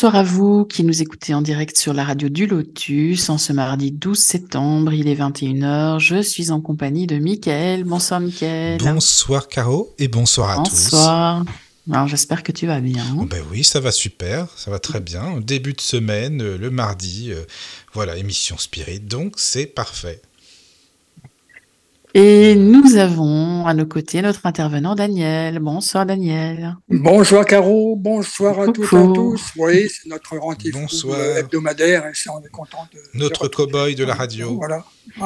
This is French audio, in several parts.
Bonsoir à vous qui nous écoutez en direct sur la radio du Lotus en ce mardi 12 septembre, il est 21h, je suis en compagnie de Mickaël. Bonsoir Mickaël. Bonsoir Caro et bonsoir à tous. Bonsoir. Alors j'espère que tu vas bien. Oh, ben oui, ça va super, ça va très bien. Début de semaine, euh, le mardi, euh, voilà, émission Spirit, donc c'est parfait. Et nous avons à nos côtés notre intervenant Daniel. Bonsoir Daniel. Bonjour Caro, bonsoir à toutes et à tous. Oui, c'est notre rendez-vous hebdomadaire et on est content de. Notre cow-boy de la radio. Voilà.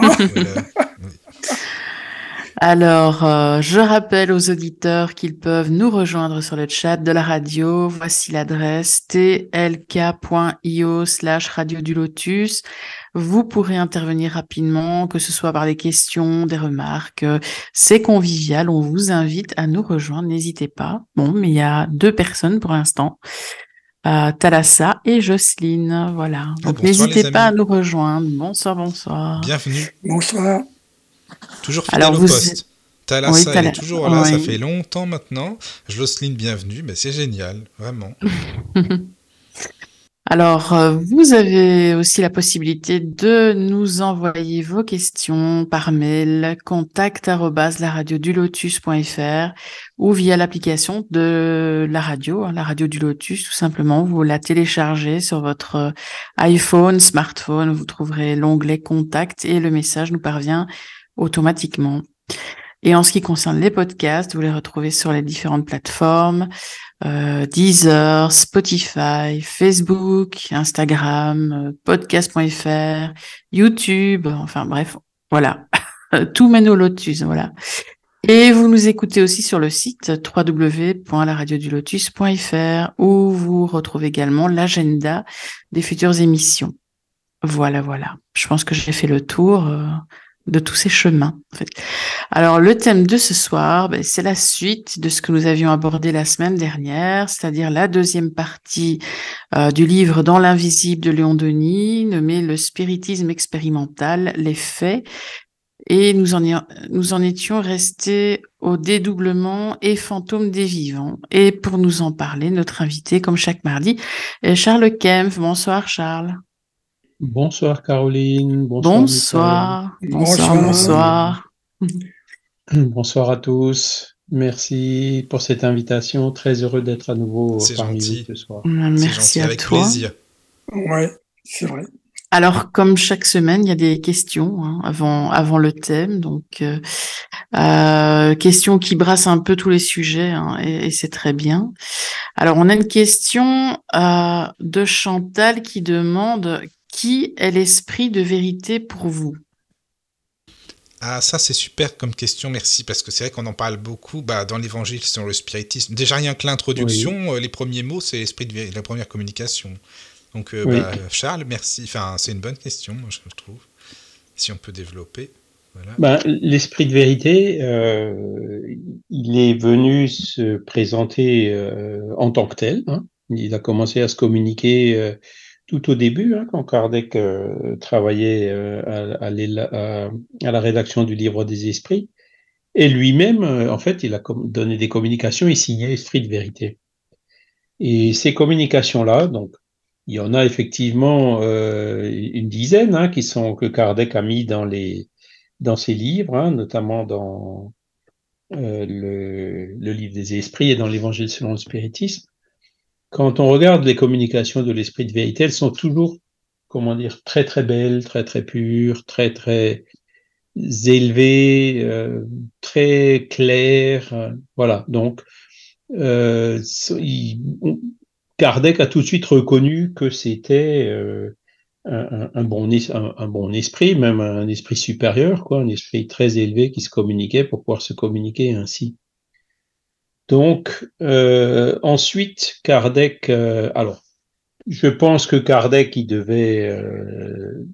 Alors, euh, je rappelle aux auditeurs qu'ils peuvent nous rejoindre sur le chat de la radio. Voici l'adresse tlk.io slash radio du lotus. Vous pourrez intervenir rapidement, que ce soit par des questions, des remarques. C'est convivial. On vous invite à nous rejoindre. N'hésitez pas. Bon, mais il y a deux personnes pour l'instant. Euh, Thalassa et Jocelyne. Voilà. Donc n'hésitez pas à nous rejoindre. Bonsoir, bonsoir. Bienvenue. Bonsoir. Toujours fidèle au poste. Thalassa est toujours là, ça fait longtemps maintenant. Jocelyne, bienvenue, mais c'est génial, vraiment. Alors, euh, vous avez aussi la possibilité de nous envoyer vos questions par mail contact lotus.fr ou via l'application de la radio, hein, la radio du Lotus, tout simplement. Vous la téléchargez sur votre euh, iPhone, smartphone, vous trouverez l'onglet contact et le message nous parvient automatiquement. Et en ce qui concerne les podcasts, vous les retrouvez sur les différentes plateformes, euh, Deezer, Spotify, Facebook, Instagram, euh, podcast.fr, YouTube, enfin bref, voilà. Tout mène au lotus, voilà. Et vous nous écoutez aussi sur le site www.laradiodulotus.fr où vous retrouvez également l'agenda des futures émissions. Voilà, voilà. Je pense que j'ai fait le tour. De tous ces chemins. En fait. Alors le thème de ce soir, ben, c'est la suite de ce que nous avions abordé la semaine dernière, c'est-à-dire la deuxième partie euh, du livre Dans l'invisible de Léon Denis, nommé Le spiritisme expérimental, les faits. Et nous en, nous en étions restés au dédoublement et fantôme des vivants. Et pour nous en parler, notre invité, comme chaque mardi, est Charles Kempf. Bonsoir Charles. Bonsoir Caroline. Bonsoir. Bonsoir. Bonsoir. Bonsoir. Bonsoir. à tous. Merci pour cette invitation. Très heureux d'être à nouveau parmi gentil. vous ce soir. Merci à avec toi. plaisir. Ouais, c'est vrai. Alors, comme chaque semaine, il y a des questions hein, avant avant le thème, donc euh, euh, questions qui brassent un peu tous les sujets, hein, et, et c'est très bien. Alors, on a une question euh, de Chantal qui demande qui est l'esprit de vérité pour vous? Ah, ça c'est super comme question, merci, parce que c'est vrai qu'on en parle beaucoup bah, dans l'évangile sur le spiritisme. Déjà rien que l'introduction, euh, les premiers mots, c'est l'esprit de la première communication. Donc euh, bah, Charles, merci. Enfin, c'est une bonne question, moi je trouve. Si on peut développer. Voilà. Ben, l'esprit de vérité, euh, il est venu se présenter euh, en tant que tel. Hein. Il a commencé à se communiquer euh, tout au début, hein, quand Kardec euh, travaillait euh, à, la rédaction du livre des esprits, et lui-même, euh, en fait, il a donné des communications, il signait Esprit de vérité. Et ces communications-là, donc, il y en a effectivement une dizaine hein, qui sont que Kardec a mis dans ses livres, hein, notamment dans le livre des esprits et dans l'Évangile selon le spiritisme quand on regarde les communications de l'esprit de vérité, elles sont toujours, comment dire, très très belles, très très pures, très très élevées, euh, très claires. Euh, voilà. Donc, euh, Kardec a tout de suite reconnu que c'était euh, un, bon, un, bon esprit, même un esprit supérieur, quoi, un esprit très élevé qui se communiquait pour pouvoir se communiquer ainsi. Donc, euh, ensuite, Kardec, euh, alors, je pense que Kardec, il devait, euh,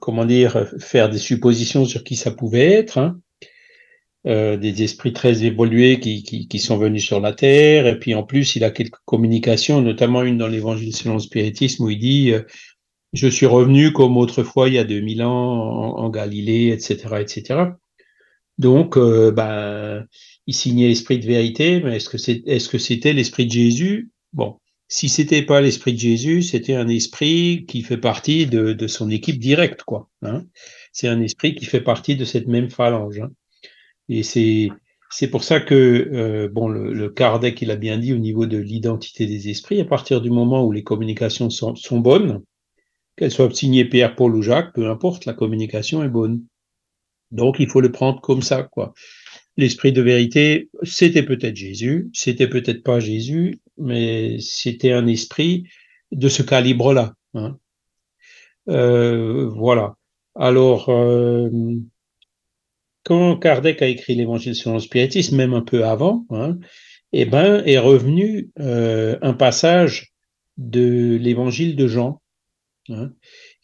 comment dire, faire des suppositions sur qui ça pouvait être. Hein. euh, des esprits très évolués qui, qui, sont venus sur la terre. Et puis en plus, il a quelques communications, notamment une dans l'Évangile selon le spiritisme où il dit euh, Je suis revenu comme autrefois il y a 2000 ans en, en Galilée, etc. etc. Donc, ben, il signait l'esprit de vérité, mais est-ce que c'était l'esprit de Jésus? Bon, si c'était pas l'esprit de Jésus, c'était un esprit qui fait partie de, son équipe directe, quoi. Hein c'est un esprit qui fait partie de cette même phalange. Hein. Et c'est c'est pour ça que euh, bon le, le, Kardec il a bien dit au niveau de l'identité des esprits, à partir du moment où les communications sont, sont bonnes, qu'elles soient signées Pierre, Paul ou Jacques, peu importe, la communication est bonne. Donc il faut le prendre comme ça, quoi. L'esprit de vérité, c'était peut-être Jésus, c'était peut-être pas Jésus, mais c'était un esprit de ce calibre-là. Hein. Euh, voilà. Alors, euh, quand Kardec a écrit l'Évangile selon le spiritisme, même un peu avant, hein, eh ben, est revenu euh, un passage de l'Évangile de Jean. Hein.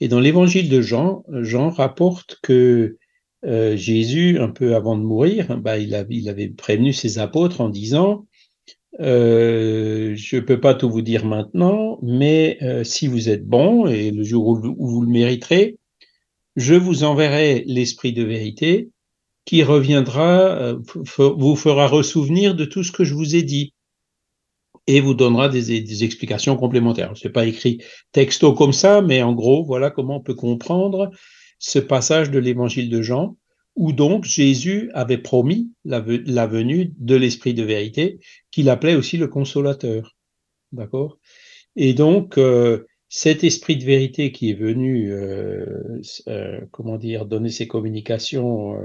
Et dans l'Évangile de Jean, Jean rapporte que euh, Jésus, un peu avant de mourir, bah, il, avait prévenu ses apôtres en disant euh, Je ne peux pas tout vous dire maintenant, mais euh, si vous êtes bon et le jour où, vous le mériterez, je vous enverrai l'esprit de vérité qui reviendra, vous fera ressouvenir de tout ce que je vous ai dit et vous donnera des, explications complémentaires. C'est pas écrit texto comme ça, mais en gros, voilà comment on peut comprendre ce passage de l'évangile de Jean, où donc Jésus avait promis la, venue de l'Esprit de vérité, qu'il appelait aussi le consolateur. D'accord? Et donc, euh, cet Esprit de vérité qui est venu, euh, euh, comment dire, donner ses communications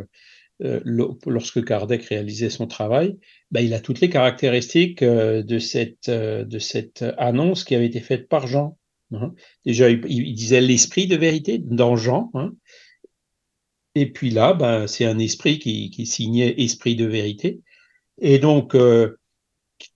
lorsque Kardec réalisait son travail, ben, il a toutes les caractéristiques de cette, de cette annonce qui avait été faite par Jean. Hein. Déjà, il disait l'esprit de vérité dans Jean, hein. Et puis là, ben, c'est un esprit qui, qui, signait esprit de vérité. Et donc, euh,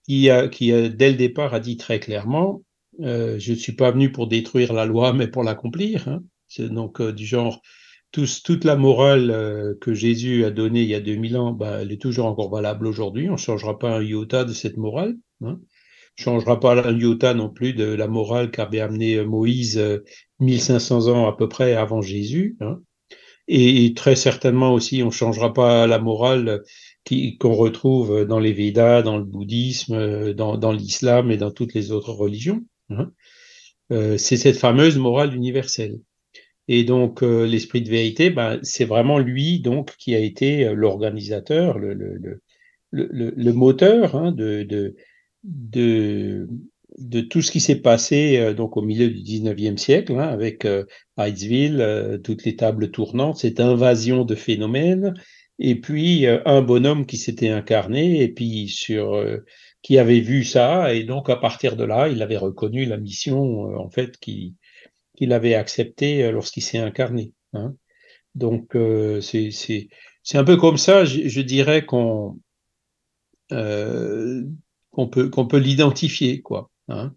qui, a, qui a, dès le départ a dit très clairement, euh, je ne suis pas venu pour détruire la loi, mais pour l'accomplir. Hein. C'est donc euh, du genre, tous, toute la morale euh, que Jésus a donnée il y a 2000 ans, ben, elle est toujours encore valable aujourd'hui. On ne changera pas un iota de cette morale. Hein. On ne changera pas un iota non plus de la morale qu'avait amené Moïse 1500 ans à peu près avant Jésus. Hein. Et très certainement aussi, on ne changera pas la morale qu'on retrouve dans les Védas, dans le bouddhisme, dans, l'islam et dans toutes les autres religions. Hein. Euh, c'est cette fameuse morale universelle. Et donc euh, l'esprit de vérité, ben, c'est vraiment lui donc qui a été l'organisateur, le, le, le, le, le moteur hein, de, de, de, de tout ce qui s'est passé euh, donc au milieu du 19e siècle, hein, avec euh, euh, toutes les tables tournantes, cette invasion de phénomènes, et puis euh, un bonhomme qui s'était incarné, et puis sur euh, qui avait vu ça, et donc à partir de là, il avait reconnu la mission en fait qu'il qu'il avait acceptée lorsqu'il s'est incarné. Hein. Donc c'est un peu comme ça, je, je dirais qu'on qu'on peut qu'on peut l'identifier quoi. Hein,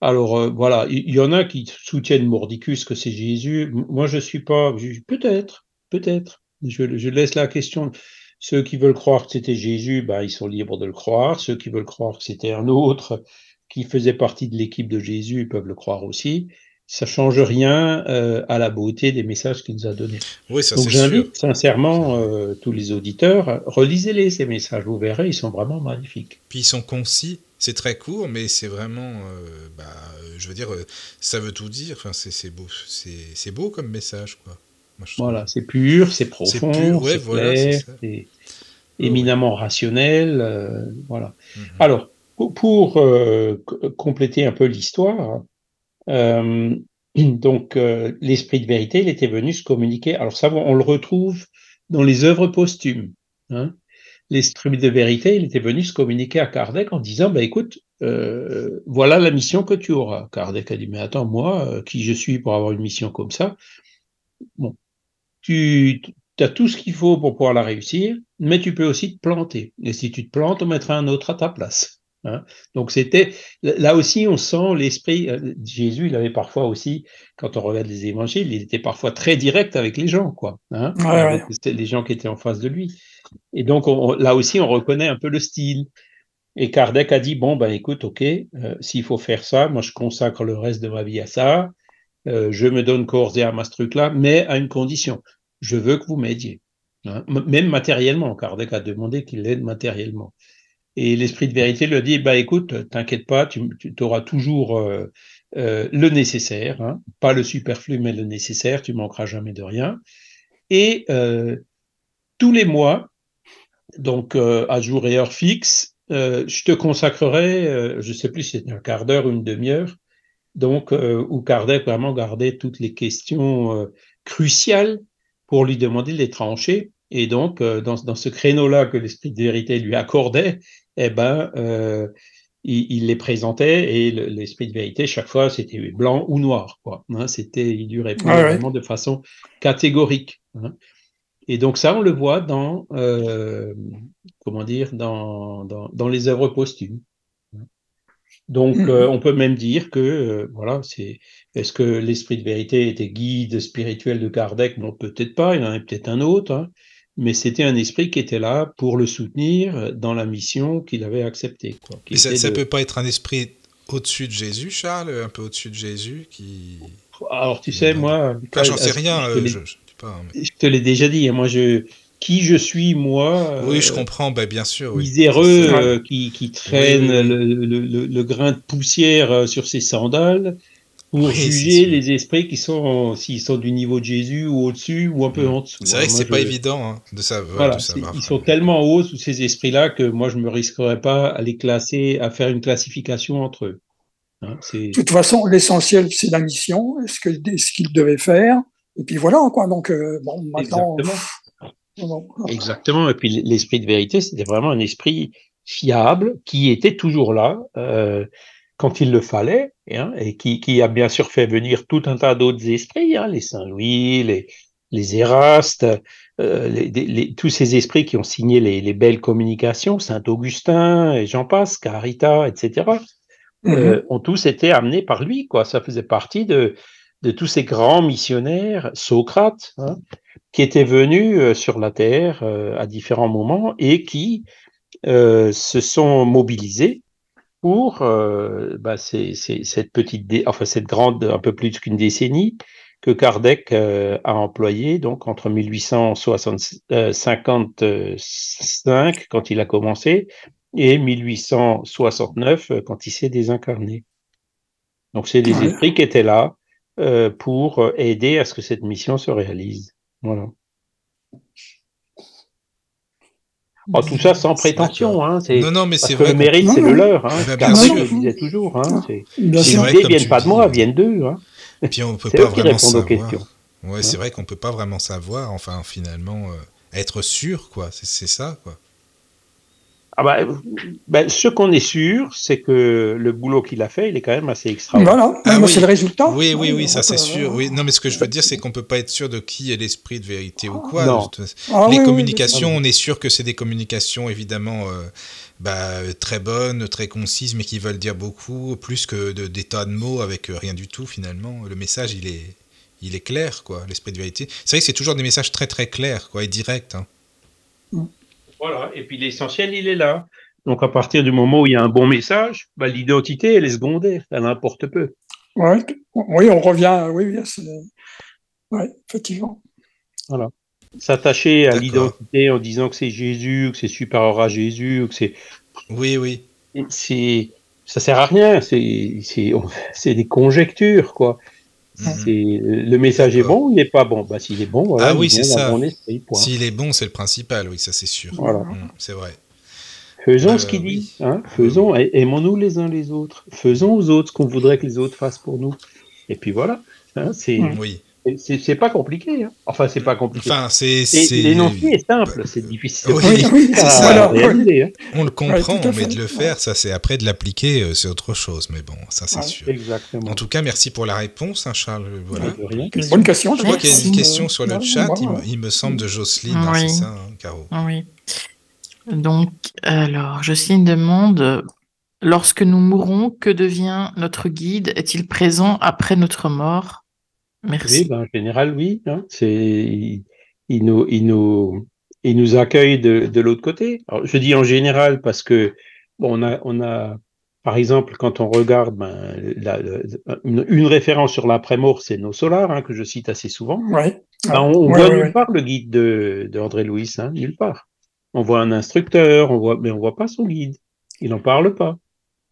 alors euh, voilà, il y, en a qui soutiennent Mordicus que c'est Jésus. Moi, je suis pas. Peut-être, peut-être. Je, laisse la question. Ceux qui veulent croire que c'était Jésus, ben, ils sont libres de le croire. Ceux qui veulent croire que c'était un autre qui faisait partie de l'équipe de Jésus, peuvent le croire aussi ça change rien euh, à la beauté des messages qu'il nous a donnés. Oui, ça Donc j'invite sincèrement euh, tous les auditeurs, relisez-les ces messages, vous verrez, ils sont vraiment magnifiques. Puis ils sont concis, c'est très court, mais c'est vraiment, euh, bah, je veux dire, ça veut tout dire. Enfin, c'est beau, c'est beau comme message, quoi. Moi, voilà, c'est pur, c'est profond, c'est ouais, voilà, clair, c'est éminemment ouais. rationnel, voilà. Mm -hmm. Alors, pour, pour compléter un peu l'histoire. Euh, donc, euh, l'esprit de vérité, il était venu se communiquer. Alors ça, on le retrouve dans les œuvres posthumes. Hein. L'esprit de vérité, il était venu se communiquer à Kardec en disant, bah, écoute, euh, voilà la mission que tu auras. Kardec a dit, mais attends, moi, qui je suis pour avoir une mission comme ça? Bon, tu as tout ce qu'il faut pour pouvoir la réussir, mais tu peux aussi te planter. Et si tu te plantes, on mettra un autre à ta place. Hein. Donc c'était là aussi on sent l'esprit. Euh, Jésus, il avait parfois aussi, quand on regarde les évangiles, il était parfois très direct avec les gens, quoi. Hein, C'était les gens qui étaient en face de lui. Et donc là aussi on reconnaît un peu le style. Et Kardec a dit bon ben écoute, ok, euh, s'il faut faire ça, moi je consacre le reste de ma vie à ça. Euh, je me donne corps et âme à ce truc-là, mais à une condition. Je veux que vous m'aidiez. Hein. Même matériellement, Kardec a demandé qu'il l'aide matériellement. Et l'esprit de vérité lui a dit, bah écoute, t'inquiète pas, tu, auras toujours euh, euh, le nécessaire, hein. pas le superflu, mais le nécessaire, tu manqueras jamais de rien. Et euh, tous les mois, donc à jour et heure fixe, je te consacrerai, je sais plus si c'est un quart d'heure ou une demi-heure, donc où Kardec vraiment gardait toutes les questions cruciales pour lui demander de les trancher. Et donc, dans, ce créneau-là que l'esprit de vérité lui accordait, eh ben, euh, il, les présentait et l'esprit de vérité, chaque fois, c'était blanc ou noir. Quoi, hein. c'était, il lui répondait vraiment de façon catégorique. Hein. Et donc ça, on le voit dans, euh, comment dire, dans, dans, les œuvres posthumes. Donc, mm-hmm. euh, on peut même dire que, voilà, c'est, est-ce que l'esprit de vérité était guide spirituel de Kardec? Non, peut-être pas. Il y en avait peut-être un autre. Hein mais c'était un esprit qui était là pour le soutenir dans la mission qu'il avait acceptée. Quoi, mais ça ne peut pas être un esprit au-dessus de Jésus, Charles, un peu au-dessus de Jésus qui... Alors tu sais, moi... Enfin, j'en sais rien, je, euh, je, pas, je te l'ai déjà dit, hein, moi je... Qui je suis, moi Oui, je euh, comprends, bah, bien sûr. Oui. Miséreux, euh, qui, qui, traîne le, le, le, grain de poussière sur ses sandales, pour juger les esprits qui sont s'ils sont du niveau de Jésus ou au-dessus ou un peu mm. en dessous. C'est vrai que c'est pas évident hein, de, savoir, Ils sont tellement hauts sous ces esprits-là que moi je me risquerais pas à les classer, à faire une classification entre eux. Hein, de toute façon, l'essentiel c'est la mission, ce que ce qu'ils devaient faire, et puis voilà quoi. Donc euh, bon, maintenant. Exactement. Exactement. Et puis l'esprit de vérité, c'était vraiment un esprit fiable qui était toujours là. Euh, quand il le fallait, hein, et qui, qui, a bien sûr fait venir tout un tas d'autres esprits, hein, les Saint-Louis, les, les Érastes, euh, les, tous ces esprits qui ont signé les, les belles communications, Saint-Augustin, et j'en passe, Carita, etc., euh, mhm. ont tous été amenés par lui. Quoi. Ça faisait partie de, de tous ces grands missionnaires, Socrate, hein, qui étaient venus euh, sur la Terre à différents moments et qui se sont mobilisés pour euh, bah, cette petite, enfin cette grande, un peu plus qu'une décennie, que Kardec euh, a employé donc entre 1855 quand il a commencé et 1869 quand il s'est désincarné. Donc c'est des esprits qui étaient là euh, pour aider à ce que cette mission se réalise. Voilà. Oh, tout ça sans prétention. Hein, non, non, mais c'est vrai. Le mérite, c'est le leur. Hein, bah, bien sûr. Je disais toujours. Hein, les idées viennent pas de moi, viennent d'eux. Hein. Et puis on peut pas vraiment savoir. Aux questions. Ouais, c'est vrai qu'on peut pas vraiment savoir. Enfin, finalement, euh, être sûr, quoi. C'est ça, quoi. Ah bah, ben, ce qu'on est sûr, c'est que le boulot qu'il a fait, il est quand même assez extraordinaire. Voilà, ah, c'est le résultat. Oui, oui, oui, ça c'est sûr. Oui. Non, mais ce que je veux dire, c'est qu'on peut pas être sûr de qui est l'esprit de vérité ou quoi. Non. Ah les communications, on est sûr que c'est des communications évidemment euh, bah, très bonnes, très concises, mais qui veulent dire beaucoup, plus que de, des tas de mots avec euh, rien du tout finalement. Le message, il est, il est clair, quoi. L'esprit de vérité. C'est vrai que c'est toujours des messages très très clairs, quoi, et directs. Hein. Mm. Voilà, et puis l'essentiel, il est là. Donc à partir du moment où il y a un bon message, bah, l'identité, elle est secondaire, elle importe peu. Ouais, oui, on revient, oui, oui effectivement. Voilà. S'attacher à l'identité en disant que c'est Jésus, que c'est supérieur à Jésus, que c'est. Oui, oui. C'est, ça sert à rien. C'est, c'est des conjectures, quoi. Le message est bon ou il n'est pas bon? Bah, S'il est bon, voilà, ah oui, c'est ça. S'il est bon, c'est le principal, oui, ça c'est sûr. Voilà. Mhm, c'est vrai. Faisons ce qu'il euh, dit. Hein Faisons, aimons-nous les uns les autres. Faisons aux autres ce qu'on voudrait que les autres fassent pour nous. Et puis voilà. Hein, c'est. Oui. C'est pas compliqué. Hein. Enfin, c'est pas compliqué. Enfin, c'est. L'énoncé est simple, c'est difficile. Oui, ça. Hein. On le comprend, mais de le faire, ça, c'est après de l'appliquer, euh, c'est autre chose. Mais bon, ça, c'est sûr. Exactement. En tout cas, merci pour la réponse, hein, Charles. Voilà. bonne question. Je vois qu'il y a une question sur le chat, il, me semble, de Jocelyne, c'est ça, Caro Oui. Donc, alors, Jocelyne demande lorsque nous mourons, que devient notre guide? Est-il présent après notre mort? Merci. Oui, ben, en général, oui. Hein. C'est, il, nous, il, nous, il nous accueille de, de l'autre côté. Alors, je dis en général parce que bon, on a, on a, par exemple, quand on regarde ben, la, une, une, référence sur l'après-mort, c'est Nos Solars, hein, que je cite assez souvent. Ouais. Ben, on, on Ouais, voit ouais, nulle ouais. part le guide de, de André Louis, hein, nulle part. On voit un instructeur, on voit, mais on voit pas son guide. Il n'en parle pas.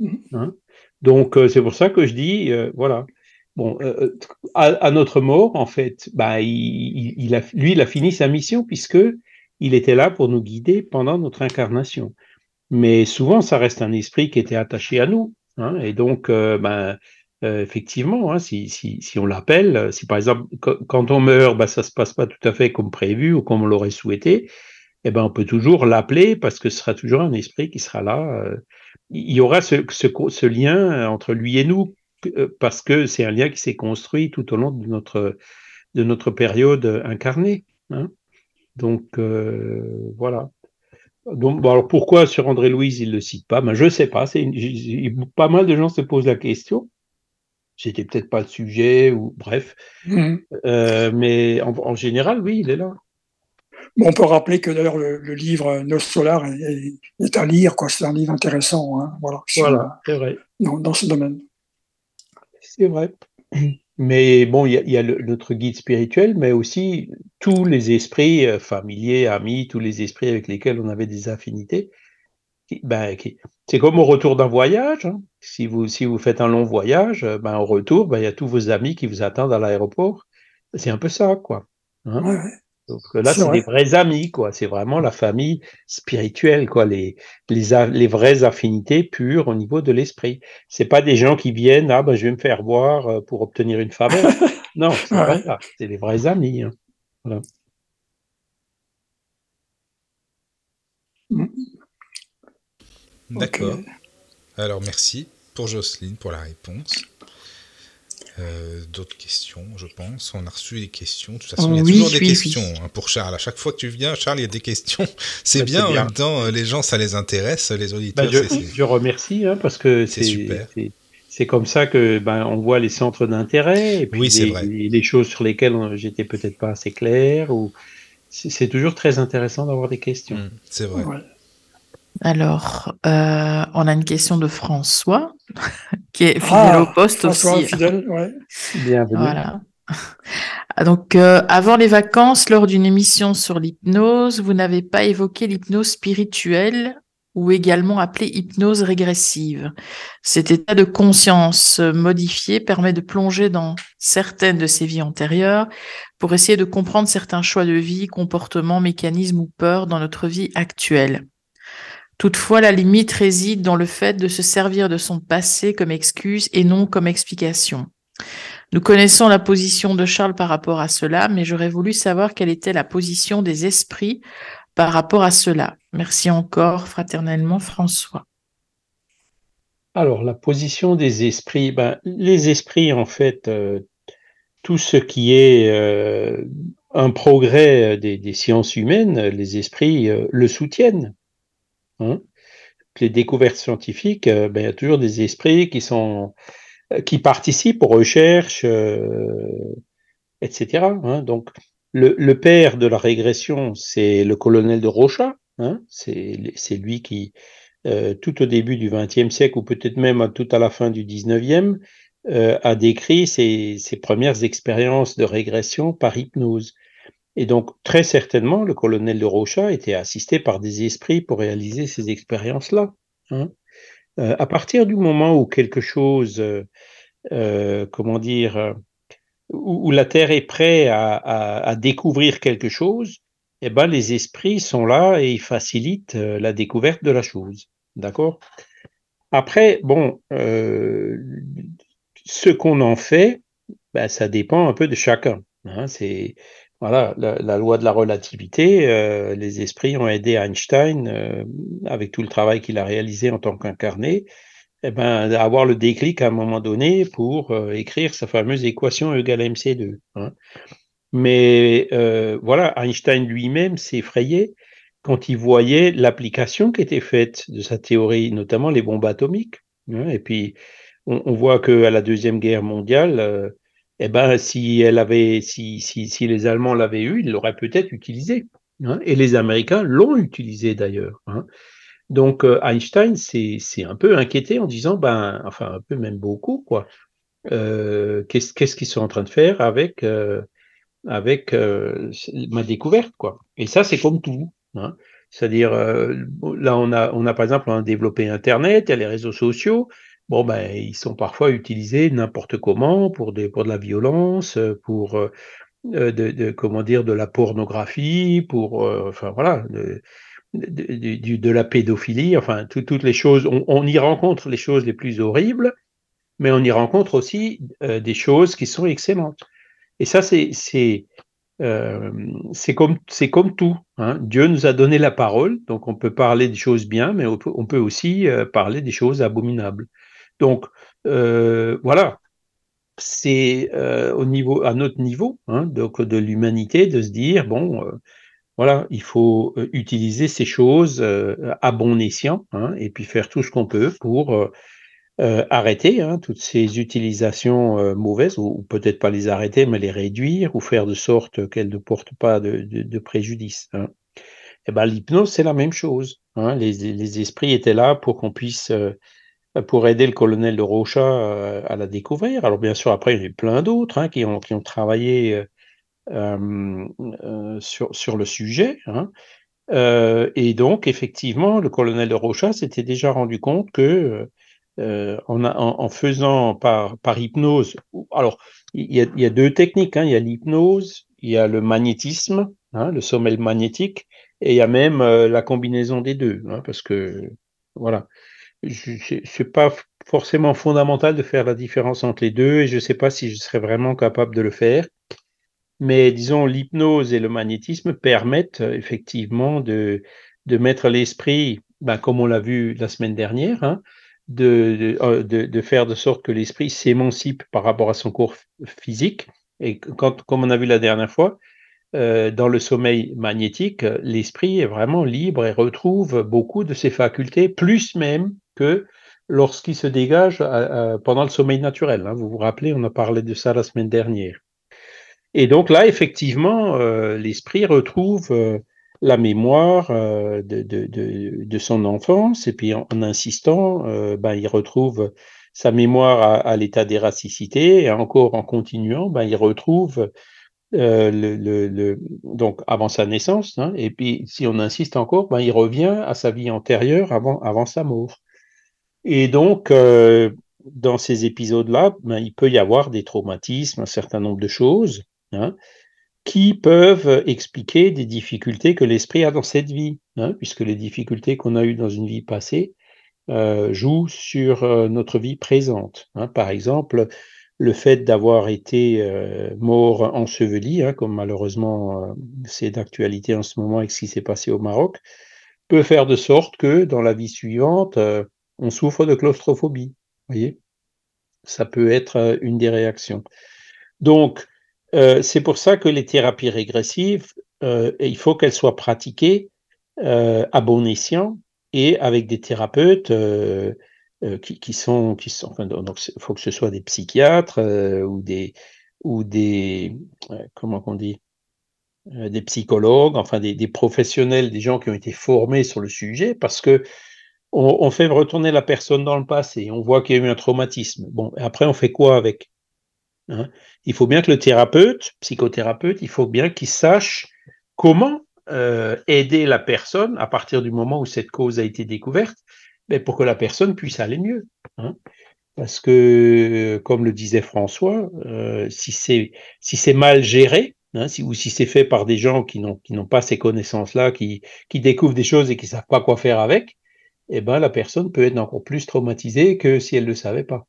Mhm. Hein. Donc euh, c'est pour ça que je dis, euh, voilà. Bon, euh, à, à notre mort, en fait, bah, il, il- a, lui, il a fini sa mission puisque il était là pour nous guider pendant notre incarnation. Mais souvent, ça reste un esprit qui était attaché à nous. hein. et donc, euh, ben, euh, effectivement, hein, si, si, si on l'appelle, euh, si par exemple, qu- quand on meurt, ben, ça se passe pas tout à fait comme prévu ou comme on l'aurait souhaité, eh ben, on peut toujours l'appeler parce que ce sera toujours un esprit qui sera là. euh, il y aura ce, ce, ce lien entre lui et nous euh, parce que c'est un lien qui s'est construit tout au long de notre, de notre période incarnée. hein. Donc, euh, voilà. Donc, bon, alors pourquoi sur André Louise il le cite pas? Ben, Je sais pas. Une- pas mal de gens se posent la question. C'était peut-être pas le sujet ou bref. Mhm. Euh, mais en, en général, oui, il est là. Bon, on peut rappeler que d'ailleurs le, le livre Nos Solar est, est- à lire, quoi. C'est un livre intéressant, hein, voilà, Voilà, c'est vrai. dans, dans ce domaine. C'est vrai. Mais bon, il y a, notre guide spirituel, mais aussi tous les esprits euh, familiers, amis, tous les esprits avec lesquels on avait des affinités. ben, c'est comme au retour d'un voyage. hein. Si vous, si vous faites un long voyage, euh, ben, au retour, ben, il y a tous vos amis qui vous attendent à l'aéroport. C'est un peu ça, quoi. hein. Donc euh, là, C'est des vrais amis, quoi. C'est vraiment la famille spirituelle, quoi. Les, les, les vraies affinités pures au niveau de l'esprit. C'est pas des gens qui viennent, ah ben je vais me faire voir euh, pour obtenir une faveur. non, c'est pas Ouais. ça. C'est des vrais amis. hein. Voilà. D'accord. Alors merci pour Jocelyne pour la réponse. Euh, D'autres questions, je pense. On a reçu des questions. De toute façon, il y a Oui, toujours des oui, questions oui. hein, pour Charles. À chaque fois que tu viens, Charles, il y a des questions. C'est Bah, bien, c'est en bien. même temps, euh, les gens, ça les intéresse, les Ben, auditeurs. je, je remercie hein, parce que C'est c'est super. c'est- c'est comme ça que ben on voit les centres d'intérêt et puis les, vrai. les- les choses sur lesquelles on- j'étais peut-être pas assez clair ou c'est toujours très intéressant d'avoir des questions. Mm, C'est vrai. Alors, euh, on a une question de François, qui est fidèle Ah, au poste François, aussi. fidèle, ouais. Bienvenue. Voilà. Ah, Donc, euh, avant les vacances, lors d'une émission sur l'hypnose, vous n'avez pas évoqué l'hypnose spirituelle ou également appelée hypnose régressive. Cet état de conscience modifié permet de plonger dans certaines de ses vies antérieures pour essayer de comprendre certains choix de vie, comportements, mécanismes ou peurs dans notre vie actuelle. Toutefois, la limite réside dans le fait de se servir de son passé comme excuse et non comme explication. Nous connaissons la position de Charles par rapport à cela, mais j'aurais voulu savoir quelle était la position des esprits par rapport à cela. Merci encore fraternellement François. Alors, la position des esprits, ben, les esprits, en fait, euh, tout ce qui est euh, un progrès euh, des, sciences humaines, les esprits le soutiennent. Hein? Les découvertes scientifiques, euh, ben, il y a toujours des esprits qui sont euh, qui participent aux recherches, euh, etc. hein. Donc, le, père de la régression, c'est le colonel de Rocha. Hein. C'est lui qui, tout au début du XXe siècle, ou peut-être même tout à la fin du XIXe, a décrit ses premières expériences de régression par hypnose. Et donc, très certainement, le colonel de Rocha était assisté par des esprits pour réaliser ces expériences-là. hein. Euh, à partir du moment où quelque chose, euh, euh, comment dire, où, la Terre est prête à, découvrir quelque chose, eh ben, les esprits sont là et ils facilitent la découverte de la chose. D'accord? Après, bon, ce qu'on en fait, ben, ça dépend un peu de chacun. hein. C'est voilà la, la loi de la relativité. euh, les esprits ont aidé Einstein euh, avec tout le travail qu'il a réalisé en tant qu'incarné, eh ben, à avoir le déclic à un moment donné pour euh, écrire sa fameuse équation E égale mc2. hein. Mais euh, voilà, Einstein lui-même s'est effrayé quand il voyait l'application qui était faite de sa théorie, notamment les bombes atomiques. Hein. et puis, on, voit qu'à la Deuxième Guerre mondiale, euh, eh ben, si, elle avait, si, si, si les Allemands l'avaient eu, ils l'auraient peut-être utilisé. Hein. et les Américains l'ont utilisé d'ailleurs. Hein. Donc euh, Einstein s'est un peu inquiété en disant, ben, enfin un peu même beaucoup, quoi. Euh, qu'est-ce qu'ils sont en train de faire avec avec ma découverte, quoi. Et ça, c'est comme tout. Hein. C'est-à-dire, là, on a, on a par exemple on développé Internet, il y a les réseaux sociaux bon ben ils sont parfois utilisés n'importe comment pour pour de la violence, pour euh, de, de, comment dire de la pornographie, pour euh, enfin voilà de, de, la pédophilie, enfin toutes les choses. On, y rencontre les choses les plus horribles, mais on y rencontre aussi euh, des choses qui sont excellentes. Et ça c'est c'est euh, c'est comme c'est comme tout. Hein. Dieu nous a donné la parole, donc on peut parler des choses bien, mais on peut aussi parler des choses abominables. Donc euh, voilà, c'est euh, au niveau, à notre niveau, hein, donc de l'humanité, de se dire bon, euh, voilà, il faut utiliser ces choses à bon escient, hein, et puis faire tout ce qu'on peut pour arrêter hein, toutes ces utilisations mauvaises, ou, peut-être pas les arrêter, mais les réduire, ou faire de sorte qu'elles ne portent pas de, préjudice. Eh ben l'hypnose, c'est la même chose. Les, les, esprits étaient là pour qu'on puisse pour aider le colonel de Rocha euh, à la découvrir. Alors bien sûr, après, il y a plein d'autres hein, qui, ont, qui ont travaillé euh, euh, sur, sur le sujet. Hein. et donc, effectivement, le colonel de Rocha s'était déjà rendu compte que en, faisant par, par hypnose, alors il y a, il y a deux techniques, hein, il y a l'hypnose, il y a le magnétisme, le sommeil magnétique, et il y a même la combinaison des deux, parce que voilà c'est pas forcément fondamental de faire la différence entre les deux et je ne sais pas si je serais vraiment capable de le faire. Mais disons, l'hypnose et le magnétisme permettent euh, effectivement de, de mettre l'esprit, ben, comme on l'a vu la semaine dernière, hein, de, euh, de, de, faire de sorte que l'esprit s'émancipe par rapport à son corps physique. Et quand, comme on a vu la dernière fois, euh, dans le sommeil magnétique, l'esprit est vraiment libre et retrouve beaucoup de ses facultés, plus même que lorsqu'il se dégage euh, euh, pendant le sommeil naturel. Hein. Vous vous rappelez, on a parlé de ça la semaine dernière. Et donc là, effectivement, euh, l'esprit retrouve la mémoire de, son enfance, et puis en, insistant, ben, il retrouve sa mémoire à, l'état d'érasticité, et encore en continuant, ben, il retrouve donc avant sa naissance, hein, et puis si on insiste encore, ben, il revient à sa vie antérieure avant sa mort. Et donc, euh, dans ces épisodes-là, ben, il peut y avoir des traumatismes, un certain nombre de choses, hein, qui peuvent expliquer des difficultés que l'esprit a dans cette vie, hein, puisque les difficultés qu'on a eues dans une vie passée euh, jouent sur euh, notre vie présente. Hein. Par exemple, le fait d'avoir été euh, mort enseveli, hein, comme malheureusement euh, c'est d'actualité en ce moment avec ce qui s'est passé au Maroc, peut faire de sorte que dans la vie suivante, on souffre de claustrophobie. voyez Ça peut être euh, une des réactions. Donc, euh, c'est pour ça que les thérapies régressives, euh, il faut qu'elles soient pratiquées à bon escient et avec des thérapeutes qui, sont, qui sont, donc il faut que ce soit des psychiatres ou des, ou des, comment on dit, des psychologues, enfin des, des, professionnels, des gens qui ont été formés sur le sujet, parce que on, fait retourner la personne dans le passé, on voit qu'il y a eu un traumatisme. Bon, après, on fait quoi avec hein? Il faut bien que le thérapeute, psychothérapeute, il faut bien qu'il sache comment euh, aider la personne à partir du moment où cette cause a été découverte, mais pour que la personne puisse aller mieux. Hein? Parce que, comme le disait François, euh, si c'est si mal géré, hein, si, ou si c'est fait par des gens qui n'ont qui n'ont pas ces connaissances-là, qui qui découvrent des choses et qui savent pas quoi faire avec, eh ben, la personne peut être encore plus traumatisée que si elle ne le savait pas.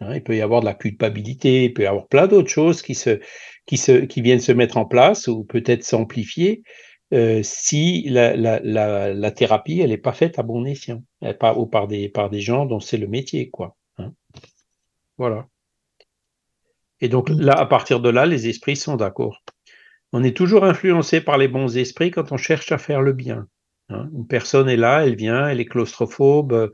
Hein, il peut y avoir de la culpabilité, il peut y avoir plein d'autres choses qui, viennent se mettre en place ou peut-être s'amplifier euh, si la, thérapie elle n'est pas faite à bon escient, pas, ou par des, par des gens dont c'est le métier. quoi. Hein. Voilà. Et donc là, à partir de là, les esprits sont d'accord. On est toujours influencé par les bons esprits quand on cherche à faire le bien. Hein. Une personne est là, elle vient, elle est claustrophobe,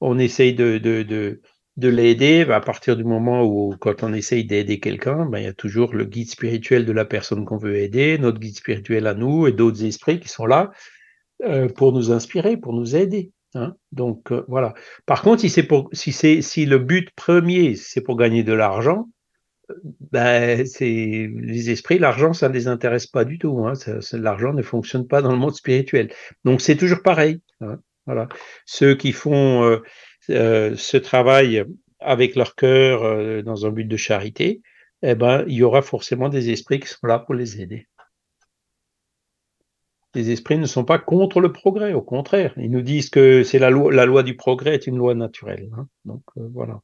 on essaye de, de, de, de l'aider, à partir du moment où, quand on essaye d'aider quelqu'un, ben, il y a toujours le guide spirituel de la personne qu'on veut aider, notre guide spirituel à nous et d'autres esprits qui sont là euh, pour nous inspirer, pour nous aider. Hein. Donc euh, voilà. Par contre, si c'est pour, si c'est, si le but premier c'est pour gagner de l'argent, ben c'est les esprits, l'argent ça ne les intéresse pas du tout. Hein. l'argent ne fonctionne pas dans le monde spirituel. Donc c'est toujours pareil. Hein. Voilà. Ceux qui font euh, euh, ce travail avec leur cœur euh, dans un but de charité, eh ben, il y aura forcément des esprits qui sont là pour les aider. Les esprits ne sont pas contre le progrès, au contraire. Ils nous disent que c'est la loi, la loi du progrès est une loi naturelle. Hein. Donc voilà.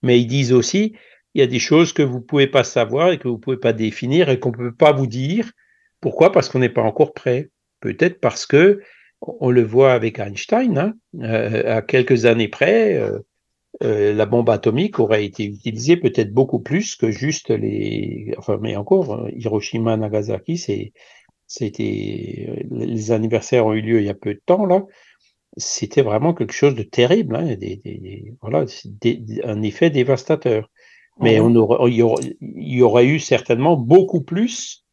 Mais ils disent aussi, il y a des choses que vous ne pouvez pas savoir et que vous ne pouvez pas définir et qu'on ne peut pas vous dire. Pourquoi? Parce qu'on n'est pas encore prêt. Peut-être parce que on le voit avec Einstein, hein, euh, à quelques années près, euh, euh, la bombe atomique aurait été utilisée peut-être beaucoup plus que juste les. Enfin, mais encore, Hiroshima, Nagasaki, c'est, c'était les anniversaires ont eu lieu il y a peu de temps là. C'était vraiment quelque chose de terrible, hein, des, voilà, un effet dévastateur. Mais on aurait, il, y aurait, eu certainement beaucoup plus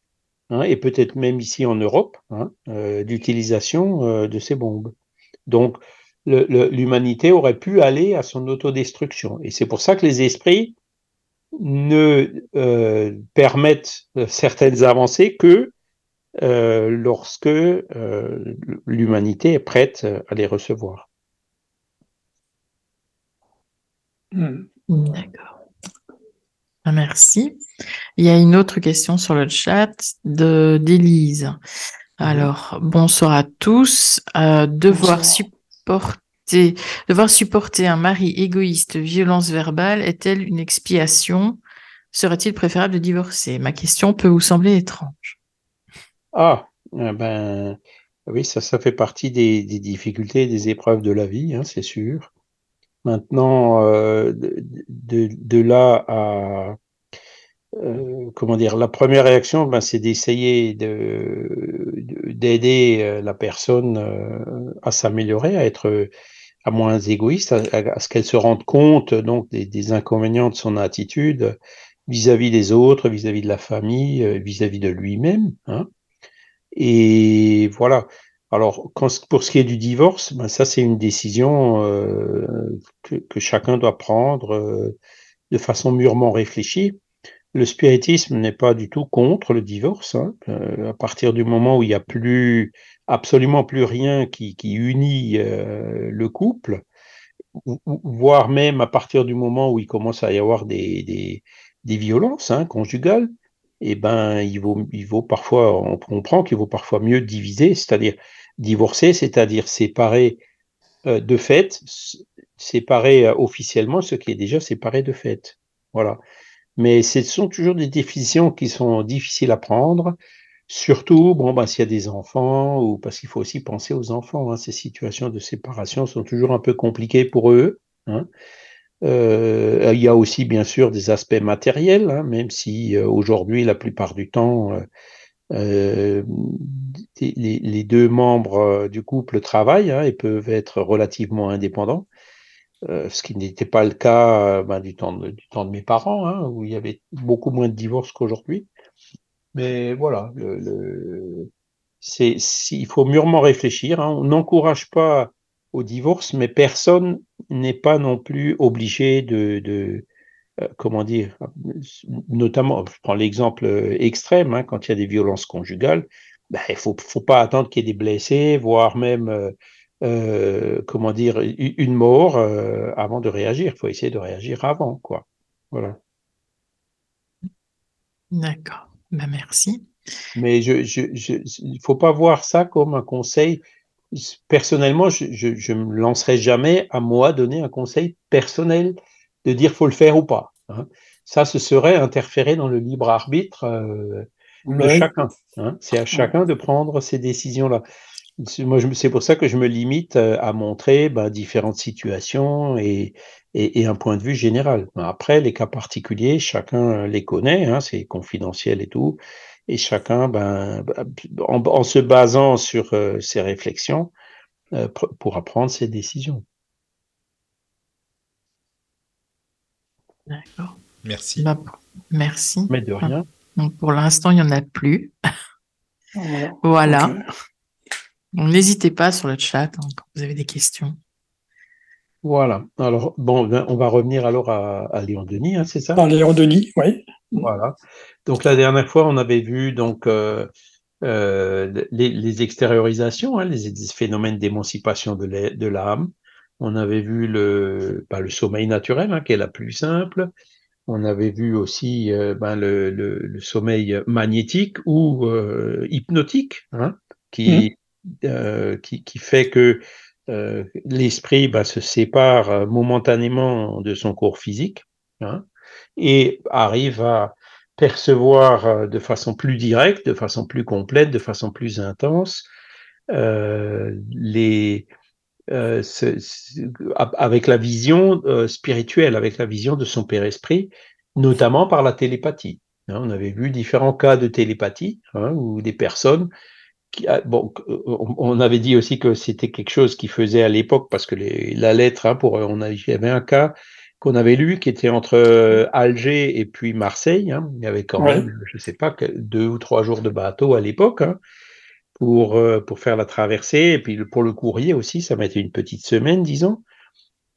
Hein, et peut-être même ici en Europe, hein, euh, d'utilisation euh, de ces bombes. Donc, l'humanité aurait pu aller à son autodestruction. Et c'est pour ça que les esprits ne euh, permettent certaines avancées que lorsque l'humanité est prête à les recevoir. Hmm. D'accord. Ah, merci. Il y a une autre question sur le chat de d'Élise. Alors, bonsoir à tous. Euh, devoir supporter, devoir supporter un mari égoïste, violence verbale, est-elle une expiation? Serait-il préférable de divorcer? Ma question peut vous sembler étrange. Ah, eh ben, oui, ça, ça fait partie des, difficultés, des épreuves de la vie, hein, c'est sûr. Maintenant, euh, de, là à euh, comment dire, la première réaction, ben, c'est d'essayer d'aider euh, la personne à s'améliorer, à être à moins égoïste, à, ce qu'elle se rende compte donc des, inconvénients de son attitude vis-à-vis des autres, vis-à-vis de la famille, vis-à-vis de lui-même. Hein. Et voilà. Alors, pour ce qui est du divorce, ben ça c'est une décision euh, que, chacun doit prendre euh, de façon mûrement réfléchie. Le spiritisme n'est pas du tout contre le divorce. Hein. Euh, à partir du moment où il n'y a plus absolument plus rien qui, unit le couple, voire même à partir du moment où il commence à y avoir des, des, violences hein, conjugales, eh ben, il vaut, il vaut parfois, on comprend qu'il vaut parfois mieux diviser, c'est-à-dire divorcer, c'est-à-dire séparer euh, de fait, séparer euh, officiellement ce qui est déjà séparé de fait. Voilà. Mais ce sont toujours des décisions qui sont difficiles à prendre, surtout bon, bah, s'il y a des enfants ou parce qu'il faut aussi penser aux enfants. Hein. Ces situations de séparation sont toujours un peu compliquées pour eux. Hein. Euh, il y a aussi bien sûr des aspects matériels, hein, même si aujourd'hui la plupart du temps les, deux membres euh, du couple travaillent hein, et peuvent être relativement indépendants, euh, ce qui n'était pas le cas ben, du, temps de, du temps de mes parents, hein, où il y avait beaucoup moins de divorces qu'aujourd'hui. Mais voilà, le, c'est, il faut mûrement réfléchir. Hein. On n'encourage pas au divorce, mais personne n'est pas non plus obligé de, de euh, comment dire, notamment, je prends l'exemple euh, extrême, hein, quand il y a des violences conjugales, ben, il ne faut, faut, pas attendre qu'il y ait des blessés, voire même, euh, comment dire, une mort avant de réagir. Il faut essayer de réagir avant, quoi. Voilà. D'accord. Ben, merci. Mais il je, ne faut pas voir ça comme un conseil. Personnellement, je ne me lancerai jamais à moi donner un conseil personnel de dire faut le faire ou pas. Hein. Ça, ce serait interférer dans le libre arbitre euh, de chacun. Hein. C'est à chacun de prendre ces décisions-là. Moi, c'est pour ça que je me limite euh, à montrer ben, différentes situations et, et, un point de vue général. Après, les cas particuliers, chacun les connaît, hein, c'est confidentiel et tout, et chacun, ben, en, se basant sur euh, ses réflexions, pourra prendre ses décisions. D'accord. Merci. Bah, merci. Mais de rien. Donc, pour l'instant, il n'y en a plus. Voilà. N'hésitez pas sur le chat hein, quand vous avez des questions. Voilà. Alors, bon, on va revenir alors à, à Léon Denis, hein, c'est ça? Par Léon Denis, oui. Voilà. Donc la dernière fois, on avait vu donc euh, euh, les, les extériorisations, hein, les, les phénomènes d'émancipation de l'âme. On avait vu le, ben, le sommeil naturel, hein, qui est la plus simple. On avait vu aussi euh, ben, le, le, le sommeil magnétique ou euh, hypnotique, hein, qui, euh, qui, qui fait que l'esprit ben, se sépare momentanément de son corps physique hein, et arrive à percevoir de façon plus directe, de façon plus complète, de façon plus intense les euh, avec la vision euh, spirituelle, avec la vision de son père esprit, notamment par la télépathie. Hein, on avait vu différents cas de télépathie hein, où des personnes qui, a- bon, on avait dit aussi que c'était quelque chose qui faisait à l'époque parce que les, la lettre, hein, pour, on a, il y avait un cas qu'on avait lu qui était entre euh, Alger et puis Marseille. Hein, il y avait quand Ouais. même, je sais pas, deux ou trois jours de bateau à l'époque hein, pour euh, pour faire la traversée et puis pour le courrier aussi, ça mettait une petite semaine, disons.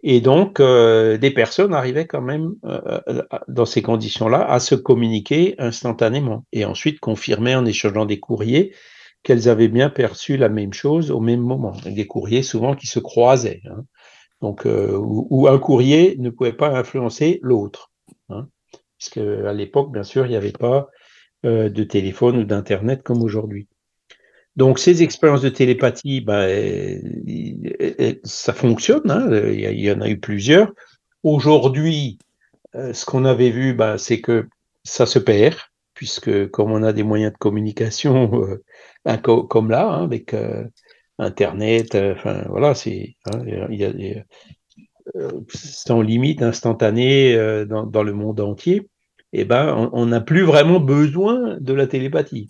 Et donc, euh, des personnes arrivaient quand même, euh, euh, dans ces conditions-là, à se communiquer instantanément et ensuite confirmer en échangeant des courriers qu'elles avaient bien perçu la même chose au même moment. Des courriers souvent qui se croisaient. hein. Donc, euh, où, où un courrier ne pouvait pas influencer l'autre. Hein. Puisque à l'époque, bien sûr, il n'y avait pas euh, de téléphone ou d'internet comme aujourd'hui. Donc, ces expériences de télépathie, ben, euh, euh, ça fonctionne. hein. Il y en a eu plusieurs. Aujourd'hui, euh, ce qu'on avait vu, ben, c'est que ça se perd, puisque comme on a des moyens de communication co- comme là, hein, avec Internet, enfin voilà, c'est hein, sans limite instantané euh, dans, le monde entier. Et ben, on- on n'a plus vraiment besoin de la télépathie.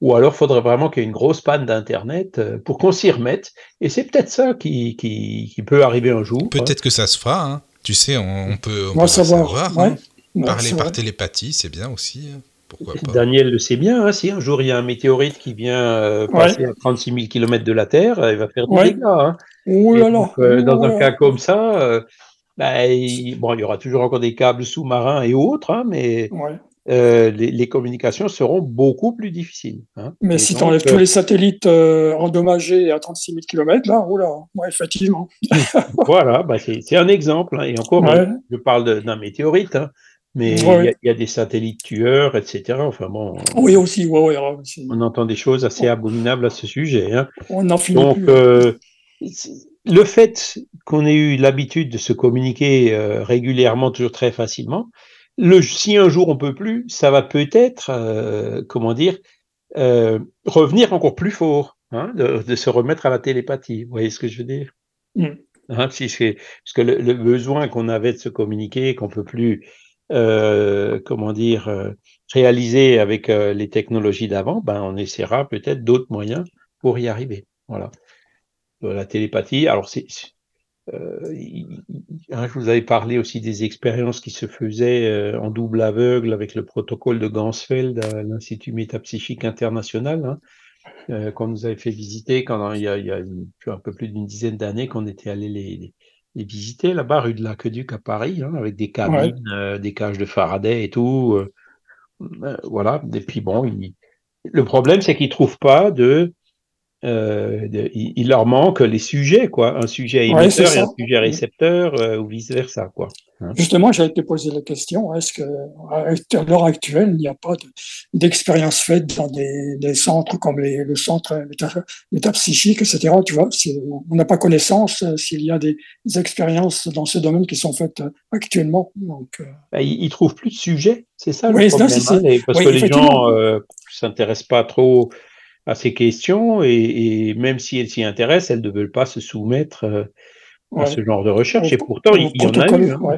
Ou alors, faudrait vraiment qu'il y ait une grosse panne d'Internet euh, pour qu'on s'y remette. Et c'est peut-être ça qui, qui, qui peut arriver un jour. hein. Peut-être que ça se fera. hein. Tu sais, on, on peut, on On peut savoir. savoir, ouais. hein. Ouais, Parler par vrai. télépathie, c'est bien aussi. Pourquoi pas Daniel le sait bien, hein, si un jour il y a un météorite qui vient euh, Ouais. passer à 36 000 km de la Terre, euh, il va faire des Ouais. dégâts. hein. Oh là là. donc, euh, dans oh un cas comme ça, euh, bah, il, bon, il y aura toujours encore des câbles sous-marins et autres, hein, mais Ouais. Euh, les, les communications seront beaucoup plus difficiles. hein. Mais Et si tu enlèves euh, tous les satellites euh, endommagés à 36 000 km, là, oh là, ouais, effectivement. Voilà, bah, c'est un exemple. hein, Et encore, Ouais. je parle d'un météorite, hein, mais il Ouais. y, a- il y a des satellites tueurs, etc. Enfin bon, Oui, aussi, on entend des choses assez abominables à ce sujet. on n'en finit Donc, plus. euh, le fait qu'on ait eu l'habitude de se communiquer euh, régulièrement, toujours très facilement, le, si un jour on peut plus, ça va peut-être, euh, comment dire, euh, revenir encore plus fort, hein, de, de se remettre à la télépathie. Vous voyez ce que je veux dire? Mm. Hein, si Parce que le, le besoin qu'on avait de se communiquer, qu'on peut plus, euh, comment dire, euh, réaliser avec euh, les technologies d'avant, ben on essaiera peut-être d'autres moyens pour y arriver. Voilà. Euh, La télépathie, alors c'est, je vous avais parlé aussi des expériences qui se faisaient euh, en double aveugle avec le protocole de Gansfeld à l'Institut métapsychique international, hein, euh, qu'on nous avait fait visiter quand il y a, il y a une- un peu plus d'une dizaine d'années qu'on était allé les, les, les visiter là-bas rue de l'Aqueduc à Paris, hein, avec des cabines, euh, des cages de Faraday et tout. euh, euh, voilà. Et puis bon, il- le problème c'est qu'ils trouvent pas de euh, de- il, il leur manque les sujets, quoi. Un sujet Ouais, émetteur et un sujet récepteur, euh, ou vice versa, quoi. Justement, j'ai été posé la question est-ce que à l'heure actuelle, il n'y a pas de- d'expérience faite dans des, des centres comme les, le centre méta- métapsychique, etc. Tu vois, on n'a pas connaissance euh, s'il y a des, des expériences dans ce domaine qui sont faites actuellement. Donc, euh, Bah, ils, ils trouvent plus de sujets, c'est ça Oui, le c'est- problème, c'est- hein, parce oui, que les gens euh, s'intéressent pas trop à ces questions et, et même si elles s'y intéressent, elles ne veulent pas se soumettre euh, à ouais. ce genre de recherche. Et pourtant, il, y en a eu. hein. ouais.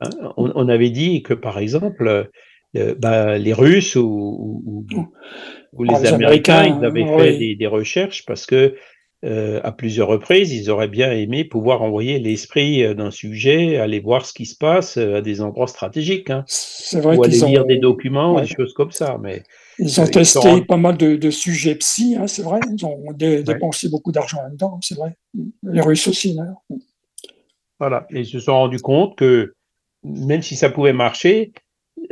Hein, on, on avait dit que, par exemple, euh, bah, les Russes ou, ou- ou- ou Ah, les Américains, Américains, ils avaient oui. fait des, des recherches parce que euh, à plusieurs reprises, ils auraient bien aimé pouvoir envoyer l'esprit d'un sujet, aller voir ce qui se passe à des endroits stratégiques. Hein, vrai ou aller lire des documents, ouais. des choses comme ça. Mais ils ont euh, ils testé sont- pas mal de, de sujets psy, hein, c'est vrai. Ils ont dé- Ouais. dépensé beaucoup d'argent là-dedans, c'est vrai. Les Russes aussi, d'ailleurs. Voilà, et ils se sont rendus compte que même si ça pouvait marcher,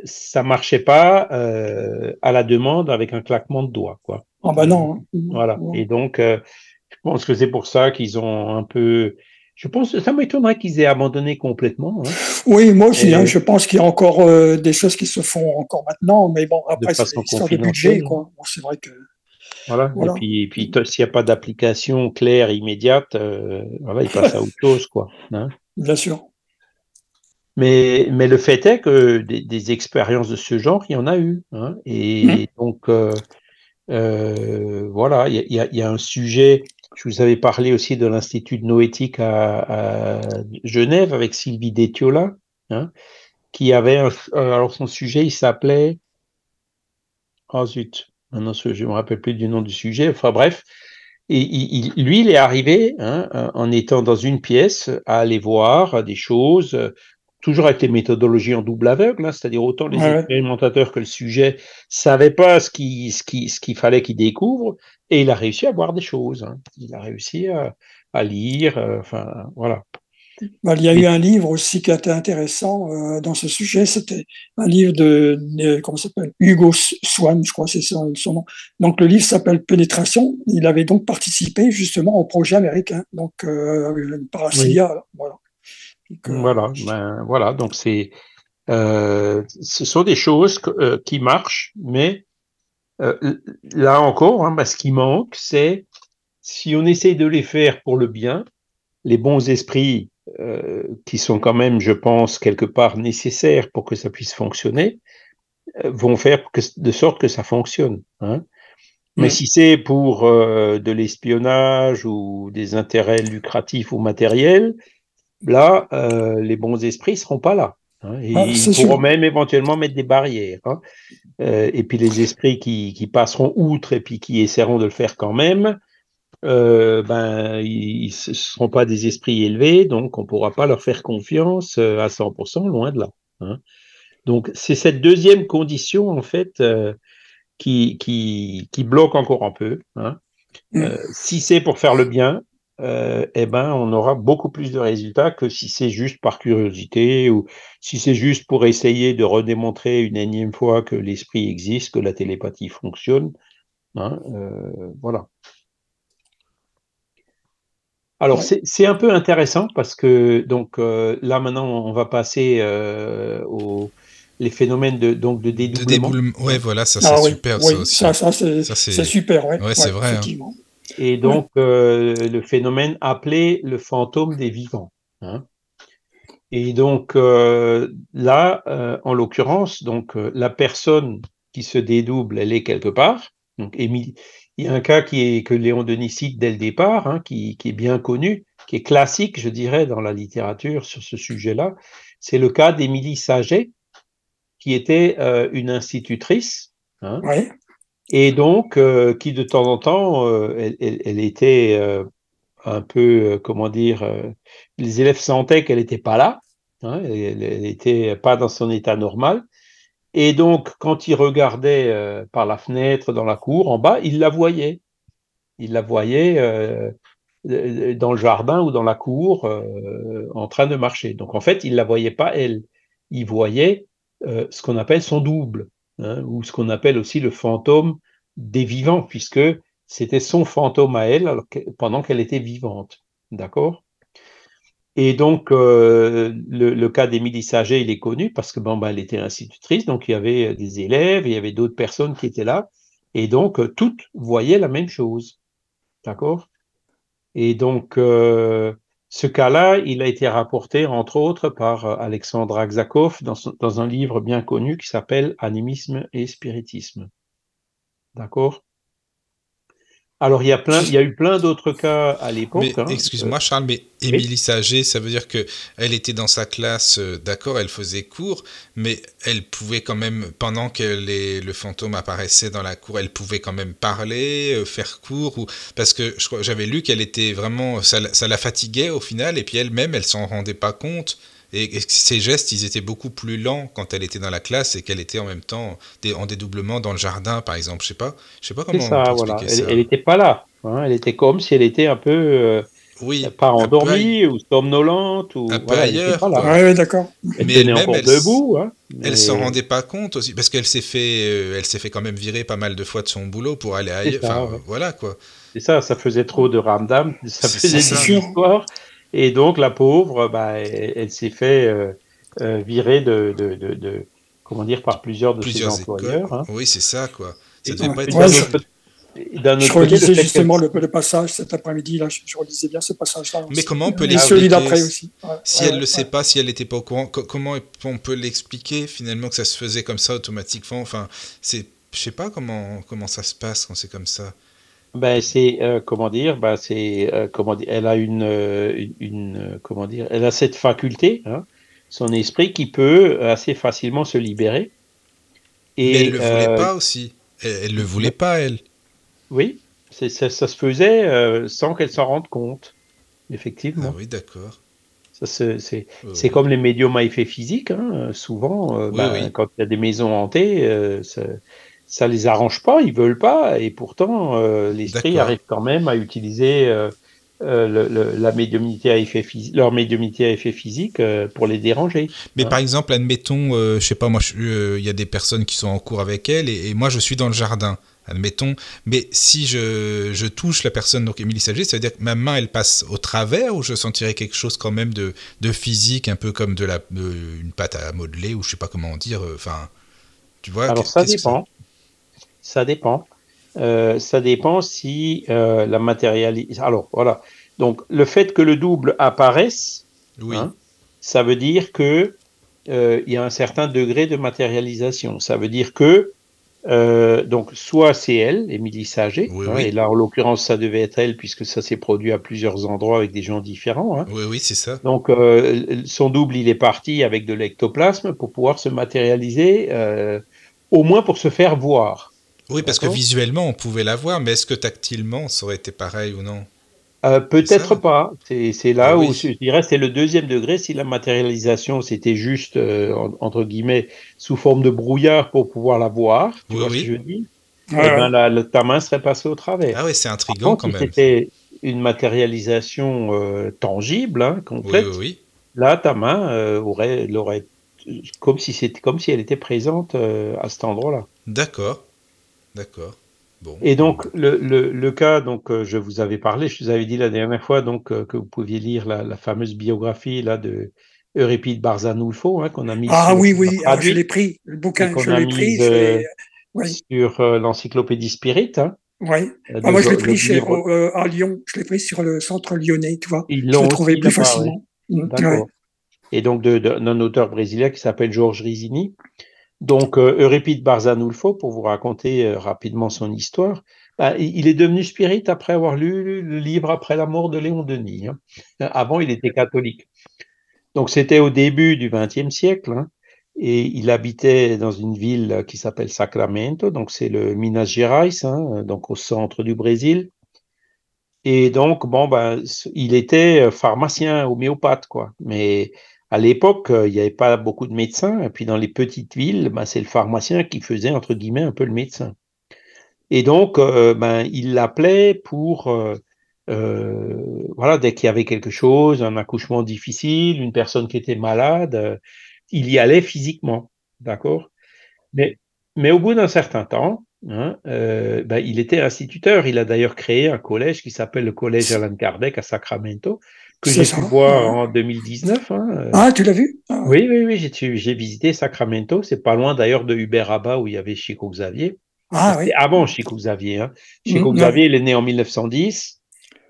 ça marchait pas euh, à la demande avec un claquement de doigts, quoi. Ah bah non. hein. Voilà. Ouais. Et donc, euh, je pense que c'est pour ça qu'ils ont un peu. Je pense, ça m'étonnerait qu'ils aient abandonné complètement, hein, Oui, moi aussi, Et- hein, je pense qu'il y a encore euh, des choses qui se font encore maintenant, mais bon, après, c'est histoire de budget, quoi. Bon, c'est vrai que. voilà. Voilà. Et puis, et puis t- s'il n'y a pas d'application claire immédiate, euh, voilà, ils passent à autre chose, quoi. hein. Bien sûr. Mais, mais le fait est que des, des expériences de ce genre, il y en a eu. Hein, et donc, euh, voilà, y y il y a un sujet. Je vous avais parlé aussi de l'Institut de noétique à, Genève avec Sylvie Détiola, hein, qui avait un, alors son sujet, il s'appelait oh zut, maintenant je me rappelle plus du nom du sujet. Enfin bref, et lui, il est arrivé hein, en étant dans une pièce à aller voir des choses, toujours avec les méthodologies en double aveugle, hein, c'est-à-dire autant les Ouais, expérimentateurs que le sujet savaient pas ce qu'il ce qui, ce qu'il fallait qu'ils découvrent, et il a réussi à voir des choses. hein. Il a réussi à, à lire, euh, enfin voilà. Bah, il y a eu un livre aussi qui a été intéressant euh, dans ce sujet. C'était un livre de, de- comment s'appelle? Hugo Swan, je crois, c'est son, son nom. Donc le livre s'appelle Pénétration. Il avait donc participé justement au projet américain, donc euh, par. Voilà. Voilà, ben, voilà, donc c'est, euh, ce sont des choses que- euh, qui marchent, mais euh, là encore, hein, ben, ce qui manque, c'est si on essaye de les faire pour le bien, les bons esprits qui sont quand même, je pense, quelque part nécessaires pour que ça puisse fonctionner, vont faire que, de sorte que ça fonctionne. Hein. Mais Mm. si c'est pour euh, de l'espionnage ou des intérêts lucratifs ou matériels, là, euh, les bons esprits seront pas là. hein, et Ah, ils pourront sûr. même éventuellement mettre des barrières. hein. Euh, et puis les esprits qui, qui passeront outre et puis qui essaieront de le faire quand même, euh, ben ils ne seront pas des esprits élevés, donc on pourra pas leur faire confiance à 100%, loin de là. hein. Donc c'est cette deuxième condition en fait qui, qui, qui bloque encore un peu. Mm. Si c'est pour faire le bien, euh, eh ben, on aura beaucoup plus de résultats que si c'est juste par curiosité ou si c'est juste pour essayer de redémontrer une énième fois que l'esprit existe, que la télépathie fonctionne. hein, euh, voilà. Alors, c'est c'est un peu intéressant parce que, donc, euh, là, maintenant, on va passer euh, aux les phénomènes de, donc, de De dédoublement. déboulement. Ouais, voilà, ça c'est Ah oui, super oui, ça aussi. ça, ça, c'est c'est- c'est super, ouais. Ouais, c'est vrai, hein. Et donc, euh, le phénomène appelé le fantôme des vivants. hein. Et donc, euh, là, euh, en l'occurrence, donc euh, la personne qui se dédouble, elle est quelque part. Donc, il y a un cas qui est, que Léon Denis cite dès le départ, hein, qui, qui est bien connu, qui est classique, je dirais, dans la littérature sur ce sujet-là. C'est le cas d'Émilie Saget, qui était euh, une institutrice. hein, Ouais. Et donc euh, qui de temps en temps, euh, elle, elle- elle était euh, un peu, euh, comment dire, euh, les élèves sentaient qu'elle n'était pas là, hein, elle, elle était pas dans son état normal. Et donc, quand ils regardaient euh, par la fenêtre dans la cour, en bas, ils la voyaient. Ils la voyaient dans le jardin ou dans la cour en train de marcher. Donc, en fait, ils la voyaient pas elle. Ils voyaient ce qu'on appelle son double hein, ou ce qu'on appelle aussi le fantôme des vivants, puisque c'était son fantôme à elle pendant qu'elle était vivante. D'accord? Et donc, euh, le, cas d'Émilie Saget, il est connu parce que bon, bah, elle était institutrice, donc il y avait des élèves, il y avait d'autres personnes qui étaient là, et donc euh, toutes voyaient la même chose. D'accord? Et donc, euh, ce cas-là, il a été rapporté, entre autres, par euh, Alexandre Aksakov dans, dans un livre bien connu qui s'appelle Animisme et spiritisme. D'accord? Alors, il y a, plein, il y a eu plein d'autres cas à l'époque. Hein. Excuse-moi, Charles, mais Émilie Sager, ça veut dire que elle était dans sa classe, euh, d'accord, elle faisait cours, mais elle pouvait quand même, pendant que les, le fantôme apparaissait dans la cour, elle pouvait quand même parler, euh, faire cours, ou parce que j'avais lu qu'elle était vraiment, ça, ça, la fatiguait au final, et puis elle-même, elle s'en rendait pas compte. Et, ses gestes, ils étaient beaucoup plus lents quand elle était dans la classe et qu'elle était en même temps en dédoublement dans le jardin, par exemple. Je sais pas, je sais pas comment. Ça, voilà. Elle n'était pas là. Hein. Elle était comme si elle était un peu. Euh, oui, pas endormie ou somnolente ou un peu ailleurs. Oui, d'accord. Elle mais elle encore debout. Hein, Elle s'en rendait pas compte aussi parce qu'elle s'est fait, euh, elle s'est fait quand même virer pas mal de fois de son boulot pour aller ailleurs. enfin, voilà quoi. C'est ça, ça faisait trop de ramdam, ça faisait du sport. Et donc, la pauvre, bah, elle, s'est fait euh, euh, virer de, de, de, comment dire, par plusieurs de plusieurs ses employeurs. Hein. Oui, c'est ça, quoi. Ça devait pas être ouais, je, je relisais justement le, le, passage cet après-midi, là, je, je, relisais bien ce passage-là. Mais comment on peut l'expliquer d'après aussi. Si elle ne le sait pas, si elle n'était pas au courant, comment on peut l'expliquer finalement que ça se faisait comme ça automatiquement? Enfin, c'est, je sais pas comment, comment ça se passe quand c'est comme ça. Ben c'est euh, comment dire, ben c'est euh, comment dire, elle a une, euh, une, comment dire, elle a cette faculté, hein, son esprit qui peut assez facilement se libérer. Et Mais elle le voulait pas aussi. Elle, elle, le voulait pas elle. Oui, ça, ça, se faisait sans qu'elle s'en rende compte, effectivement. Ah oui, d'accord. C'est c'est comme les médiums à effet physique, hein, souvent, oui, ben, oui. quand il y a des maisons hantées, ça les arrange pas, ils veulent pas, et pourtant euh, l'esprit arrive quand même à utiliser euh, euh, le, la médiumnité à effet leur médiumnité à effet physique pour les déranger. Mais hein. par exemple, admettons, je sais pas, moi, il y a des personnes qui sont en cours avec elle, et, moi je suis dans le jardin. Admettons, mais si je, je touche la personne, donc Émilie Sager, ça veut dire que ma main elle passe au travers ou je sentirais quelque chose quand même de, de physique, un peu comme de la une pâte à modeler ou je sais pas comment dire. Enfin, tu vois. Alors ça dépend. Ça dépend. Euh, ça dépend si euh, la matérialisation. Alors voilà. Donc le fait que le double apparaisse, oui. hein, ça veut dire que euh, il y a un certain degré de matérialisation. Ça veut dire que donc soit c'est elle, Émilie Saget, oui, hein, oui. et là en l'occurrence ça devait être elle puisque ça s'est produit à plusieurs endroits avec des gens différents. Hein. Oui, oui, c'est ça. Donc son double il est parti avec de l'ectoplasme pour pouvoir se matérialiser, au moins pour se faire voir. Oui, parce que visuellement, on pouvait la voir, mais est-ce que tactilement, ça aurait été pareil ou non? Euh, Peut-être pas. C'est là ah, où oui. je dirais c'est le deuxième degré. Si la matérialisation, c'était juste, euh, entre guillemets, sous forme de brouillard pour pouvoir la voir, tu oui, vois oui. ce que je dis? Eh ben, la, la, ta main serait passée au travers. Ah oui, c'est intriguant quand si même. c'était une matérialisation euh, tangible, hein, complète, oui, là, ta main euh, aurait, aurait comme si c'était comme si elle était présente euh, à cet endroit-là. D'accord. D'accord. Bon. Et donc le, le, le cas, donc euh, je vous avais parlé, je vous avais dit la dernière fois donc euh, que vous pouviez lire la, la, fameuse biographie là de Euripide Barzanulfo hein, qu'on a mis. Ah oui oui, ah, je l'ai pris le bouquin, je l'ai pris euh, oui. sur l'encyclopédie Spirit. Hein, oui. Ah, moi je l'ai pris chez, à Lyon, je l'ai pris sur le centre lyonnais, tu vois. Ils l'ai trouvé plus facilement. Mm, D'accord. Ouais. Et donc d'un auteur brésilien qui s'appelle Georges Risini. Donc, euh, Euripide Barzanulfo, pour vous raconter euh, rapidement son histoire, bah, il est devenu spirit après avoir lu le livre Après la mort de Léon Denis. Hein. Avant, il était catholique. Donc, c'était au début du XXe siècle, hein, et il habitait dans une ville qui s'appelle Sacramento, donc c'est le Minas Gerais, hein, donc au centre du Brésil. Et donc, bon, ben, il était pharmacien homéopathe, quoi. Mais à l'époque, il n'y avait pas beaucoup de médecins, et puis dans les petites villes, ben, c'est le pharmacien qui faisait, entre guillemets, un peu le médecin. Et donc, euh, ben, il l'appelait pour, euh, euh, voilà, dès qu'il y avait quelque chose, un accouchement difficile, une personne qui était malade, euh, il y allait physiquement, d'accord? Mais, mais au bout d'un certain temps, hein, ben, il était instituteur. Il a d'ailleurs créé un collège qui s'appelle le Collège Alan Kardec à Sacramento, que j'ai pu voir en 2019. Hein. Ah, tu l'as vu? Ah. Oui, oui, oui, j'ai visité Sacramento. C'est pas loin d'ailleurs de Uberaba où il y avait Chico Xavier. Ah, oui. Avant Chico Xavier. Hein. Chico mmh, Xavier, ouais. il est né en 1910.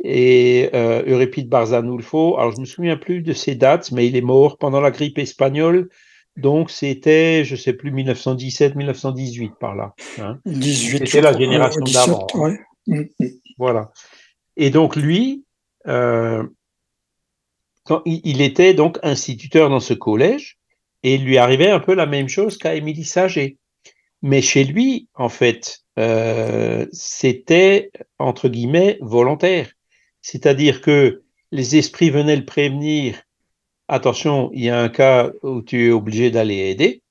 Et euh, Euripide Barzanulfo, alors je me souviens plus de ses dates, mais il est mort pendant la grippe espagnole. Donc c'était, je sais plus, 1917, 1918 par là. Hein. C'était la génération d'avant. Ouais. Mmh. Voilà. Et donc lui, euh, il, était donc instituteur dans ce collège, et il lui arrivait un peu la même chose qu'à Émilie Saget. Mais chez lui, en fait, euh, c'était entre guillemets volontaire. C'est-à-dire que les esprits venaient le prévenir. Attention, il y a un cas où tu es obligé d'aller aider,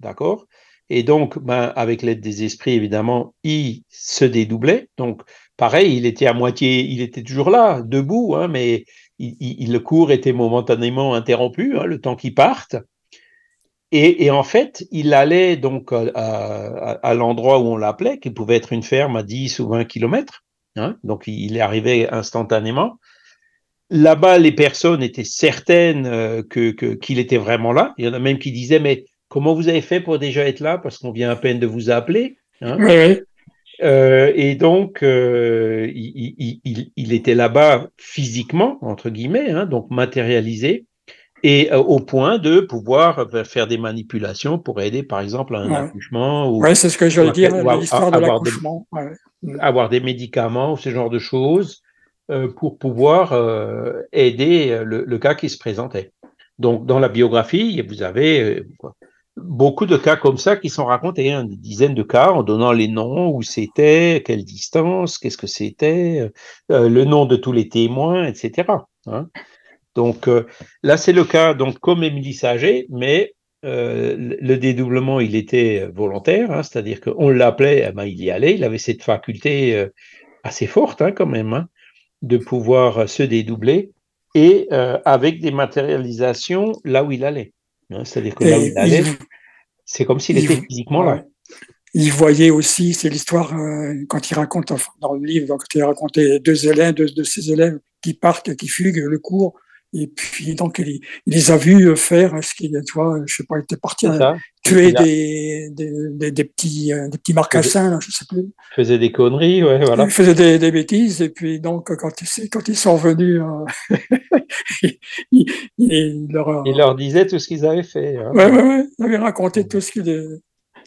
d'accord? Et donc, ben, avec l'aide des esprits, évidemment, il se dédoublait. Donc, pareil, il était à moitié, il était toujours là, debout, hein, mais le cours était momentanément interrompu, hein, le temps qu'il parte. Et, en fait, il allait donc à, l'endroit où on l'appelait, qui pouvait être une ferme à 10 ou 20 kilomètres. Hein, donc, il est arrivé instantanément. Là-bas, les personnes étaient certaines euh, que qu'il était vraiment là. Il y en a même qui disaient, mais comment vous avez fait pour déjà être là? Parce qu'on vient à peine de vous appeler. Hein euh, et donc, euh, il, il, il, il, était là-bas physiquement, entre guillemets, hein, donc matérialisé, et euh, au point de pouvoir euh, faire des manipulations pour aider, par exemple, à un Ouais. accouchement ou ouais, c'est ce que je veux dire, l'histoire de avoir des- l'accouchement. Ouais. avoir des médicaments ou ce genre de choses pour pouvoir aider le, le cas qui se présentait. Donc, dans la biographie, vous avez quoi, beaucoup de cas comme ça qui sont racontés, hein, des dizaines de cas en donnant les noms, où c'était, quelle distance, qu'est-ce que c'était, euh, le nom de tous les témoins, etc. hein. Donc euh, là, c'est le cas, donc comme Émilie Saget, mais euh, le le dédoublement, il était volontaire, hein, c'est-à-dire qu'on l'appelait, eh ben, il y allait, il avait cette faculté assez forte hein, quand même, hein, de pouvoir se dédoubler et avec des matérialisations là où il allait. Hein. c'est-à-dire que là où Et il allait, il- c'est comme s'il il- était physiquement là. Il voyait aussi, c'est l'histoire euh, quand il raconte enfin, dans le livre, quand il racontait deux élèves, deux de ses élèves qui partent, qui fuguent le cours, et puis donc il, il les a vus faire ce qu'il, tu vois, je sais pas, il était parti C'est ça. tuer des, des, des, des petits euh, des petits marcassins, là, je sais plus. Faisait des conneries, ouais, voilà. Il faisait des, des bêtises et puis donc quand ils quand ils sont venus, euh, il, il leur Il leur disait tout ce qu'ils avaient fait. hein. ouais, ouais, ouais, il avait raconté tout ce qu'ils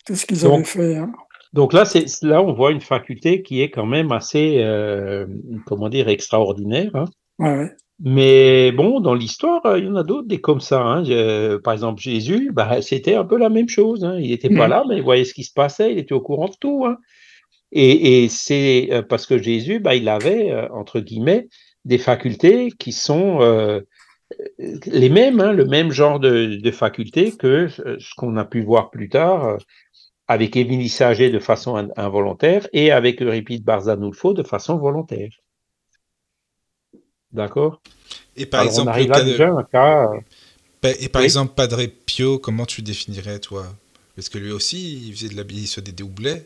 tout ce qu'ils Donc, avaient fait. Hein. Donc là, c'est là on voit une faculté qui est quand même assez, euh, comment dire, extraordinaire. hein. Ouais, ouais. Mais bon, dans l'histoire, euh, il y en a d'autres des comme ça. hein. Je- par exemple, Jésus, bah, c'était un peu la même chose. hein. Il n'était pas Mhm. là, mais il voyait ce qui se passait, il était au courant de tout. hein. Et, et c'est euh, parce que Jésus, bah, il avait, euh, entre guillemets, des facultés qui sont euh, les mêmes, le même genre de, de facultés que euh, ce qu'on a pu voir plus tard euh, avec Émilie Saget de façon in- involontaire et avec Euripide Barzanulfo de façon volontaire. D'accord Et par Alors, on exemple, le arrive cas de- déjà un cas. euh, Et par Oui. exemple, Padre Pio, comment tu définirais, toi? Parce que lui aussi, il faisait de la il se dédoublait.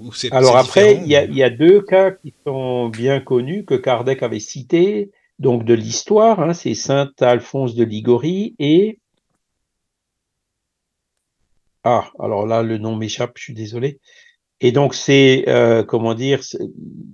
Ou c'est Alors après, il y, a, mais- il y a deux cas qui sont bien connus que Kardec avait cités, donc de l'histoire, hein, c'est Saint Alphonse de Ligorie et ah, alors là le nom m'échappe, je suis désolé. Et donc c'est euh, comment dire,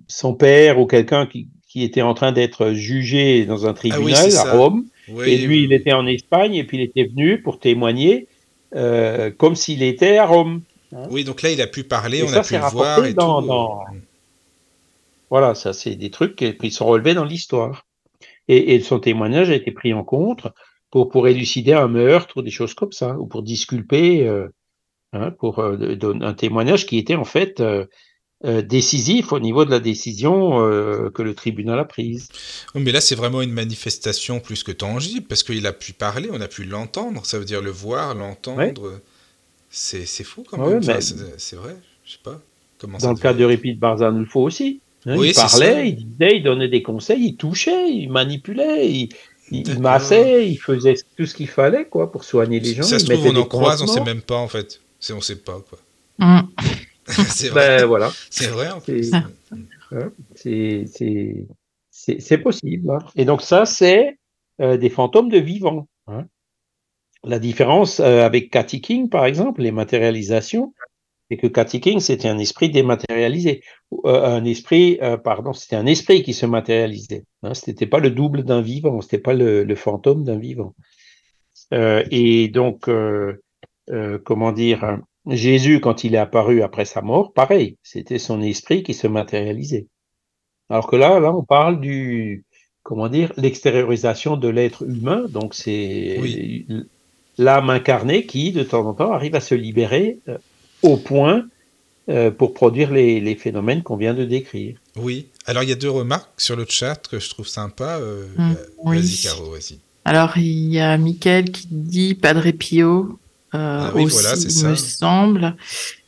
son père ou quelqu'un qui, qui était en train d'être jugé dans un Ah oui, tribunal à. Rome, Oui, et lui oui, il était en Espagne et puis il était venu pour témoigner euh, comme s'il était à Rome. Oui, donc là, il a pu parler, Et on ça, a pu le voir et dans- tout. dans- Voilà, ça c'est des trucs qui, sont relevés dans l'histoire. Et, et son témoignage a été pris en compte pour, pour élucider un meurtre ou des choses comme ça, ou pour disculper, euh, hein, pour euh, un témoignage qui était en fait euh, décisif au niveau de la décision euh, que le tribunal a prise. Oui, mais là, c'est vraiment une manifestation plus que tangible, parce qu'il a pu parler, on a pu l'entendre. Ça veut dire le voir, l'entendre. C'est c'est fou quand Ouais, même. C'est vrai, je sais pas. Comment ça Dans le cas de Répide Barzanulfo aussi. hein, Oui, il parlait, il disait, il donnait des conseils, il touchait, il manipulait, il, il, il D'accord. massait, il faisait tout ce qu'il fallait quoi pour soigner les gens. Ça se trouve, on en croise, on sait pansements. même pas en fait. On sait pas quoi. Mm. c'est vrai. Ben voilà. C'est vrai en plus. C'est- Hein, possible. hein. Et donc ça, c'est euh, des fantômes de vivants. hein. La différence euh, avec Cathy King, par exemple, les matérialisations, c'est que Cathy King, c'était un esprit dématérialisé. Euh, un esprit, pardon, c'était un esprit qui se matérialisait. Hein. C'était pas le double d'un vivant, c'était pas le, le fantôme d'un vivant. Et donc, comment dire, Jésus, quand il est apparu après sa mort, pareil, c'était son esprit qui se matérialisait. Alors que là, là, on parle du, comment dire, l'extériorisation de l'être humain. Donc c'est l'âme incarnée qui, de temps en temps, arrive à se libérer euh, au point euh, pour produire les, phénomènes qu'on vient de décrire. Oui. Alors il y a deux remarques sur le chat que je trouve sympa. Euh, mmh, vas-y, Caro, vas-y. Alors il y a Mickaël qui dit Padre Pio. Ah oui, aussi, voilà, il me semble.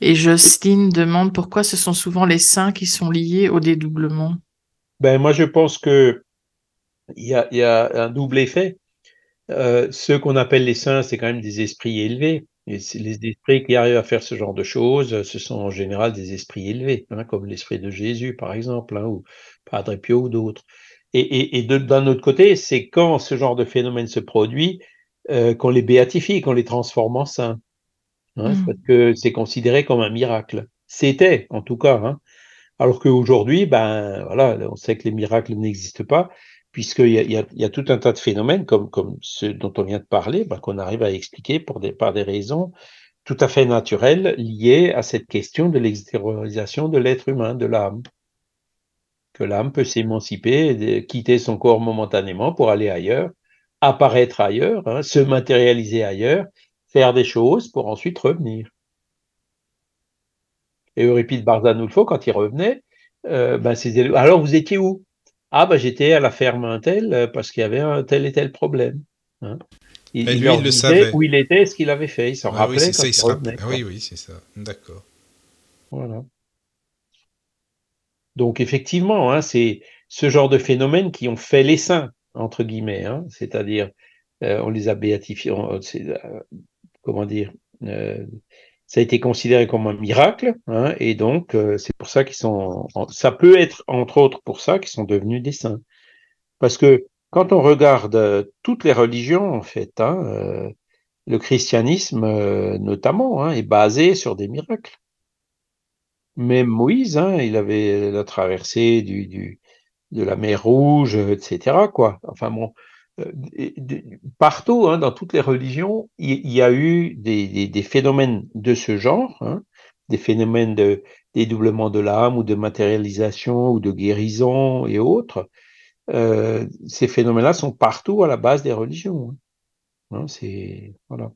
Et Justine demande pourquoi ce sont souvent les saints qui sont liés au dédoublement. Ben, moi, je pense que il y a, y a, un double effet. Euh, ceux qu'on appelle les saints, c'est quand même des esprits élevés. Et les esprits qui arrivent à faire ce genre de choses, ce sont en général des esprits élevés, hein, comme l'esprit de Jésus, par exemple, hein, ou Padre Pio ou d'autres. Et, et, et d'un autre côté, c'est quand ce genre de phénomène se produit euh, qu'on les béatifie, qu'on les transforme en saints. Hein, mmh. Parce que c'est considéré comme un miracle. C'était, en tout cas. Hein. Alors qu'aujourd'hui, ben voilà, on sait que les miracles n'existent pas, puisqu'il y a, y, a, y a, tout un tas de phénomènes comme, comme ceux dont on vient de parler, ben, qu'on arrive à expliquer pour des, par des raisons tout à fait naturelles liées à cette question de l'extériorisation de l'être humain, de l'âme. Que l'âme peut s'émanciper, quitter son corps momentanément pour aller ailleurs, apparaître ailleurs, hein, se matérialiser ailleurs, faire des choses pour ensuite revenir. Et Euripide Barzanulfo, quand il revenait, euh, ben, alors vous étiez où? Ah, ben, j'étais à la ferme un tel euh, parce qu'il y avait un tel et tel problème. Hein. Il, lui, il le savait. Où il était, ce qu'il avait fait. Il s'en ah rappelait. Oui, quand il ah oui, oui, c'est ça. D'accord. Voilà. Donc, effectivement, hein, c'est ce genre de phénomènes qui ont fait les saints, entre guillemets. Hein, C'est-à-dire, euh, on les a béatifiés. comment dire ça a été considéré comme un miracle, hein, et donc euh, c'est pour ça qu'ils sont. Ça peut être entre autres pour ça qu'ils sont devenus des saints, parce que quand on regarde euh, toutes les religions en fait, hein, euh, le christianisme notamment est basé sur des miracles. Même Moïse, il avait la traversée du, de la mer Rouge, etc. Quoi. Enfin bon, euh, partout, hein, dans toutes les religions, il, y a eu des, phénomènes de ce genre, hein, des phénomènes de dédoublement de l'âme ou de matérialisation ou de guérison et autres. Euh, ces phénomènes-là sont partout à la base des religions. Hein. c'est voilà.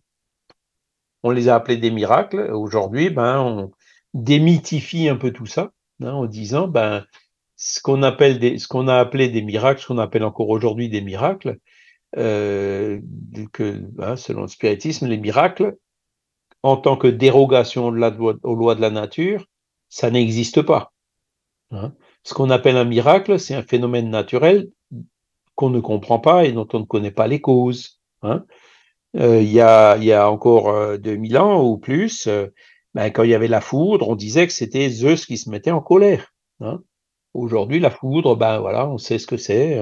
On les a appelés des miracles. Aujourd'hui, ben, on démythifie un peu tout ça en disant, ben, ce qu'on appelle des, a appelé des miracles, ce qu'on appelle encore aujourd'hui des miracles, euh, hein, selon le spiritisme, les miracles, en tant que dérogation aux lois de la nature, ça n'existe pas. Hein? Ce qu'on appelle un miracle, c'est un phénomène naturel qu'on ne comprend pas et dont on ne connaît pas les causes. Hein? Euh, il, y a, encore 2000 euh, ans ou plus, ben, quand il y avait la foudre, on disait que c'était Zeus qui se mettait en colère. Aujourd'hui, la foudre, ben voilà, on sait ce que c'est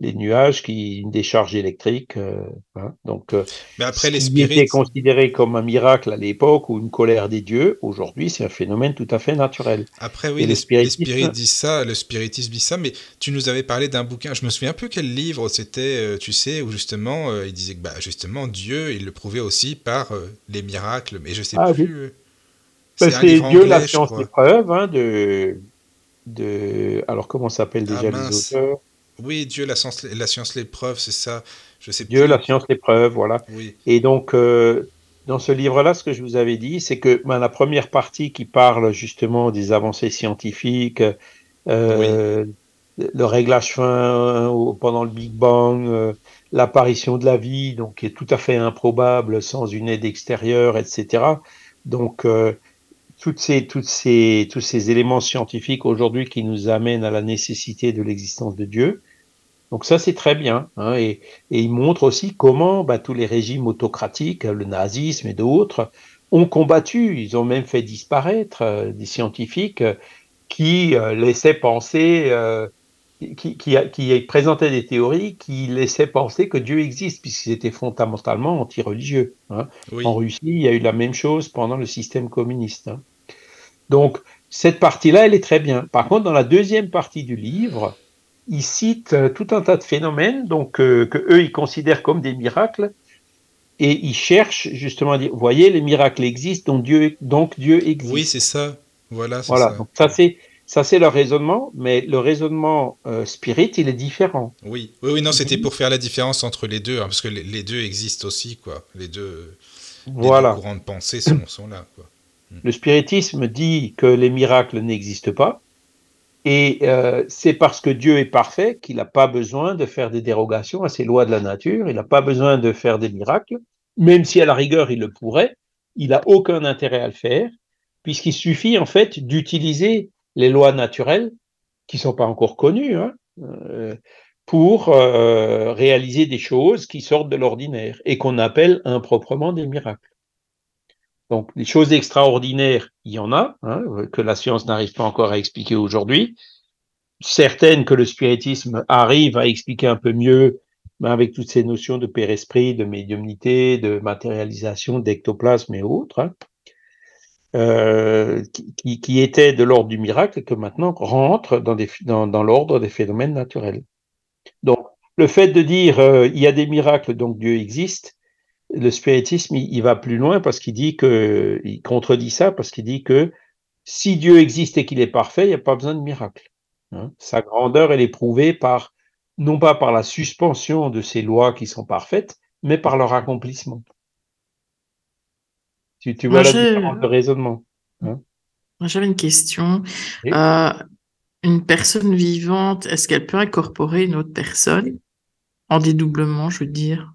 les nuages qui une décharge électrique. Euh, hein. donc, euh, mais après les spirites, était considéré comme un miracle à l'époque ou une colère des dieux. Aujourd'hui, c'est un phénomène tout à fait naturel. Après, oui, les, spirites disent ça, le spiritisme dit ça. Mais tu nous avais parlé d'un bouquin. Je me souviens un peu quel livre c'était. Euh, tu sais, où justement, il disait que bah, justement Dieu, il le prouvait aussi par les miracles. Mais je sais ah, plus. Ben, c'est Dieu, la science des preuves, hein, de, de. Alors comment s'appelle déjà ah, les auteurs? Oui, Dieu, la science, la science l'épreuve, c'est ça. Je sais Dieu, la science, l'épreuve, voilà. Oui. Et donc, euh, dans ce livre-là, ce que je vous avais dit, c'est que ben, la première partie qui parle justement des avancées scientifiques, euh, le réglage fin pendant le Big Bang, euh, l'apparition de la vie, donc qui est tout à fait improbable sans une aide extérieure, etc. Donc, toutes ces, toutes ces, tous ces éléments scientifiques aujourd'hui qui nous amènent à la nécessité de l'existence de Dieu. Donc ça, c'est très bien. Hein, et, et, il montre aussi comment bah, tous les régimes autocratiques, le nazisme et d'autres, ont combattu. Ils ont même fait disparaître euh, des scientifiques euh, qui euh, laissaient penser, qui, qui, qui, présentaient des théories qui laissaient penser que Dieu existe, puisqu'ils étaient fondamentalement anti-religieux. Hein. En Russie, il y a eu la même chose pendant le système communiste. Hein. Donc, cette partie-là, elle est très bien. Par contre, dans la deuxième partie du livre, il cite euh, tout un tas de phénomènes donc, euh, que eux, ils considèrent comme des miracles et il cherche justement à dire, vous voyez, les miracles existent, donc Dieu, donc Dieu existe. Oui, c'est ça. Voilà, c'est Voilà, ça. donc ça c'est ça c'est leur raisonnement, mais le raisonnement euh, spirit, il est différent. Oui, oui, oui, non, c'était pour faire la différence entre les deux, hein, parce que les, les deux existent aussi, quoi. Les deux, les deux Voilà. courants de pensée sont, sont là, quoi. Le spiritisme dit que les miracles n'existent pas, et euh, c'est parce que Dieu est parfait qu'il n'a pas besoin de faire des dérogations à ses lois de la nature, il n'a pas besoin de faire des miracles, même si à la rigueur il le pourrait, il n'a aucun intérêt à le faire, puisqu'il suffit en fait d'utiliser les lois naturelles, qui sont pas encore connues, hein, euh, pour euh, réaliser des choses qui sortent de l'ordinaire et qu'on appelle improprement des miracles. Donc, les choses extraordinaires, il y en a, hein, que la science n'arrive pas encore à expliquer aujourd'hui. Certaines que le spiritisme arrive à expliquer un peu mieux, mais avec toutes ces notions de père-esprit, de médiumnité, de matérialisation, d'ectoplasme et autres, hein, euh, qui, étaient de l'ordre du miracle et que maintenant rentrent dans l'ordre des phénomènes naturels. Donc, le fait de dire euh, il y a des miracles, donc Dieu existe, le spiritisme, il, il va plus loin parce qu'il dit que, il contredit ça parce qu'il dit que si Dieu existe et qu'il est parfait, il n'y a pas besoin de miracle. hein. Sa grandeur, elle est prouvée par, non pas par la suspension de ces lois qui sont parfaites, mais par leur accomplissement. Tu, tu vois Moi, la différence de raisonnement. Moi, J'avais une question. Oui. Euh, une personne vivante, est-ce qu'elle peut incorporer une autre personne? En dédoublement, je veux dire?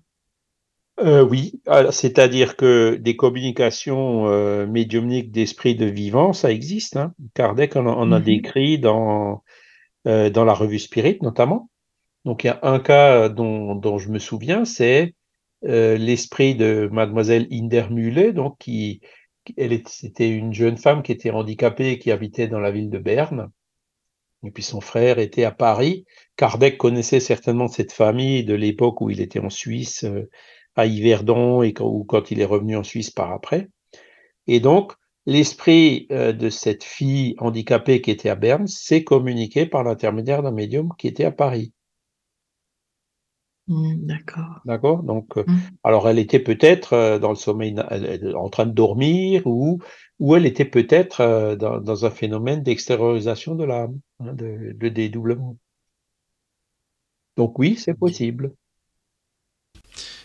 Euh, oui, c'est-à-dire que des communications euh, médiumniques d'esprit de vivant, ça existe. Hein. Kardec en, a- en a Mhm. décrit dans, euh, dans la revue Spirit notamment. Donc il y a un cas dont, dont je me souviens, c'est l'esprit de mademoiselle Indermühle, donc qui, elle c'était une jeune femme qui était handicapée et qui habitait dans la ville de Berne. Et puis son frère était à Paris. Kardec connaissait certainement cette famille de l'époque où il était en Suisse, euh, à Yverdon, et quand, ou quand il est revenu en Suisse par après. Et donc, l'esprit euh, de cette fille handicapée qui était à Berne s'est communiqué par l'intermédiaire d'un médium qui était à Paris. Hmm, d'accord. D'accord? Donc, euh, Mm. alors elle était peut-être euh, dans le sommeil, en train de dormir, ou, ou elle était peut-être dans, dans un phénomène d'extériorisation de l'âme, hein, de, de dédoublement. Donc oui, c'est possible.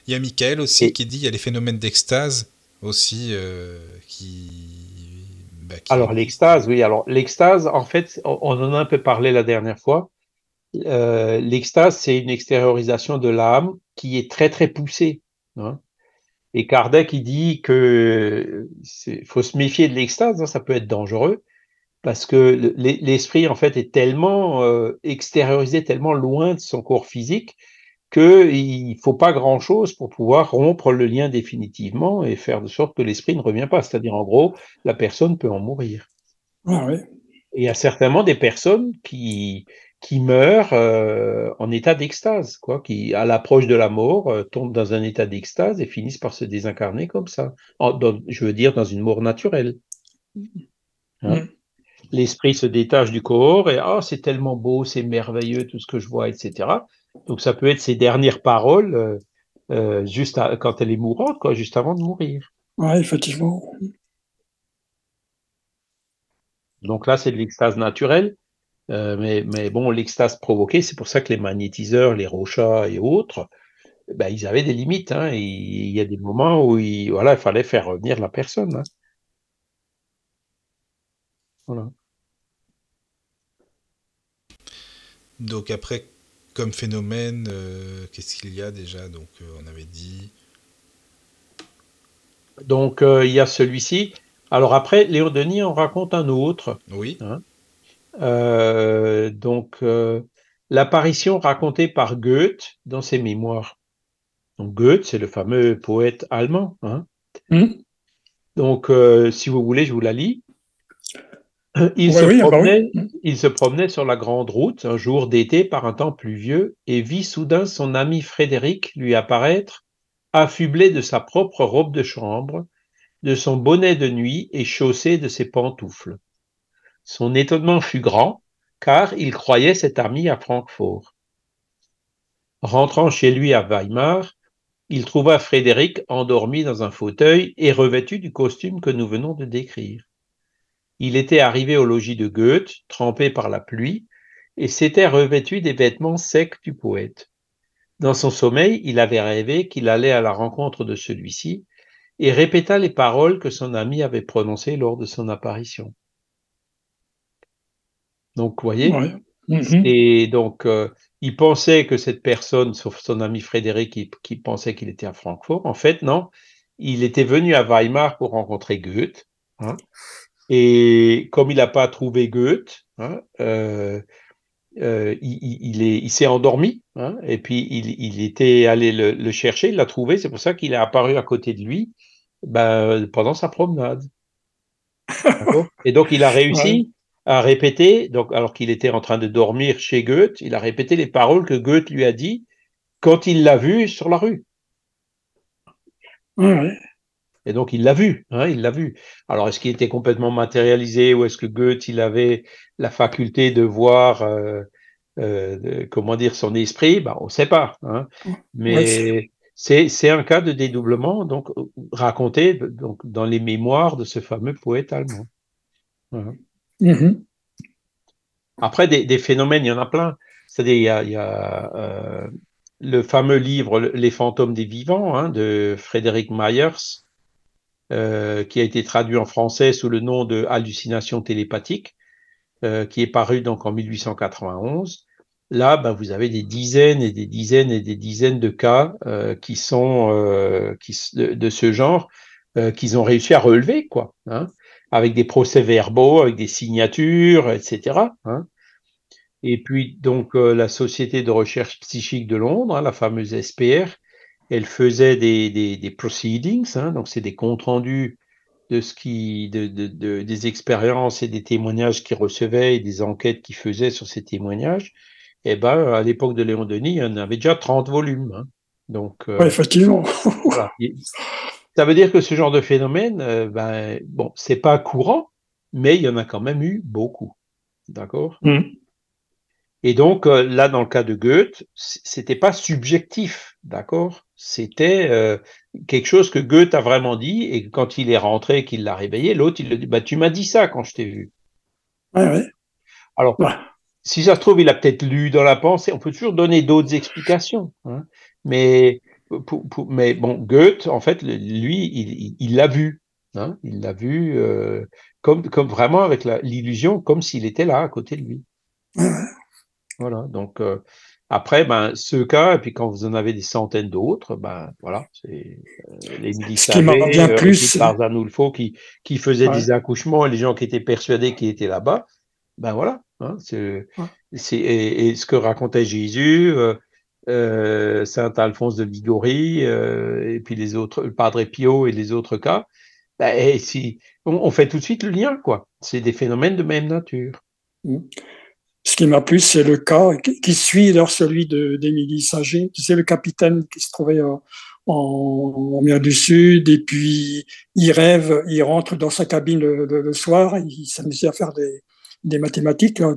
Il y a Michael aussi Et- qui dit il y a les phénomènes d'extase aussi euh, qui, bah, qui- Alors l'extase, oui. Alors l'extase, en fait, on, on en a un peu parlé la dernière fois. Euh, l'extase, c'est une extériorisation de l'âme qui est très très poussée. hein. Et Kardec, il dit que faut se méfier de l'extase, hein, ça peut être dangereux parce que le- l'e- l'esprit en fait est tellement euh, extériorisé, tellement loin de son corps physique que il faut pas grand chose pour pouvoir rompre le lien définitivement et faire de sorte que l'esprit ne revient pas. C'est-à-dire en gros, la personne peut en mourir. Ah oui. Et il y a certainement des personnes qui, qui meurent euh, en état d'extase, quoi, qui, à l'approche de la mort, euh, tombent dans un état d'extase et finissent par se désincarner comme ça. En- dans- je veux dire, dans une mort naturelle. Hein. Mm. L'esprit se détache du corps et ah, c'est tellement beau, c'est merveilleux, tout ce que je vois, etc. Donc ça peut être ses dernières paroles euh, euh, juste à- quand elle est mourante, quoi, juste avant de mourir. Ouais, effectivement. Donc là, c'est de l'extase naturelle. Euh, mais, mais bon, l'extase provoquée, c'est pour ça que les magnétiseurs, les rochas et autres, ben, ils avaient des limites. Hein, et il y a des moments où il, voilà, il fallait faire revenir la personne. Hein. Voilà. Donc après, comme phénomène, euh, qu'est-ce qu'il y a déjà Donc euh, on avait dit. Donc euh, il y a celui-ci. Alors après, Léon Denis en raconte un autre. Oui. Euh, donc euh, l'apparition racontée par Goethe dans ses mémoires. Donc Goethe, c'est le fameux poète allemand. Hein. Hmm. Donc, euh, si vous voulez, je vous la lis. Il, Oui, se oui, ah bah oui. il se promenait sur la grande route un jour d'été par un temps pluvieux et vit soudain son ami Frédéric lui apparaître, affublé de sa propre robe de chambre, de son bonnet de nuit et chaussé de ses pantoufles. Son étonnement fut grand, car il croyait cet ami à Francfort. Rentrant chez lui à Weimar, il trouva Frédéric endormi dans un fauteuil et revêtu du costume que nous venons de décrire. Il était arrivé au logis de Goethe, trempé par la pluie, et s'était revêtu des vêtements secs du poète. Dans son sommeil, il avait rêvé qu'il allait à la rencontre de celui-ci et répéta les paroles que son ami avait prononcées lors de son apparition. Donc, vous voyez, et donc, euh, il pensait que cette personne, sauf son ami Frédéric, qui, pensait qu'il était à Francfort, en fait, non, il était venu à Weimar pour rencontrer Goethe. Hein, et comme il n'a pas trouvé Goethe, hein, euh, euh, il, s'est endormi, hein, et puis il, était allé le, chercher, il l'a trouvé, c'est pour ça qu'il est apparu à côté de lui ben, pendant sa promenade. et donc il a réussi à répéter, donc alors qu'il était en train de dormir chez Goethe, il a répété les paroles que Goethe lui a dit quand il l'a vu sur la rue. Et donc il l'a vu, hein, il l'a vu. Alors est-ce qu'il était complètement matérialisé ou est-ce que Goethe il avait la faculté de voir, euh, euh, comment dire, son esprit? Ben, On ne sait pas. Hein. Mais c'est un cas de dédoublement donc raconté donc dans les mémoires de ce fameux poète allemand. Mhm. Après, des, phénomènes, il y en a plein. C'est-à-dire, il y a, euh, le fameux livre Les fantômes des vivants hein, de Frédéric Myers, euh, qui a été traduit en français sous le nom de Hallucination télépathique, euh, qui est paru donc en 1891. Là, ben, vous avez des dizaines et des dizaines et des dizaines de cas qui sont qui, de, ce genre qu'ils ont réussi à relever, quoi. Hein avec des procès-verbaux, avec des signatures, etc. Hein. Et puis, donc, euh, la Société de recherche psychique de Londres, hein, la fameuse SPR, elle faisait des, des, proceedings, hein, donc c'est des comptes rendus de ce qui, de, de, des expériences et des témoignages qu'ils recevaient et des enquêtes qu'ils faisaient sur ces témoignages. Et eh ben, à l'époque de Léon Denis, il y en avait déjà 30 volumes. Donc, euh, effectivement. voilà. Ça veut dire que ce genre de phénomène, euh, ben, bon, c'est pas courant, mais il y en a quand même eu beaucoup. D'accord? Mmh. Et donc, euh, là, dans le cas de Goethe, c'était pas subjectif, d'accord? C'était euh, quelque chose que Goethe a vraiment dit, et quand il est rentré, qu'il l'a réveillé, l'autre, il lui dit, bah, tu m'as dit ça quand je t'ai vu. Ouais, ouais. Alors, si ça se trouve, il a peut-être lu dans la pensée, on peut toujours donner d'autres explications, hein, mais mais bon, Goethe, en fait, lui, il l'a vu. Hein, il l'a vu euh, comme, comme vraiment avec l'illusion, comme s'il était là à côté de lui. Voilà. Donc euh, après, ben ce cas, et puis quand vous en avez des centaines d'autres, ben voilà, c'est euh, les militaires, bien plus, Tarzan qui qui faisait des accouchements et les gens qui étaient persuadés qu'il était là-bas. Ben voilà. Hein, c'est et, et, ce que racontait Jésus. Euh, Saint Alphonse de Liguori, euh, et puis les autres, le Padre Pio et les autres cas, et si, on, fait tout de suite le lien, quoi. C'est des phénomènes de même nature. Mmh. Ce qui m'a plu, c'est le cas qui, suit alors celui d'Émilie Saget. Tu sais, le capitaine qui se trouvait en, en, mer du Sud, et puis il rêve, il rentre dans sa cabine le soir, il s'amusait à faire des, des mathématiques hein,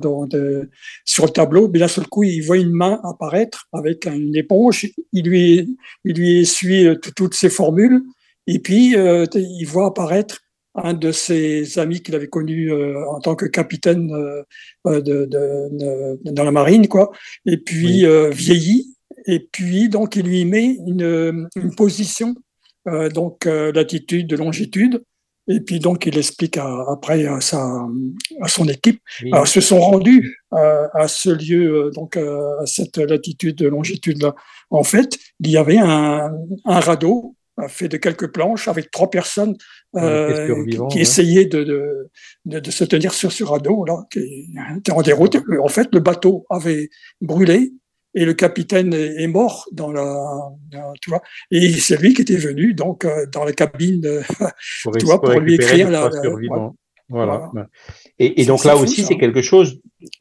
sur le tableau. Mais d'un seul coup, il voit une main apparaître avec une éponge. Il lui, il lui essuie euh, toutes ses formules. Et puis, euh, il voit apparaître un de ses amis qu'il avait connu euh, en tant que capitaine de, dans la marine, quoi. Et puis vieilli. Et puis donc il lui met une, une position, donc latitude, longitude, et puis donc il explique après à, sa, à son équipe. Alors, se sont rendus à, ce lieu, euh, donc à cette latitude, de longitude là. En fait, il y avait un, un radeau euh, fait de quelques planches avec trois personnes euh, qui, essayaient de, de, de, se tenir sur ce radeau là, qui était en déroute. En fait, le bateau avait brûlé et le capitaine est mort dans la, tu vois, et c'est lui qui était venu donc euh, dans la cabine, pour, tu vois, pour lui écrire la, la voilà. Et, et donc là aussi, c'est quelque chose,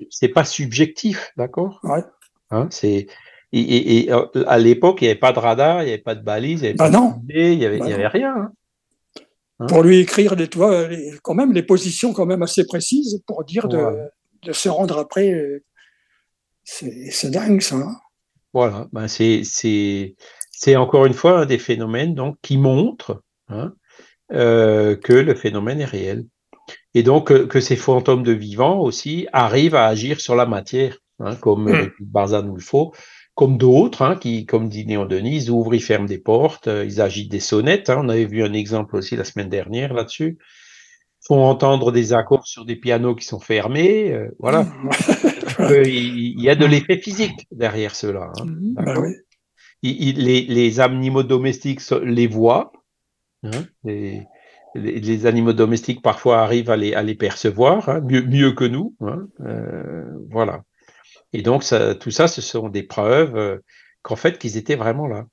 c'est pas subjectif, d'accord? Ouais. hein, C'est et, et, euh, à l'époque, il n'y avait pas de radar, il n'y avait pas de balise, il n'y avait bah avait, bah avait rien. Hein. Hein? pour lui écrire, vois, quand même les positions quand même assez précises pour dire de, de se rendre après euh, c'est dingue, ça. Hein. voilà, ben c'est encore une fois un des phénomènes donc, qui montre euh, que le phénomène est réel. Et donc que, que, ces fantômes de vivants aussi arrivent à agir sur la matière, hein, comme mmh. Barzan nous le faut, comme d'autres, hein, qui, comme dit Néon Denis, ils ouvrent, ils ferment des portes, euh, ils agitent des sonnettes. Hein, on avait vu un exemple aussi la semaine dernière là-dessus. Font entendre des accords sur des pianos qui sont fermés. Euh, voilà. il, y a de l'effet physique derrière cela. Hein, bah oui. il, les, les, animaux domestiques les voient. Hein, les, les, animaux domestiques parfois arrivent à les, à les percevoir hein, mieux, mieux, que nous. Hein, euh, voilà. Et donc, ça, tout ça, ce sont des preuves euh, qu'en fait, qu'ils étaient vraiment là.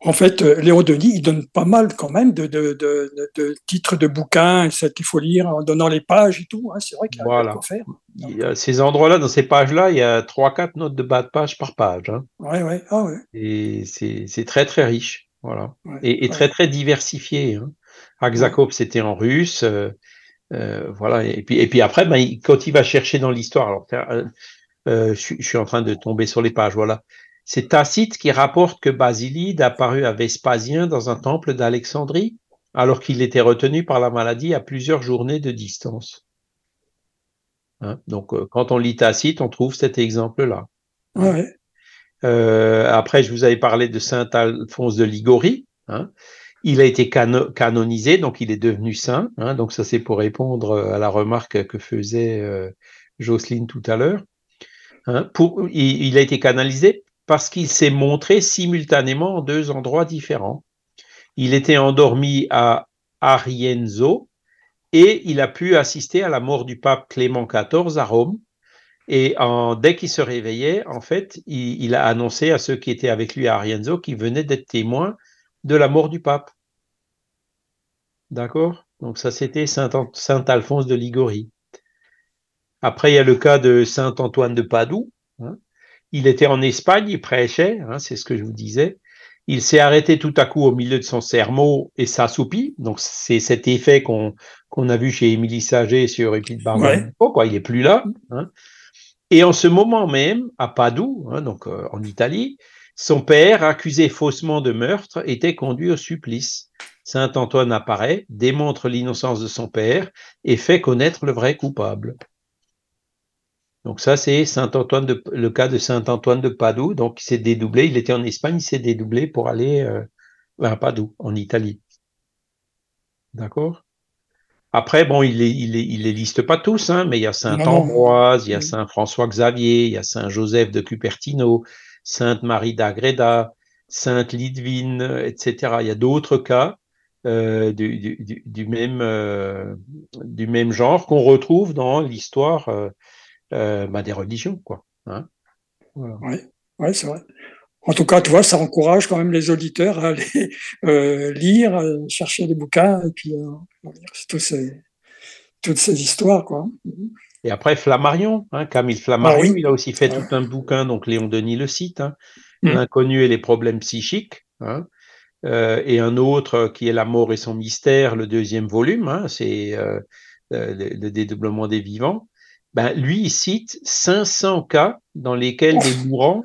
En fait, euh, Léo Denis, il donne pas mal quand même de, de, de, de titres de bouquins, qu'il faut lire en donnant les pages et tout. Hein. C'est vrai qu'il y a voilà. quoi faire. Il y a ces endroits-là, dans ces pages-là, il y a 3-4 notes de bas de page par page. Hein. Ouais, ouais. Ah, ouais. Et c'est très, très riche. Voilà. Ouais, et, et très, très diversifié. Hein. Aksakov, c'était en russe. Euh, euh, voilà. Et puis, et puis après, ben, quand il va chercher dans l'histoire, alors, euh, euh, je, je, suis en train de tomber sur les pages, voilà. C'est Tacite qui rapporte que Basilide apparut à Vespasien dans un temple d'Alexandrie, alors qu'il était retenu par la maladie à plusieurs journées de distance. Hein Donc, euh, quand on lit Tacite, on trouve cet exemple-là. Ouais. Euh, après, je vous avais parlé de Saint Alphonse de Ligorie. Hein. Il a été cano canonisé, donc il est devenu saint. Hein. Donc, ça, c'est pour répondre à la remarque que faisait euh, Jocelyne tout à l'heure. Hein. Il, a été canalisé parce qu'il s'est montré simultanément en deux endroits différents. Il était endormi à Arienzo et il a pu assister à la mort du pape Clément XIV à Rome. Et dès qu'il se réveillait, en fait, il, a annoncé à ceux qui étaient avec lui à Arienzo qu'il venait d'être témoin de la mort du pape. D'accord? Donc ça, c'était Saint, Saint, Alphonse de Ligorie. Après, il y a le cas de Saint Antoine de Padoue. Hein. Il était en Espagne, il prêchait, hein, c'est ce que je vous disais. Il s'est arrêté tout à coup au milieu de son sermon et s'assoupit. Donc, c'est cet effet qu'on a vu chez Émilie Saget sur Épide Barbaro. Ouais. quoi, il est plus là. Hein. Et en ce moment même, à Padoue, donc euh, en Italie, son père, accusé faussement de meurtre, était conduit au supplice. Saint Antoine apparaît, démontre l'innocence de son père et fait connaître le vrai coupable. Donc ça, c'est Saint Antoine de, le cas de Saint Antoine de Padoue. Donc il s'est dédoublé. Il était en Espagne, il s'est dédoublé pour aller euh, à Padoue, en Italie. D'accord? Après, bon, il les, il, les, il les liste pas tous, hein, mais il y a Saint Ambroise, il y a Saint François Xavier, il y a Saint Joseph de Cupertino, Sainte Marie d'Agreda, Sainte Lidvine, etc. Il y a d'autres cas euh, du, du, du, même euh, du même genre qu'on retrouve dans l'histoire euh, euh, bah, des religions, quoi. Hein voilà. Oui, ouais, c'est vrai. En tout cas, tu vois, ça encourage quand même les auditeurs à aller euh, lire, à chercher des bouquins et puis euh, lire tous ces, toutes ces histoires, quoi. Et après, Flammarion, hein, Camille Flammarion, ah oui. il a aussi fait ouais. tout un bouquin, donc Léon Denis le cite, hein, mmh. L'inconnu et les problèmes psychiques, hein, euh, et un autre qui est La mort et son mystère, le deuxième volume, hein, c'est euh, le, le, dédoublement des vivants. Ben, lui, il cite 500 cas dans lesquels des mourants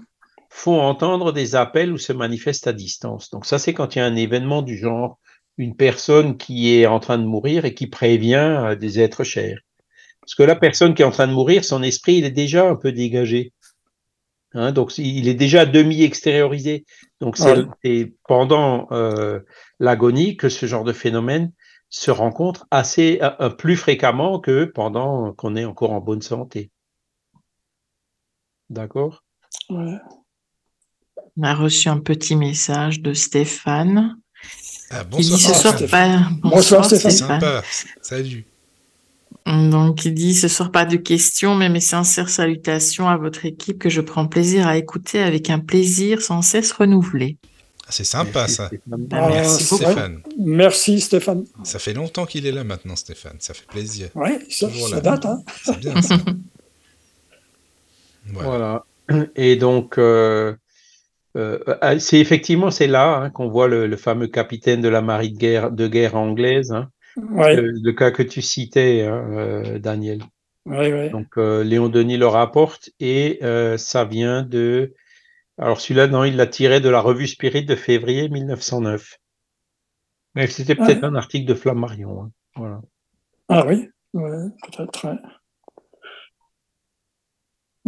font entendre des appels ou se manifestent à distance. Donc ça, c'est quand il y a un événement du genre une personne qui est en train de mourir et qui prévient euh, des êtres chers. Parce que la personne qui est en train de mourir, son esprit, il est déjà un peu dégagé. Hein, donc il est déjà demi-extériorisé. Donc c'est ouais. pendant euh, l'agonie que ce genre de phénomène se rencontre assez euh, plus fréquemment que pendant qu'on est encore en bonne santé. D'accord? Ouais. On a reçu un petit message de Stéphane. Ah, bonsoir, il dit ce soir Stéphane. pas. Bonsoir, bonsoir Stéphane. Stéphane. Sympa. Salut. Donc, il dit ce soir pas de questions, mais mes sincères salutations à votre équipe que je prends plaisir à écouter avec un plaisir sans cesse renouvelé. Ah, c'est sympa Merci, ça. Stéphane. Ah, merci Stéphane. Merci Stéphane. Ça fait longtemps qu'il est là maintenant, Stéphane. Ça fait plaisir. Oui, ça, Toujours ça là. date. Hein. C'est bien ça. Voilà. Et donc, euh, euh, c'est effectivement c'est là hein, qu'on voit le, le, fameux capitaine de la marine de guerre, de guerre anglaise, hein, Ouais. le, le cas que tu citais, hein, euh, Daniel. Ouais, ouais. Donc, euh, Léon Denis le rapporte et euh, ça vient de Alors celui-là, non, il l'a tiré de la revue Spirit de février 1909. Mais c'était peut-être un article de Flammarion. Hein. Voilà. Ah oui, ouais, peut-être.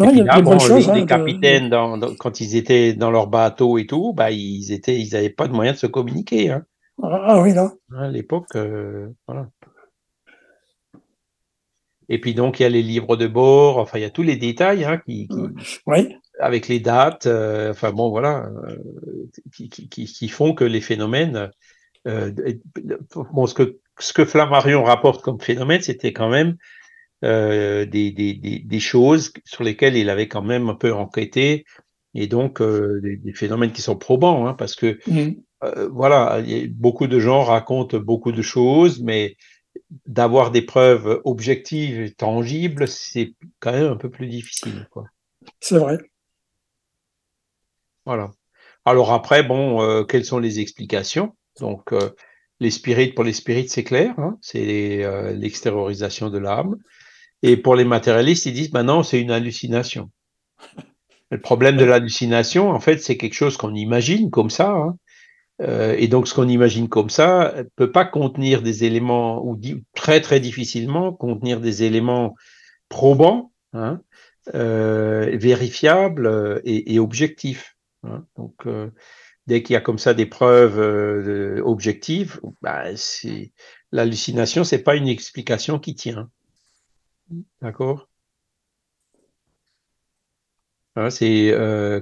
et puis là, bon, les, hein, capitaines, dans, quand ils étaient dans leur bateau et tout, bah, ils étaient, ils n'avaient pas de moyen de se communiquer. Hein. Ah, ah oui, là. À l'époque, euh, voilà. Et puis donc, il y a les livres de bord, enfin, il y a tous les détails hein, qui, oui. Avec les dates, euh, enfin bon, voilà, euh, qui, qui, qui, font que les phénomènes. Euh, bon, ce que, ce que Flammarion rapporte comme phénomène, c'était quand même des, des, des, des, choses sur lesquelles il avait quand même un peu enquêté, et donc des, phénomènes qui sont probants, hein, parce que mmh. voilà, beaucoup de gens racontent beaucoup de choses, mais d'avoir des preuves objectives et tangibles, c'est quand même un peu plus difficile. C'est vrai. Voilà. Alors après, bon, euh, quelles sont les explications? Donc, euh, les spirites, pour les spirites, c'est clair, hein, c'est euh, l'extériorisation de l'âme. Et pour les matérialistes, ils disent, maintenant, c'est une hallucination. Le problème de l'hallucination, en fait, c'est quelque chose qu'on imagine comme ça. Hein, et donc, ce qu'on imagine comme ça ne peut pas contenir des éléments, ou très très difficilement contenir des éléments probants, hein, vérifiables et, et objectifs. Hein. Donc, euh, dès qu'il y a comme ça des preuves euh, objectives, bah, l'hallucination, c'est pas une explication qui tient. D'accord? Hein, C'est,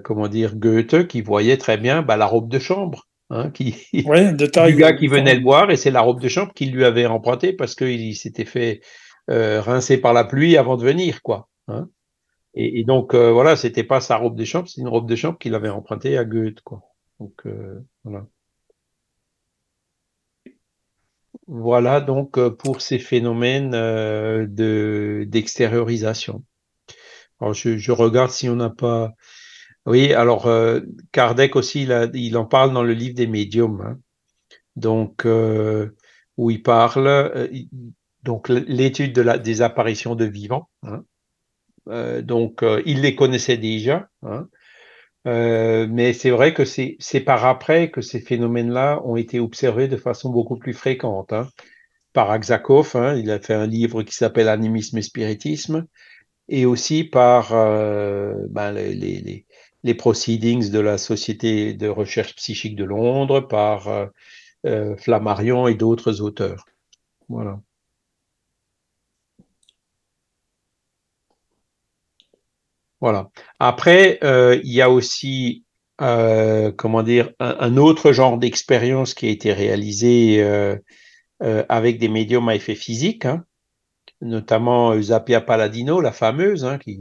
comment dire, Goethe qui voyait très bien bah, la robe de chambre. Hein, qui, du gars qui venait le voir, et c'est la robe de chambre qu'il lui avait emprunté parce qu'il s'était fait euh, rincer par la pluie avant de venir, quoi. Hein. Et, donc euh, voilà, c'était pas sa robe de chambre, c'est une robe de chambre qu'il avait empruntée à Goethe, quoi. Donc euh, voilà. Voilà donc euh, pour ces phénomènes euh, de d'extériorisation. Alors je, regarde si on n'a pas oui, alors euh, Kardec aussi, il, en parle dans le livre des médiums, hein. donc euh, où il parle donc l'étude de la, des apparitions de vivants. Hein. Euh, donc euh, il les connaissait déjà, hein. mais c'est vrai que c'est par après que ces phénomènes-là ont été observés de façon beaucoup plus fréquente. Hein. Par Aksakov, hein, il a fait un livre qui s'appelle Animisme et Spiritisme, et aussi par ben, les, les les proceedings de la Société de recherche psychique de Londres par euh, euh, Flammarion et d'autres auteurs. Voilà. Voilà. Après, euh, il y a aussi, euh, comment dire, un, autre genre d'expérience qui a été réalisé euh, euh, avec des médiums à effet physique. Hein notamment Eusapia Palladino, la fameuse, hein, qui,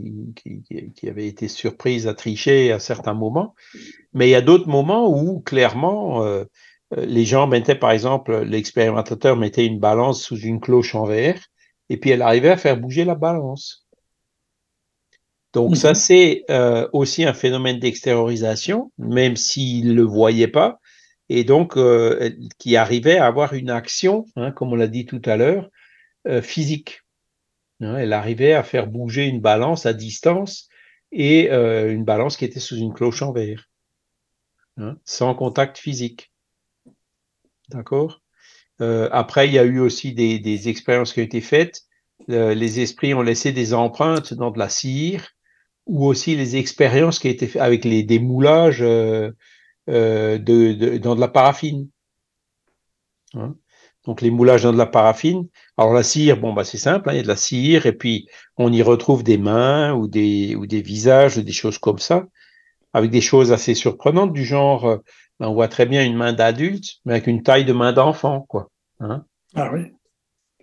qui, avait été surprise à tricher à certains moments. Mais il y a d'autres moments où, clairement, les gens mettaient, par exemple, l'expérimentateur mettait une balance sous une cloche en verre, et puis elle arrivait à faire bouger la balance. Donc ça, mhm. c'est euh, aussi un phénomène d'extériorisation, même s'il ne le voyait pas, et donc euh, qui arrivait à avoir une action, hein, comme on l'a dit tout à l'heure, euh, physique. Hein, elle arrivait à faire bouger une balance à distance et euh, une balance qui était sous une cloche en verre, hein, sans contact physique. D'accord? Euh, Après, il y a eu aussi des, des expériences qui ont été faites. Euh, les esprits ont laissé des empreintes dans de la cire, ou aussi les expériences qui été faites avec les, des moulages euh, euh, de, de, dans de la paraffine. Hein? Donc les moulages dans de la paraffine. Alors la cire, bon bah c'est simple, hein, il y a de la cire et puis on y retrouve des mains ou des ou des visages, des choses comme ça, avec des choses assez surprenantes du genre, euh, ben, on voit très bien une main d'adulte, mais avec une taille de main d'enfant, quoi. Hein ah oui.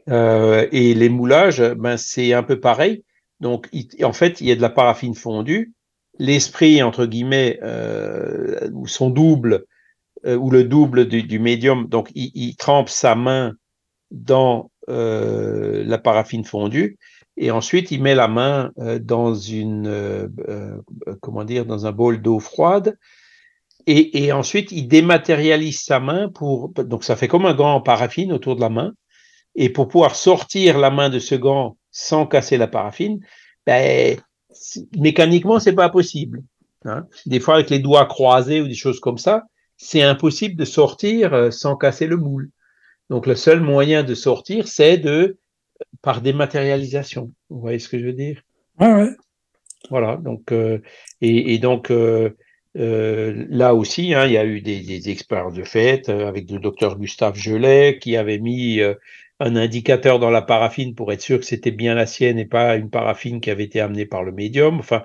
Euh, et les moulages, ben c'est un peu pareil. Donc en fait, il y a de la paraffine fondue. L'esprit entre guillemets euh, ou son double euh, ou le double du, du médium, donc il, il, trempe sa main dans euh, la paraffine fondue. Et ensuite il met la main euh, dans une euh, euh, comment dire dans un bol d'eau froide. Et, et, ensuite il dématérialise sa main pour donc ça fait comme un gant en paraffine autour de la main. Et pour pouvoir sortir la main de ce gant sans casser la paraffine ben mécaniquement c'est pas possible Hein. Des fois, avec les doigts croisés ou des choses comme ça, c'est impossible de sortir euh, sans casser le moule. Donc, le seul moyen de sortir, c'est de par dématérialisation. Vous voyez ce que je veux dire? Ouais, ouais. Voilà. Donc, euh, et, et, donc euh, euh, là aussi, hein, il y a eu des, des expériences de fait avec le docteur Gustave Gelet qui avait mis un indicateur dans la paraffine pour être sûr que c'était bien la sienne et pas une paraffine qui avait été amenée par le médium. Enfin,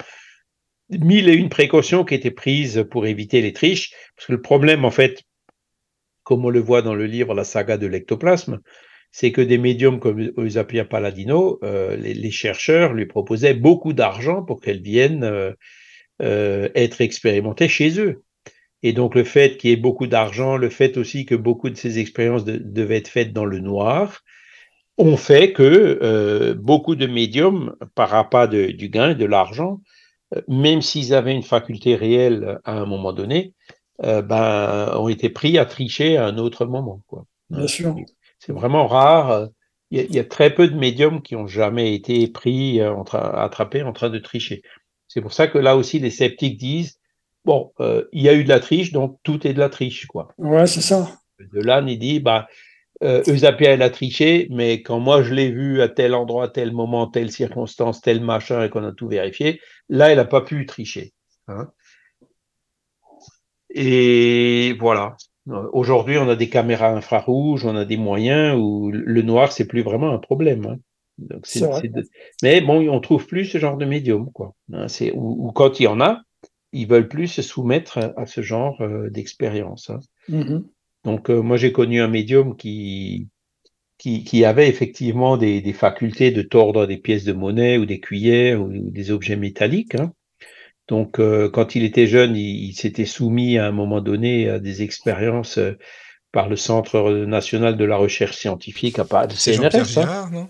mille et une précautions qui étaient prises pour éviter les triches. Parce que le problème, en fait, comme on le voit dans le livre La saga de l'ectoplasme, c'est que des médiums comme Eusapia Palladino, euh, les, chercheurs lui proposaient beaucoup d'argent pour qu'elle vienne euh, euh, être expérimentée chez eux. Et donc le fait qu'il y ait beaucoup d'argent, le fait aussi que beaucoup de ces expériences de, devaient être faites dans le noir, ont fait que euh, beaucoup de médiums, par rapport de, du gain de l'argent, euh, même s'ils avaient une faculté réelle à un moment donné, euh, ben, ont été pris à tricher à un autre moment. Quoi. Bien sûr. C'est vraiment rare. Il y, a, il y, a, très peu de médiums qui ont jamais été pris, en train, attrapés en train de tricher. C'est pour ça que là aussi, les sceptiques disent bon, euh, il y a eu de la triche, donc tout est de la triche, quoi. Ouais, c'est ça. De là, il dit bah, euh, Eusapia, elle a triché, mais quand moi je l'ai vu à tel endroit, tel moment, telle circonstance, tel machin, et qu'on a tout vérifié, là, elle n'a pas pu tricher. Hein. Et voilà. Aujourd'hui, on a des caméras infrarouges, on a des moyens où le noir, c'est plus vraiment un problème. Hein. Donc c'est, de... Mais bon, on trouve plus ce genre de médium, quoi. Hein, c'est ou, ou, quand il y en a, ils veulent plus se soumettre à, ce genre euh, d'expérience. Hein. Mm-hmm. Donc euh, moi, j'ai connu un médium qui qui, qui avait effectivement des, des, facultés de tordre des pièces de monnaie ou des cuillères ou, ou des objets métalliques. Hein. Donc euh, quand il était jeune, il, il, s'était soumis à un moment donné à des expériences euh, par le Centre national de la recherche scientifique à C'est Jean-Pierre Girard, non?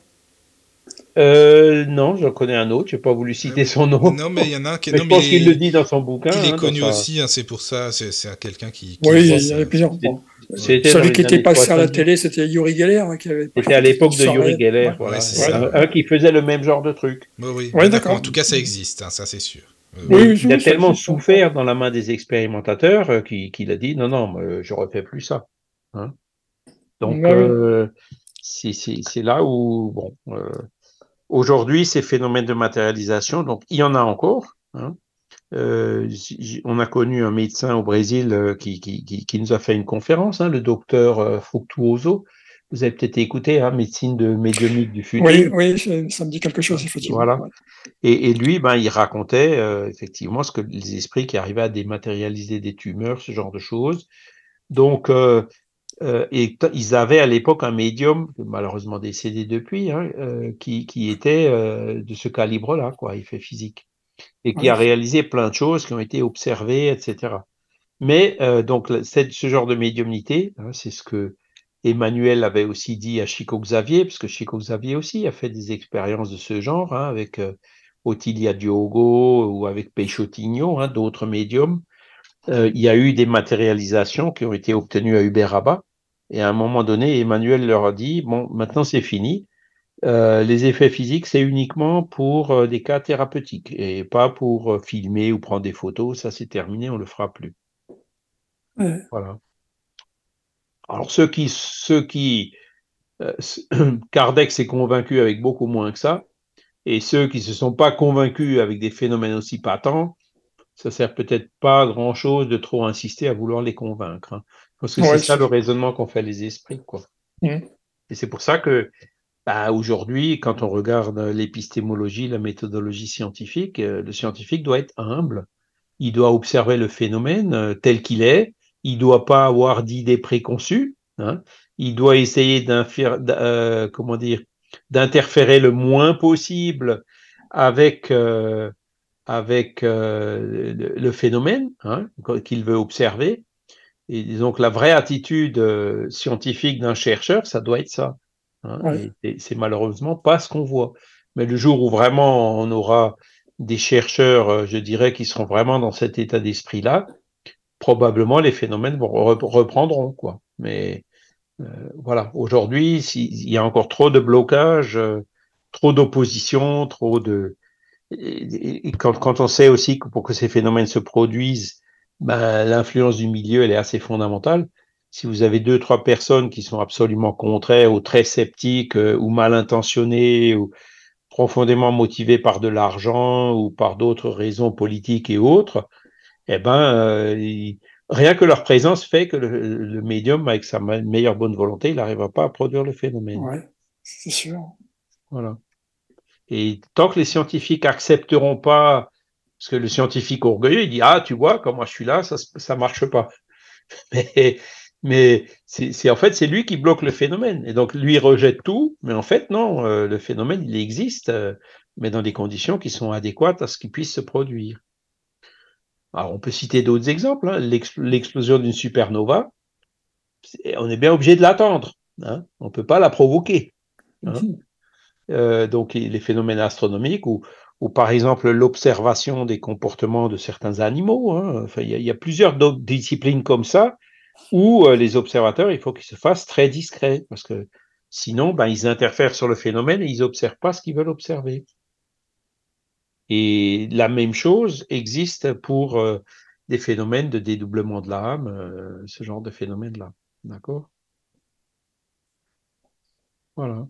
Euh, non, j'en connais un autre. J'ai pas voulu citer son nom. Non, mais il y en a un qui. mais non, je pense qu'il le dit dans son bouquin. Il est hein, connu sa... aussi, hein, c'est pour ça. C'est quelqu'un qui, qui, Oui, il y avait plusieurs. Bon. Celui qui était passé à la télé, c'était Yuri Geller. Hein, c'était à l'époque de Yuri Geller. Ouais, voilà. ouais, un, un, qui faisait le même genre de truc. Oui, oui. Ouais, d'accord. En tout cas, ça existe, hein, ça c'est sûr. Euh, oui, il a tellement souffert dans la main des expérimentateurs euh, qu'il qu a dit non, non, je refais plus ça. Donc, euh, c'est là où, bon, euh, Aujourd'hui, ces phénomènes de matérialisation, donc il y en a encore. Hein. Euh, on a connu un médecin au Brésil euh, qui, qui, qui, qui, nous a fait une conférence, hein, le docteur euh, Fructuoso. Vous avez peut-être écouté, hein, médecine de médiumnique du futur. Oui, oui, ça me dit quelque chose, effectivement. Voilà. Et, et, lui, ben, il racontait euh, effectivement ce que les esprits qui arrivaient à dématérialiser des tumeurs, ce genre de choses. Donc, euh, euh, et ils avaient à l'époque un médium, malheureusement décédé depuis, hein, euh, qui, qui, était euh, de ce calibre-là, quoi, effet physique, et qui oui. a réalisé plein de choses qui ont été observées, etc. Mais euh, donc ce genre de médiumnité, hein, c'est ce que Emmanuel avait aussi dit à Chico Xavier, parce que Chico Xavier aussi a fait des expériences de ce genre hein, avec euh, Otilia Diogo ou avec Peixotinho, hein, d'autres médiums. Euh, il y a eu des matérialisations qui ont été obtenues à Uberaba. Et à un moment donné, Emmanuel leur a dit, bon, maintenant c'est fini. Euh, les effets physiques, c'est uniquement pour euh, des cas thérapeutiques et pas pour euh, filmer ou prendre des photos. Ça, c'est terminé, on le fera plus. Ouais. Voilà. Alors, ceux qui, ceux qui, Kardec s'est convaincu avec beaucoup moins que ça, et ceux qui se sont pas convaincus avec des phénomènes aussi patents, ça sert peut-être pas à grand chose de trop insister à vouloir les convaincre. Hein. Parce que ouais, c'est ça le raisonnement qu'ont fait les esprits, quoi. Mmh. Et c'est pour ça que, bah, aujourd'hui, quand on regarde l'épistémologie, la méthodologie scientifique, euh, le scientifique doit être humble. Il doit observer le phénomène euh, tel qu'il est. Il doit pas avoir d'idées préconçues. Hein. Il doit essayer euh, comment dire, d'interférer le moins possible avec euh, euh, le, phénomène hein, qu'il veut observer. Et donc la vraie attitude euh, scientifique d'un chercheur, ça doit être ça. Hein, ouais. Et, et c'est malheureusement pas ce qu'on voit. Mais le jour où vraiment on aura des chercheurs, euh, je dirais, qui seront vraiment dans cet état d'esprit-là, probablement les phénomènes vont reprendront quoi. Mais euh, voilà, aujourd'hui, il y a encore trop de blocages, trop d'opposition, trop de et quand, quand, on sait aussi que pour que ces phénomènes se produisent, ben, l'influence du milieu, elle est assez fondamentale. Si vous avez deux, trois personnes qui sont absolument contraires ou très sceptiques euh, ou mal intentionnées ou profondément motivées par de l'argent ou par d'autres raisons politiques et autres, eh ben, euh, rien que leur présence fait que le, le médium, avec sa meilleure bonne volonté, il n'arrivera pas à produire le phénomène. Ouais, c'est sûr. Voilà. Et tant que les scientifiques accepteront pas, parce que le scientifique orgueilleux, il dit ah tu vois comme moi je suis là, ça ça marche pas. Mais mais c'est en fait c'est lui qui bloque le phénomène et donc lui rejette tout, mais en fait non, euh, le phénomène il existe, euh, mais dans des conditions qui sont adéquates à ce qu'il puisse se produire. Alors on peut citer d'autres exemples, hein. l'explosion d'une supernova, on est bien obligé de l'attendre, hein. on peut pas la provoquer. Hein. Mhm. Euh, donc les phénomènes astronomiques ou, ou par exemple l'observation des comportements de certains animaux. Hein. Enfin, il y, a plusieurs disciplines comme ça où euh, les observateurs, il faut qu'ils se fassent très discrets parce que sinon, ben, ils interfèrent sur le phénomène et ils n'observent pas ce qu'ils veulent observer. Et la même chose existe pour euh, des phénomènes de dédoublement de l'âme, euh, ce genre de phénomène-là. D'accord? Voilà.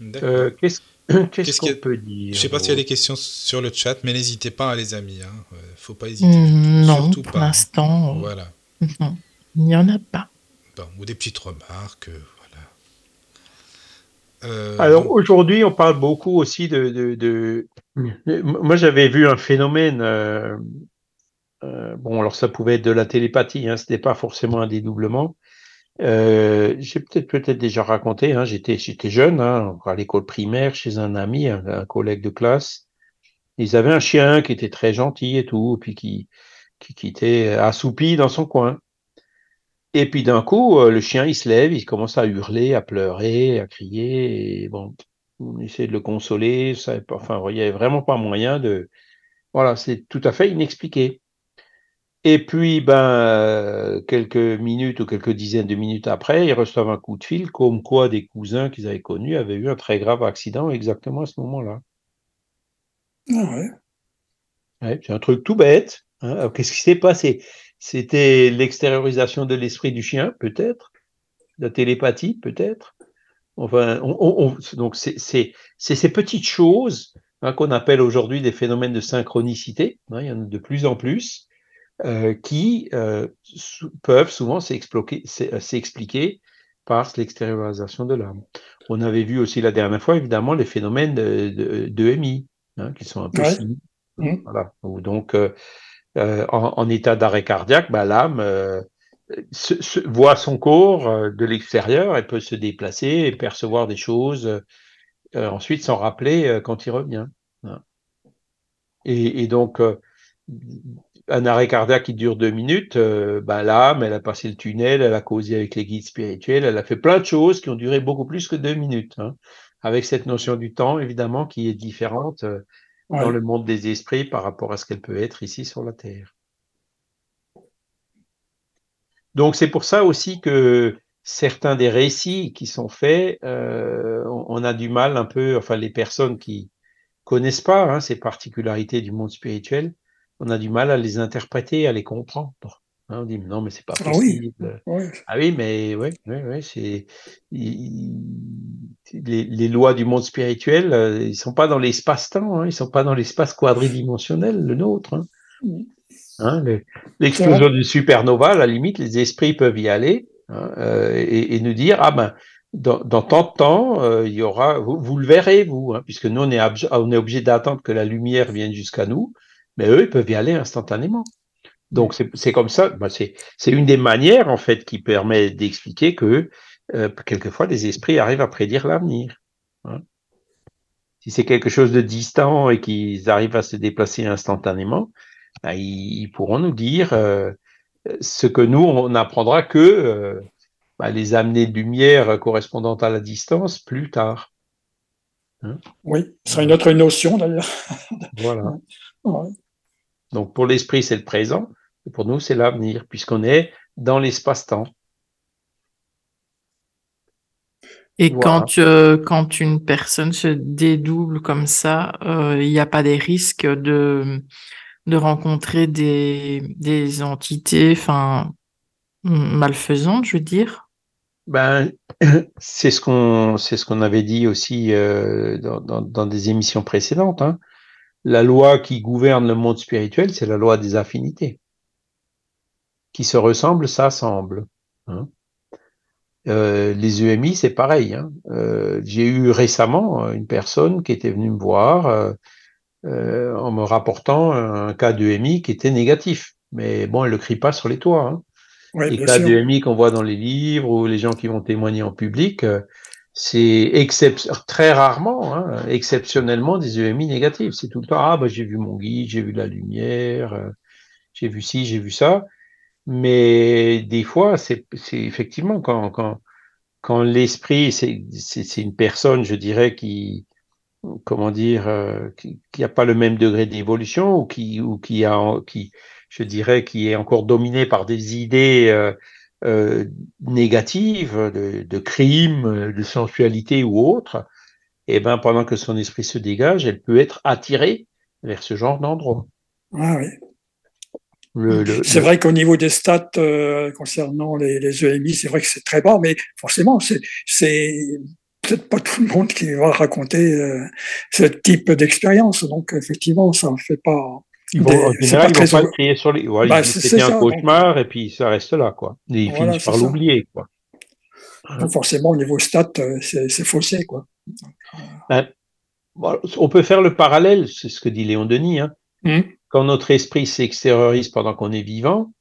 Euh, Qu'est-ce Qu'est-ce qu'on peut dire Je sais pas s'il y a des questions sur le chat, mais n'hésitez pas, les amis. Hein. Euh, faut pas hésiter. Mmh, non, pour hein. l'instant. Voilà. Non, il n'y en a pas. Bon, ou des petites remarques. Euh, voilà. Euh, alors aujourd'hui, on parle beaucoup aussi de. de, de... Moi, j'avais vu un phénomène. Euh, euh, bon, alors ça pouvait être de la télépathie, hein, ce n'était pas forcément un dédoublement. Euh, j'ai peut-être peut-être déjà raconté. Hein, j'étais j'étais jeune, hein, à l'école primaire, chez un ami, un, collègue de classe. Ils avaient un chien qui était très gentil et tout, puis qui qui, qui était assoupi dans son coin. Et puis d'un coup, euh, le chien il se lève, il commence à hurler, à pleurer, à crier. Et bon, on essaie de le consoler. Ça, enfin, il y avait vraiment pas moyen de. Voilà, c'est tout à fait inexpliqué. Et puis, ben, quelques minutes ou quelques dizaines de minutes après, ils reçoivent un coup de fil, comme quoi des cousins qu'ils avaient connus avaient eu un très grave accident exactement à ce moment-là. Ah ouais. ouais c'est un truc tout bête. Hein. Qu'est-ce qui s'est passé? C'était l'extériorisation de l'esprit du chien, peut-être La télépathie, peut-être Enfin, on, on, donc c'est ces petites choses hein, qu'on appelle aujourd'hui des phénomènes de synchronicité. Hein, il y en a de plus en plus euh, qui euh, peuvent souvent euh, s'expliquer par l'extériorisation de l'âme. On avait vu aussi la dernière fois, évidemment, les phénomènes de, de, EMI, hein, qui sont un peu ouais. Mmh. Voilà. donc, euh, en, en, état d'arrêt cardiaque, bah, l'âme se, se, voit son corps de l'extérieur, elle peut se déplacer et percevoir des choses, ensuite s'en rappeler quand il revient. Hein. Et, et, donc, un arrêt cardiaque qui dure deux minutes, euh, ben l'âme, elle a passé le tunnel, elle a causé avec les guides spirituels, elle a fait plein de choses qui ont duré beaucoup plus que deux minutes. Hein, avec cette notion du temps, évidemment, qui est différente euh, ouais. dans le monde des esprits par rapport à ce qu'elle peut être ici sur la Terre. Donc c'est pour ça aussi que certains des récits qui sont faits, euh, on a du mal un peu, enfin les personnes qui connaissent pas hein, ces particularités du monde spirituel, on a du mal à les interpréter, à les comprendre. Hein, on dit non, mais c'est pas possible. Ah oui. Ah oui mais oui, oui, oui c'est les, les, lois du monde spirituel, euh, ils sont pas dans l'espace-temps, hein, ils sont pas dans l'espace quadridimensionnel, le nôtre. Hein. Hein, L'explosion d'une supernova, à la limite, les esprits peuvent y aller euh, et, et, nous dire ah ben dans, dans tant de temps, euh, il y aura, vous, vous le verrez vous, hein, puisque nous on est, on est obligé d'attendre que la lumière vienne jusqu'à nous mais eux, ils peuvent y aller instantanément. Donc c'est comme ça, bah, c'est une des manières en fait qui permet d'expliquer que euh, quelquefois des esprits arrivent à prédire l'avenir. Hein. Si c'est quelque chose de distant et qu'ils arrivent à se déplacer instantanément, bah, ils, ils, pourront nous dire euh, ce que nous on n'apprendra que euh, bah, les amener de lumière correspondantes à la distance plus tard. Hein. Oui, ce sera une autre notion d'ailleurs. Voilà. Ouais. Donc pour l'esprit, c'est le présent, et pour nous, c'est l'avenir, puisqu'on est dans l'espace-temps. Et quand, euh, quand une personne se dédouble comme ça, euh, il n'y a pas des risques de, de rencontrer des, des entités enfin, malfaisantes, je veux dire? Ben, c'est ce qu'on c'est ce qu'on avait dit aussi euh, dans, dans, dans, des émissions précédentes. Hein. La loi qui gouverne le monde spirituel, c'est la loi des affinités. Qui se ressemblent, s'assemblent. Hein. Euh, les EMI, c'est pareil. Hein. Euh, J'ai eu récemment euh, une personne qui était venue me voir euh, en me rapportant un cas d'EMI qui était négatif. Mais bon, elle ne le crie pas sur les toits. Hein. Ouais, les cas d'EMI qu'on voit dans les livres ou les gens qui vont témoigner en public, c'est très rarement, hein, exceptionnellement des EMI négatifs. C'est tout le temps, ah bah j'ai vu mon guide, j'ai vu la lumière, euh, j'ai vu ci, j'ai vu ça. Mais des fois, c'est effectivement quand, quand, quand l'esprit, c'est une personne, je dirais, qui, comment dire, euh, qui qui a pas le même degré d'évolution ou qui, ou qui a, qui, je dirais, qui est encore dominé par des idées euh, euh, négatives, de, de crimes, de sensualité ou autre, et ben pendant que son esprit se dégage, elle peut être attirée vers ce genre d'endroit. Ah, oui. C'est vrai qu'au niveau des stats euh, concernant les, les EMI, c'est vrai que c'est très bas, mais forcément, c'est c'est peut-être pas tout le monde qui va raconter euh, ce type d'expérience. Donc, effectivement, ça ne fait pas. Ils vont- en des- général, ils vont pas le crier sur les. Bah, c'était un ça, donc. cauchemar et puis ça reste là, quoi. Et ils Voilà, finissent par l'oublier, quoi. Donc, forcément, au niveau stats, euh, c'est faussé, quoi. Bon, on peut faire le parallèle, c'est ce que dit Léon Denis, hein. Hum. quand notre esprit s'extériorise pendant qu'on est vivant,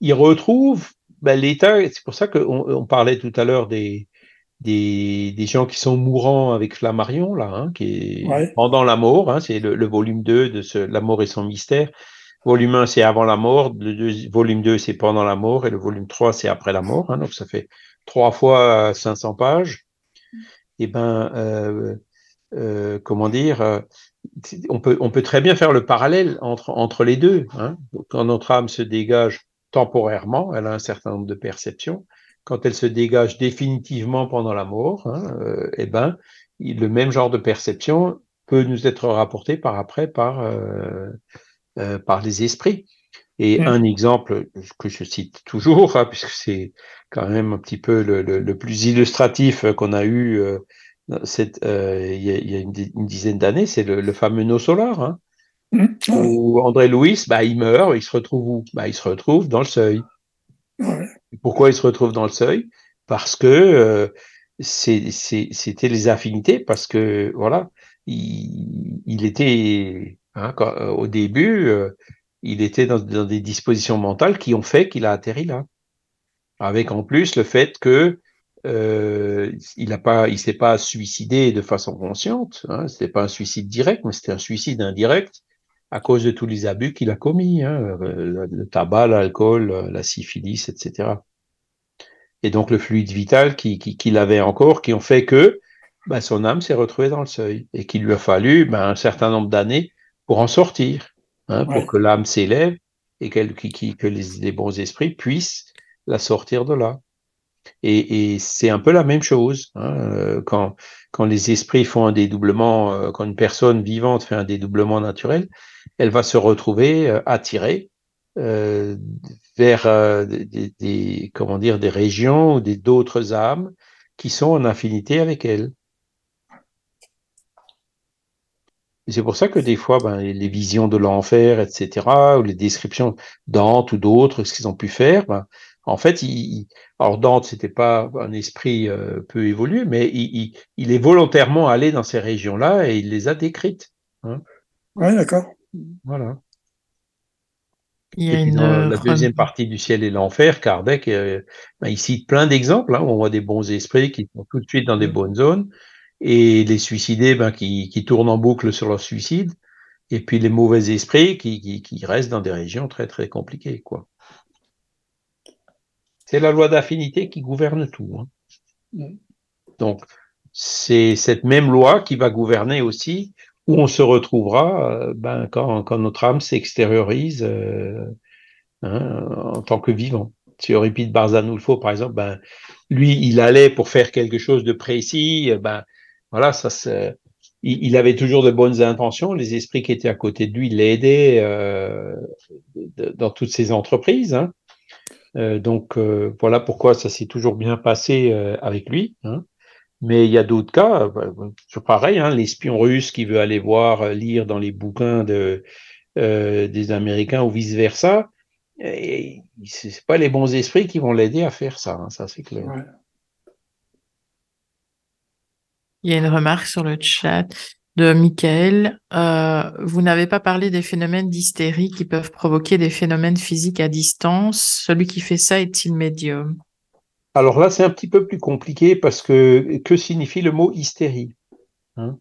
il retrouve ben, l'état. C'est pour ça qu'on on parlait tout à l'heure des, des, des gens qui sont mourants avec Flammarion, là, hein, qui est Ouais. pendant la mort. Hein, c'est le, le volume 2 de ce, La mort et son mystère. Volume 1, c'est avant la mort. Le deux- volume 2, c'est pendant la mort. Et le volume 3, c'est après la mort. Hein, donc, ça fait trois fois 500 pages. Et ben, euh, euh, comment dire, euh, on peut, on peut très bien faire le parallèle entre, entre les deux. Quand notre âme se dégage temporairement, elle a un certain nombre de perceptions. Quand elle se dégage définitivement pendant la mort, hein, euh, eh ben, le même genre de perception peut nous être rapporté par après par, euh, euh, par les esprits. Et un exemple que je cite toujours, hein, puisque c'est quand même un petit peu le, le, le plus illustratif qu'on a eu cette, il, y a, il y a une, di- une dizaine d'années, c'est le, le fameux No Solar, hein. Ouais. où André Louis, bah, il meurt, il se retrouve où? Bah, Il se retrouve dans le seuil. Pourquoi il se retrouve dans le seuil? Parce que euh, c'était les affinités, parce que voilà, il, était hein, euh, au début, euh, il était dans, des dispositions mentales qui ont fait qu'il a atterri là. Avec en plus le fait que il a pas, il s'est pas suicidé de façon consciente. Hein, c'était pas un suicide direct, mais c'était un suicide indirect à cause de tous les abus qu'il a commis, hein, le, le tabac, l'alcool, la syphilis, etc. Et donc le fluide vital qu'il qui, qu'il avait encore, qui ont fait que ben, son âme s'est retrouvée dans le seuil et qu'il lui a fallu ben, un certain nombre d'années pour en sortir, hein, pour Ouais. que l'âme s'élève et qui, qui- que les, les bons esprits puissent la sortir de là. Et, et c'est un peu la même chose hein, euh, quand, quand les esprits font un dédoublement, euh, quand une personne vivante fait un dédoublement naturel, elle va se retrouver euh, attirée euh, vers euh, des, des- régions ou d'autres âmes qui sont en affinité avec elle. C'est pour ça que des fois, ben, les visions de l'enfer, etc., ou les descriptions Dante ou d'autres, ce qu'ils ont pu faire, ben, en fait, il, alors Dante, c'était pas un esprit peu évolué, mais il, est volontairement allé dans ces régions-là et il les a décrites. Ouais, d'accord. Voilà. Il y Et puis une dans la deuxième partie du ciel et l'enfer, Kardec, euh, ben, il cite plein d'exemples, hein, où on voit des bons esprits qui sont tout de suite dans des bonnes zones, et les suicidés ben, qui, qui tournent en boucle sur leur suicide, et puis les mauvais esprits qui, qui, qui restent dans des régions très très compliquées. quoi. C'est la loi d'affinité qui gouverne tout. hein. Mm. Donc, c'est cette même loi qui va gouverner aussi où on se retrouvera euh, ben, quand, quand notre âme s'extériorise euh, hein, en tant que vivant. sur Épide Barzanoulfo, par exemple, ben, lui, il allait pour faire quelque chose de précis, ben, voilà, ça se, il, avait toujours de bonnes intentions. Les esprits qui étaient à côté de lui l'aidaient euh, dans toutes ses entreprises. Hein. Euh, donc euh, voilà pourquoi ça s'est toujours bien passé euh, avec lui. Hein. Mais il y a d'autres cas, c'est pareil, hein, l'espion russe qui veut aller voir, lire dans les bouquins de, des Américains ou vice versa. C'est pas les bons esprits qui vont l'aider à faire ça, hein, ça c'est clair. Il y a une remarque sur le chat de Michael. Euh, vous n'avez pas parlé des phénomènes d'hystérie qui peuvent provoquer des phénomènes physiques à distance. Celui qui fait ça est-il médium? Alors là, c'est un petit peu plus compliqué parce que que signifie le mot hystérie hein?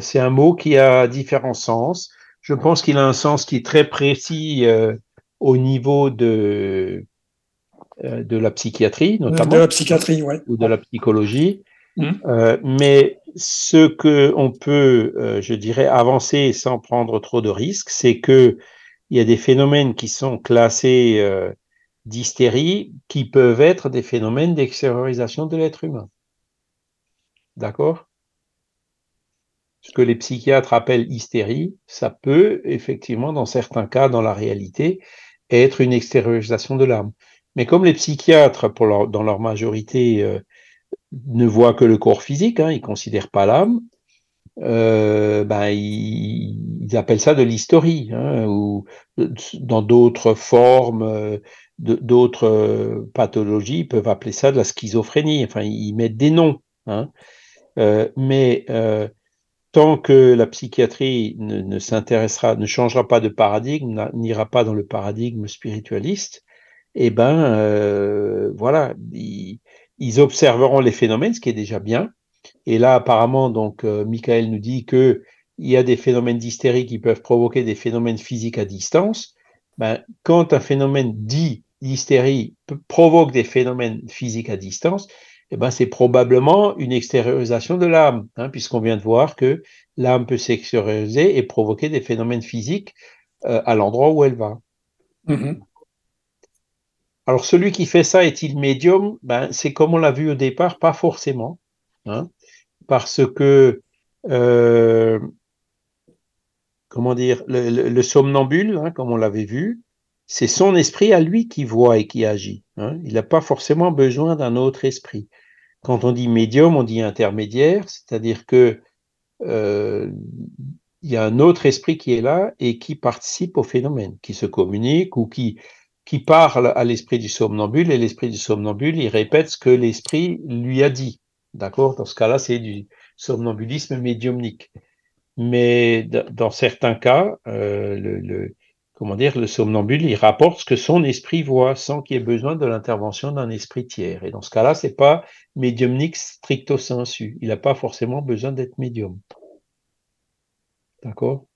C'est un mot qui a différents sens. Je pense qu'il a un sens qui est très précis euh, au niveau de euh, de la psychiatrie, notamment. De la psychiatrie, ouais. Ou de la psychologie. Mmh. Euh, mais ce que on peut, euh, je dirais, avancer sans prendre trop de risques, c'est que il y a des phénomènes qui sont classés euh, d'hystérie qui peuvent être des phénomènes d'extériorisation de l'être humain. D'accord? Ce que les psychiatres appellent hystérie, ça peut effectivement, dans certains cas, dans la réalité, être une extériorisation de l'âme. Mais comme les psychiatres, dans leur majorité, ne voit que le corps physique, hein, ils ne considèrent pas l'âme, euh, ben, ils, appellent ça de l'historie, hein, ou dans d'autres formes, euh, d'autres euh, pathologies, ils peuvent appeler ça de la schizophrénie, enfin, ils mettent des noms. Hein. mais tant que la psychiatrie ne, s'intéressera, ne changera pas de paradigme, n'ira pas dans le paradigme spiritualiste, eh ben, voilà, ils observeront les phénomènes, ce qui est déjà bien. Et là, apparemment, donc, euh, Michael nous dit que il y a des phénomènes d'hystérie qui peuvent provoquer des phénomènes physiques à distance. Ben, quand un phénomène dit d'hystérie provoque des phénomènes physiques à distance, eh ben, c'est probablement une extériorisation de l'âme, hein, puisqu'on vient de voir que l'âme peut s'extérioriser et provoquer des phénomènes physiques euh, à l'endroit où elle va. Mm-hmm. Alors, celui qui fait ça est-il médium? Ben, C'est comme on l'a vu au départ, pas forcément. Hein, parce que, euh, comment dire, le, somnambule, hein, comme on l'avait vu, c'est son esprit à lui qui voit et qui agit. Hein. Il n'a pas forcément besoin d'un autre esprit. Quand on dit médium, on dit intermédiaire, c'est-à-dire que euh, il y a un autre esprit qui est là et qui participe au phénomène, qui se communique ou qui parle à l'esprit du somnambule et l'esprit du somnambule, il répète ce que l'esprit lui a dit. D'accord? Dans ce cas-là, c'est du somnambulisme médiumnique. Mais dans certains cas, euh, le, comment dire, le somnambule, il rapporte ce que son esprit voit sans qu'il y ait besoin de l'intervention d'un esprit tiers. Et dans ce cas-là, c'est pas médiumnique stricto sensu. Il n'a pas forcément besoin d'être médium. D'accord?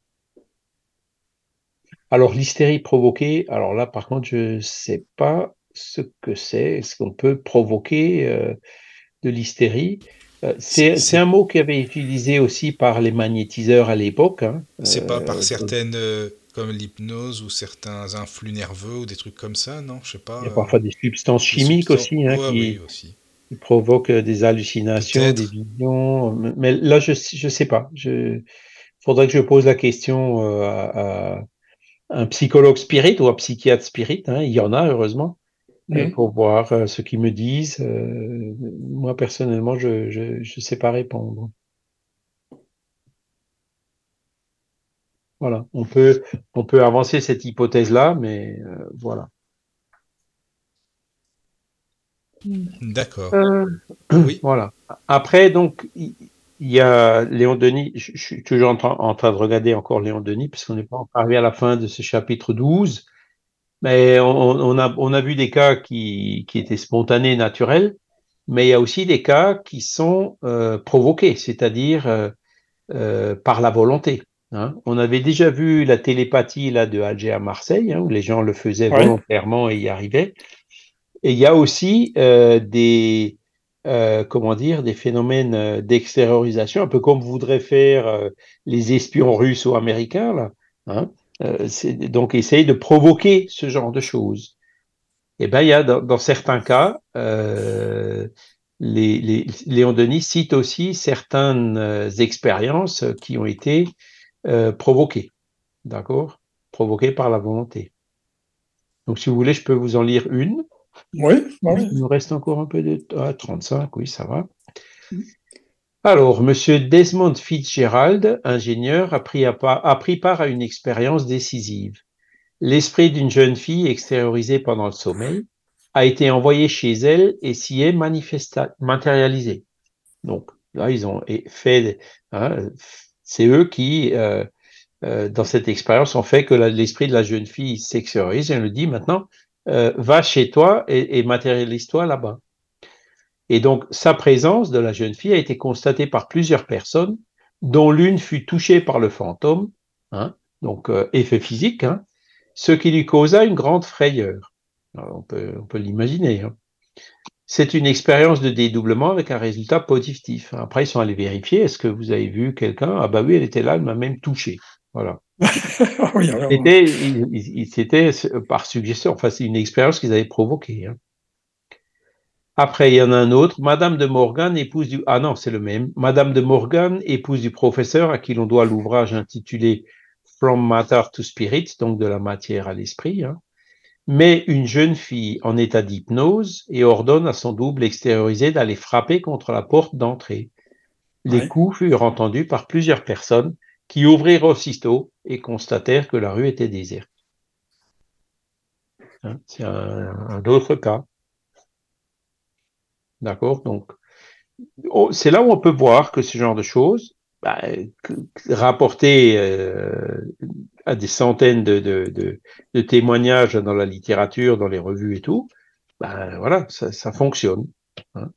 Alors, l'hystérie provoquée, alors là, par contre, je ne sais pas ce que c'est. Est-ce qu'on peut provoquer euh, de l'hystérie? Euh, c'est un mot qui avait été utilisé aussi par les magnétiseurs à l'époque. Hein. C'est pas par euh, certaines, comme l'hypnose ou certains influx nerveux ou des trucs comme ça, non Je sais pas. Il y a parfois des substances chimiques aussi, hein, qui, provoquent des hallucinations, des visions. Mais là, je ne sais pas. Il faudrait que je pose la question à, un psychologue spirit ou un psychiatre spirit, hein, il y en a heureusement, pour voir euh, ce qu'ils me disent. Euh, moi personnellement, je ne sais pas répondre. Voilà, on peut, on peut avancer cette hypothèse-là, mais euh, voilà. D'accord. oui. Voilà. Après, donc, il y a Léon Denis, je, suis toujours en, train de regarder encore Léon Denis, puisqu'on n'est pas encore arrivé à la fin de ce chapitre 12, mais on, a, on a vu des cas qui, qui, étaient spontanés, naturels, mais il y a aussi des cas qui sont euh, provoqués, c'est-à-dire euh, euh, par la volonté. Hein? On avait déjà vu la télépathie là, de Alger à Marseille, hein, où les gens le faisaient volontairement et y arrivaient. Et il y a aussi des, euh, comment dire, des phénomènes euh, d'extériorisation, un peu comme voudraient faire euh, les espions russes ou américains. Là, hein. donc, essayer de provoquer ce genre de choses. eh ben, il y a dans, certains cas, euh, les, les, Léon Denis cite aussi certaines euh, expériences qui ont été euh, d'accord? Provoquées par la volonté. Donc, si vous voulez, je peux vous en lire une. Oui, Il nous reste encore un peu de... Ah, 35, oui, ça va. Alors, Monsieur Desmond Fitzgerald, ingénieur, a pris, a pris part à une expérience décisive. L'esprit d'une jeune fille extériorisée pendant le sommeil a été envoyé chez elle et s'y est matérialisé. Donc là, ils ont fait, hein, c'est eux qui, euh, euh, dans cette expérience, ont fait que l'esprit de la jeune fille s'extériorise et on lui dit maintenant, euh, va chez toi et, et matérialise-toi là-bas. Et donc, sa présence de la jeune fille a été constatée par plusieurs personnes, dont l'une fut touchée par le fantôme, hein, donc effet physique, hein, ce qui lui causa une grande frayeur. on peut, on peut l'imaginer. Hein. C'est une expérience de dédoublement avec un résultat positif. Après, ils sont allés vérifier, est-ce que vous avez vu quelqu'un? Ah bah oui, elle était là, elle m'a même touché. Voilà. C'était par suggestion, enfin c'est une expérience qu'ils avaient provoquée. Hein. Après, il y en a un autre, Madame de Morgan, épouse du... Ah non, c'est le même. Madame de Morgan, épouse du professeur à qui l'on doit l'ouvrage intitulé From Matter to Spirit, donc de la matière à l'esprit, hein, met une jeune fille en état d'hypnose et ordonne à son double extériorisé d'aller frapper contre la porte d'entrée. Les coups furent entendus par plusieurs personnes qui ouvrirent aussitôt et constatèrent que la rue était déserte. Hein, c'est un, autre cas. D'accord Donc, oh, c'est là où on peut voir que ce genre de choses, bah, rapporté euh, à des centaines de, de, de, témoignages dans la littérature, dans les revues et tout, bah, voilà, ça, ça fonctionne. Hein.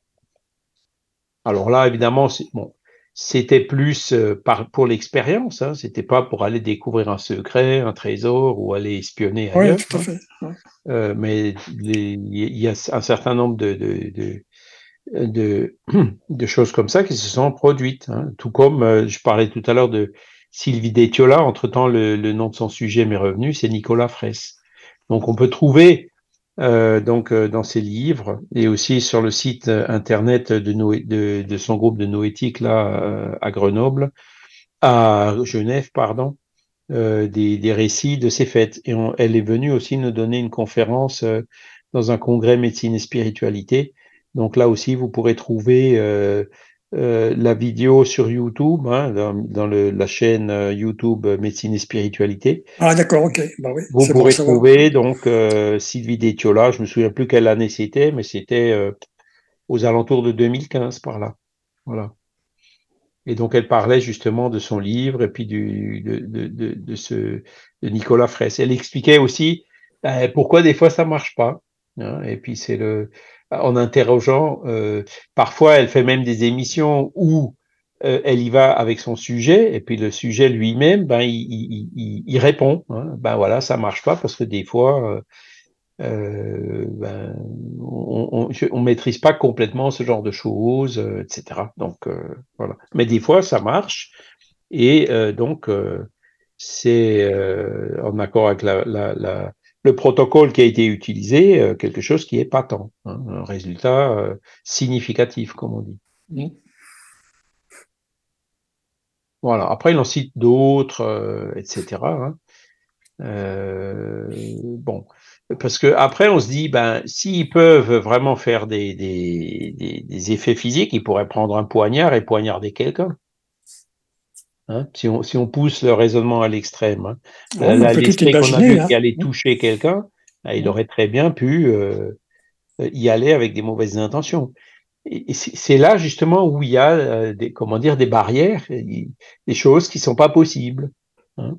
Alors là, évidemment, bon, c'était plus euh, par, pour l'expérience, hein, c'était pas pour aller découvrir un secret, un trésor ou aller espionner ailleurs. Oui, tout à fait. Euh, mais il y a un certain nombre de, de, de, de, choses comme ça qui se sont produites. Hein. Tout comme euh, je parlais tout à l'heure de Sylvie Détiola, entre-temps le, le, nom de son sujet m'est revenu, c'est Nicolas Fraisse. Donc on peut trouver euh, donc euh, dans ses livres et aussi sur le site internet de, de, de son groupe de noétique là euh, à Grenoble, à Genève pardon, des, des, récits de ces fêtes. Et elle est venue aussi nous donner une conférence dans un congrès médecine et spiritualité donc là aussi, vous pourrez trouver euh, euh, la vidéo sur YouTube, hein, dans, la chaîne euh, YouTube Médecine et Spiritualité. Ah d'accord, ok. Bah oui, vous pourrez trouver donc Sylvie Détiola, je me souviens plus quelle année c'était, mais c'était aux alentours de 2015 par là. Voilà. Et donc elle parlait justement de son livre et puis du, de, de, de, ce de Nicolas Fraisse. Elle expliquait aussi pourquoi des fois ça marche pas. Hein, et puis c'est le en interrogeant. Euh, parfois, elle fait même des émissions où euh, elle y va avec son sujet, et puis le sujet lui-même, ben, il, répond. Hein. Ben voilà, ça marche pas parce que des fois, euh, ben, on, on, maîtrise pas complètement ce genre de choses, etc. Donc voilà. Mais des fois, ça marche, et donc c'est en accord avec la le protocole qui a été utilisé, euh, quelque chose qui est patent, hein, un résultat euh, significatif, comme on dit. Voilà. Après, il en cite d'autres, euh, etc. Hein. bon, parce que après, on se dit, ben, s'ils peuvent vraiment faire des, des, effets physiques, ils pourraient prendre un poignard et poignarder quelqu'un. Hein, si, on, si, on, pousse le raisonnement à l'extrême. Hein. L'esprit qu'on a vu qui allait hein. toucher quelqu'un, bah, il aurait très bien pu euh, y aller avec des mauvaises intentions. Et c'est là justement où il y a euh, des, comment dire, des barrières, des choses qui sont pas possibles. Hein.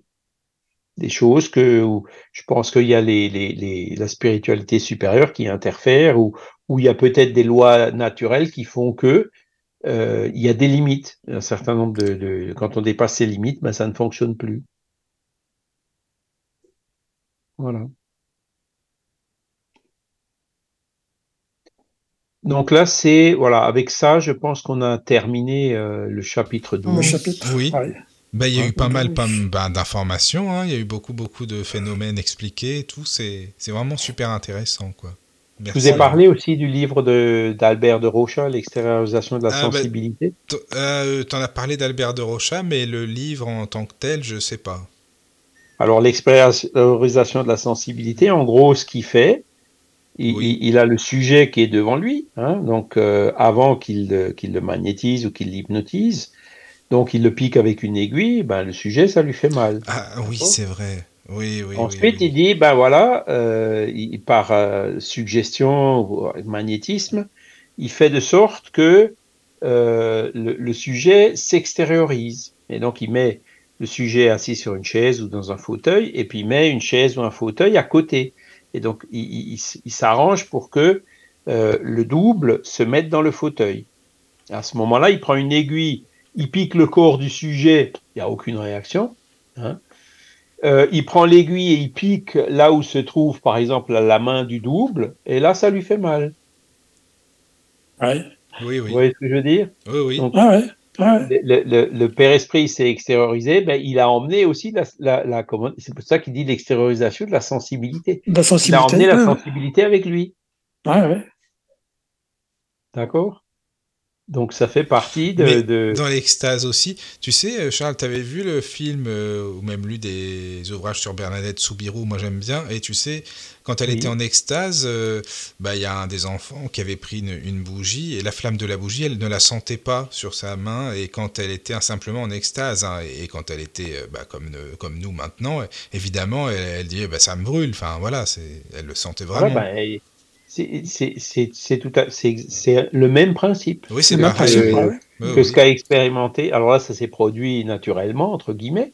Des choses que où je pense qu'il y a les, les, les, la spiritualité supérieure qui interfère, ou où il y a peut-être des lois naturelles qui font que euh, il y a des limites. Un certain nombre de, quand on dépasse ces limites, ben, ça ne fonctionne plus. Voilà. Donc là, c'est voilà, avec ça, je pense qu'on a terminé euh, le chapitre 12. Le chapitre. Oui. Ben, il y a eu pas mal, ben, d'informations, hein. il y a eu beaucoup, beaucoup de phénomènes expliqués, tout, c'est vraiment super intéressant, quoi. Je vous ai parlé aussi du livre d'Albert de, Rocha, L'extériorisation de la ah, bah, sensibilité. Euh, tu en as parlé d'Albert de Rocha, mais le livre en tant que tel, je ne sais pas. Alors, l'extériorisation de la sensibilité, en gros, ce qu'il fait, il, a le sujet qui est devant lui, hein, donc euh, avant qu'il le magnétise ou qu'il l'hypnotise. Donc, il le pique avec une aiguille, ben, le sujet, ça lui fait mal. Ah oui, c'est vrai. Oui, oui, Ensuite, il dit, ben voilà, euh, il, par euh, suggestion ou magnétisme, il fait de sorte que euh, le, sujet s'extériorise. Et donc, il met le sujet assis sur une chaise ou dans un fauteuil, et puis il met une chaise ou un fauteuil à côté. Et donc, il, il s'arrange pour que le double se mette dans le fauteuil. À ce moment-là, il prend une aiguille, il pique le corps du sujet, il n'y a aucune réaction. Hein, euh, il prend l'aiguille et il pique là où se trouve, par exemple, la main du double, et là, ça lui fait mal. Ouais. Oui, oui. Vous voyez ce que je veux dire? Oui, oui. ah ouais. Le, Père Esprit s'est extériorisé, ben, il a emmené aussi la, la, c'est pour ça qu'il dit l'extériorisation de la sensibilité. La sensibilité. Il a emmené la sensibilité avec lui. Ouais, ouais. D'accord? Donc ça fait partie de... Dans l'extase aussi. Tu sais, euh, Charles, tu avais vu le film euh, ou même lu des ouvrages sur Bernadette Soubirou, moi j'aime bien. Et tu sais, quand elle était en extase, euh, bah, il y a un des enfants qui avait pris une, bougie et la flamme de la bougie, elle ne la sentait pas sur sa main. Et quand elle était simplement en extase, hein, et, quand elle était bah, comme, comme nous maintenant, évidemment, elle, elle dit bah, ça me brûle. Enfin voilà, elle le sentait vraiment. Bah, c'est tout c'est le même principe. Oui, c'est le même principe. Que, ce qu'a expérimenté. Alors là, ça s'est produit naturellement entre guillemets.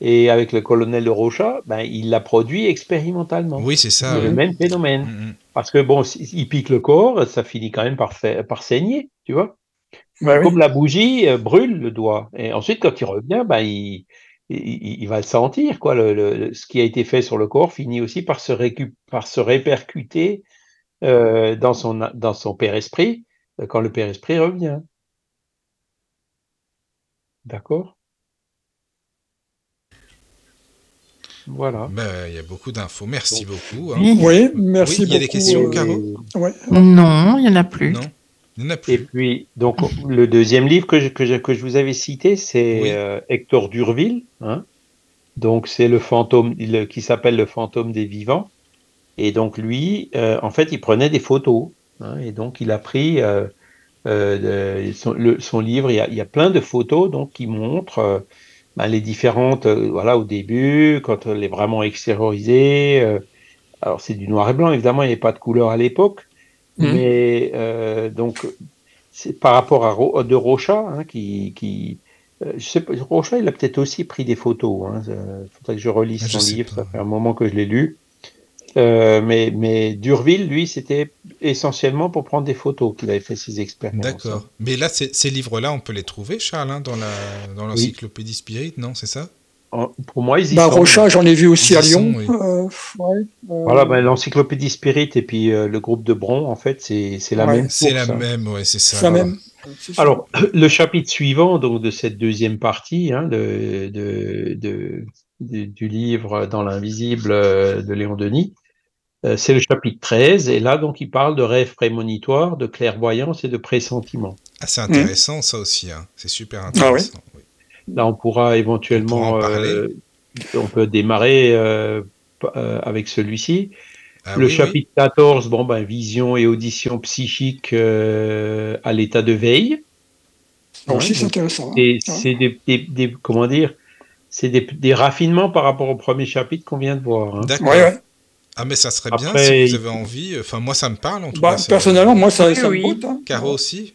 Et avec le colonel de Rocha, ben, il l'a produit expérimentalement. Oui, c'est ça. le même phénomène. Mm, mm. Parce que bon, il pique le corps, ça finit quand même par, par saigner, tu vois. Comme la bougie euh, brûle le doigt. Et ensuite, quand il revient, ben, il, il, va le sentir. Quoi. Le, ce qui a été fait sur le corps finit aussi par se, récup par se répercuter euh, dans, son, dans son Père Esprit euh, quand le Père Esprit revient. D'accord? Voilà. Ben, il y a beaucoup d'infos. Merci beaucoup. Hein. Oui, merci beaucoup. Il y a des questions, euh, Caro? Non, il n'y en a plus. Non. Il n'y en a plus. Et puis, donc, le deuxième livre que je, que je, que je vous avais cité, c'est Hector Durville. Hein donc, c'est le fantôme qui s'appelle Le fantôme des vivants. Et donc lui, euh, en fait, il prenait des photos. Hein, et donc il a pris euh, euh, son, le, son, livre. Il y, a, il y, a, plein de photos donc qui montrent ben, les différentes. voilà, au début, quand elle est vraiment extériorisée. alors c'est du noir et blanc. Évidemment, il n'y avait pas de couleur à l'époque. Mmh. Mais donc c'est par rapport à de Rocha hein, qui, qui je sais pas, Rocha, il a peut-être aussi pris des photos. Il hein, faudrait que je relise ah, son livre. Ça fait un moment que je l'ai lu. Euh, mais, mais Durville, lui, c'était essentiellement pour prendre des photos qu'il avait fait ses expériences. D'accord. Mais là, ces livres-là, on peut les trouver, Charles, hein, dans l'encyclopédie Spirit, non C'est ça? Pour moi, ils y bah, Rocha, j'en ai vu aussi à Lyon. Euh, ouais, euh... Voilà, bah, l'encyclopédie Spirit et puis euh, le groupe de Bron, en fait, c'est la même. C'est la même, ouais, c'est ça. C'est la même. Alors, le chapitre suivant donc, de cette deuxième partie hein, de, de, de, du livre Dans l'invisible de Léon Denis, euh, c'est le chapitre 13, et là, donc, il parle de rêves prémonitoires, de clairvoyance et de pressentiment. Ah, c'est intéressant, ça aussi. Hein. C'est super ah intéressant. Là, on pourra éventuellement. On, euh, on peut démarrer euh, avec celui-ci. Ah le chapitre 14, bon, ben, vision et audition psychique à l'état de veille. aussi, c'est intéressant. Et c'est des, comment dire, c'est des, raffinements par rapport au premier chapitre qu'on vient de voir. Hein. D'accord. Ouais, ah, mais ça serait bien si vous avez envie. Enfin, moi, ça me parle en tout bah, cas. Personnellement, moi, ça, ça me botte. Hein. Caro aussi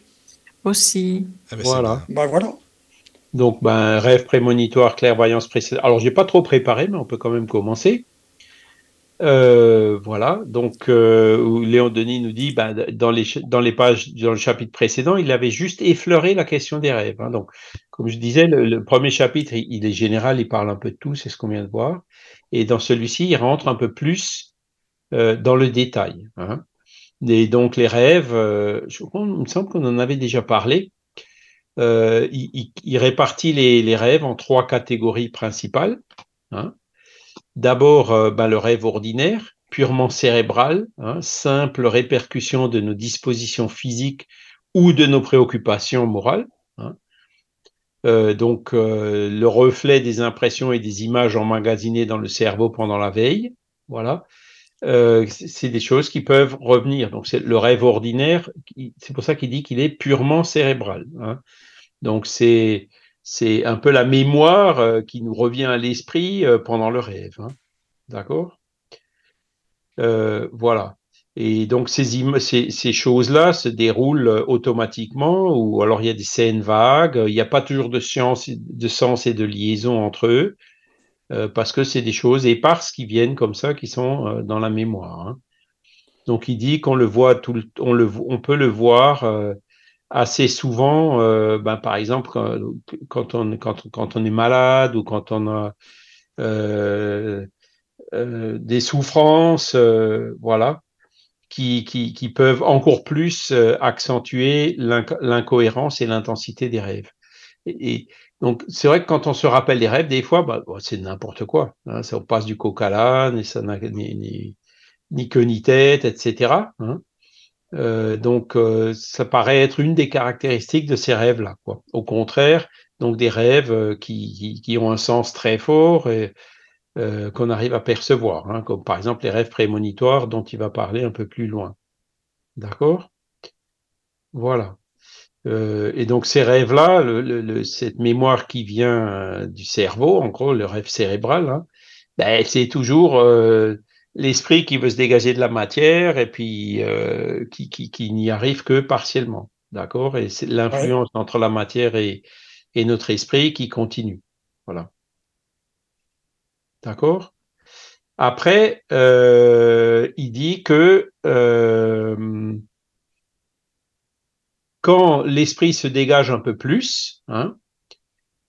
Aussi. Ah, ben, voilà. Bah, voilà. Donc, ben, rêve prémonitoire, clairvoyance précédente. Alors, j'ai pas trop préparé, mais on peut quand même commencer. Euh, voilà. Donc, euh, Léon Denis nous dit, ben, dans, les, dans les pages, dans le chapitre précédent, il avait juste effleuré la question des rêves. Hein. Donc, comme je disais, le, premier chapitre, il, il, est général, il parle un peu de tout, c'est ce qu'on vient de voir. Et dans celui-ci, il rentre un peu plus euh, dans le détail. Hein. Et donc les rêves, euh, je il me semble qu'on en avait déjà parlé. Euh, il, il, répartit les, les, rêves en trois catégories principales. Hein. D'abord, ben, le rêve ordinaire, purement cérébral, hein, simple répercussion de nos dispositions physiques ou de nos préoccupations morales. Hein. Euh, donc, euh, le reflet des impressions et des images emmagasinées dans le cerveau pendant la veille, voilà. Euh, c'est des choses qui peuvent revenir. Donc, c'est le rêve ordinaire. C'est pour ça qu'il dit qu'il est purement cérébral. Hein. Donc, c'est c'est un peu la mémoire qui nous revient à l'esprit pendant le rêve. Hein. D'accord? Voilà. Et donc ces, ces, choses-là se déroulent euh, automatiquement, ou alors il y a des scènes vagues, il n'y a pas toujours de, science, de sens et de liaison entre eux, euh, parce que c'est des choses éparses qui viennent comme ça, qui sont euh, dans la mémoire. Hein. Donc il dit qu'on le voit tout le, on, le, on peut le voir assez souvent, ben, par exemple quand, on, est malade ou quand on a des souffrances, voilà qui, qui, qui peuvent encore plus euh, accentuer l'incohérence et l'intensité des rêves. Et, donc, c'est vrai que quand on se rappelle des rêves, des fois, bah, c'est n'importe quoi. Hein, ça passe du coq à l'âne, ça ni, ni, ni, queue ni tête, etc. Hein. Euh, donc, euh, ça paraît être une des caractéristiques de ces rêves-là. Au contraire, donc des rêves euh, qui, ont un sens très fort et, qu'on arrive à percevoir, hein, comme par exemple les rêves prémonitoires dont il va parler un peu plus loin. D'accord? Voilà. Euh, et donc ces rêves-là, le, cette mémoire qui vient euh, du cerveau, en gros, le rêve cérébral, hein, ben, c'est toujours euh, l'esprit qui veut se dégager de la matière et puis euh, qui, qui, qui n'y arrive que partiellement. D'accord? Et c'est l'influence entre la matière et, et notre esprit qui continue. Voilà. D'accord? Après, euh, il dit que euh, quand l'esprit se dégage un peu plus, hein,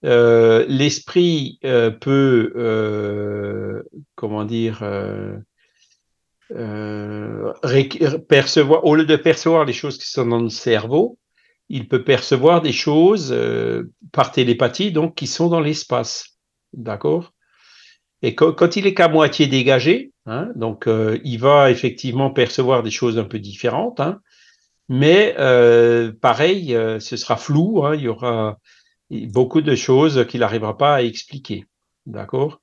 euh, l'esprit peut, comment dire, percevoir, au lieu de percevoir les choses qui sont dans le cerveau, il peut percevoir des choses par télépathie, donc qui sont dans l'espace. D'accord? Et quand, il est qu'à moitié dégagé, hein, donc euh, il va effectivement percevoir des choses un peu différentes, hein, mais euh, pareil, euh, ce sera flou, hein, il y aura beaucoup de choses qu'il n'arrivera pas à expliquer. D'accord?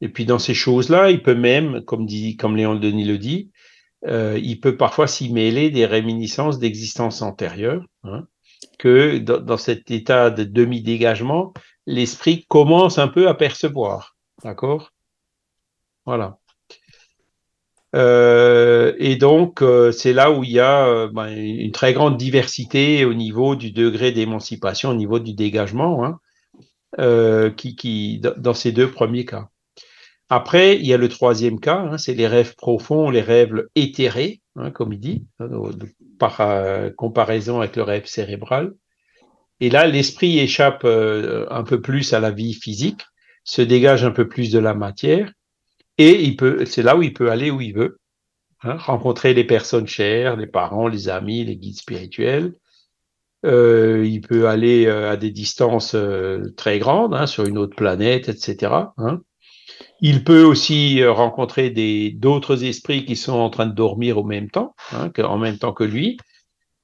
Et puis dans ces choses-là, il peut même, comme, dit, comme Léon Denis le dit, il peut parfois s'y mêler des réminiscences d'existence antérieure, hein, que dans, dans cet état de demi-dégagement, l'esprit commence un peu à percevoir. D'accord? Voilà. Euh, et donc, euh, c'est là où il y a euh, ben, une très grande diversité au niveau du degré d'émancipation, au niveau du dégagement, hein, qui, dans ces deux premiers cas. Après, il y a le troisième cas, hein, c'est les rêves profonds, les rêves éthérés, hein, comme il dit, par comparaison avec le rêve cérébral. Et là, l'esprit échappe un peu plus à la vie physique se dégage un peu plus de la matière et il peut, c'est là où il peut aller où il veut, hein, rencontrer les personnes chères, les parents, les amis, les guides spirituels. Euh, il peut aller euh, à des distances euh, très grandes, hein, sur une autre planète, etc. Hein. Il peut aussi rencontrer d'autres esprits qui sont en train de dormir au même temps, en même temps que lui,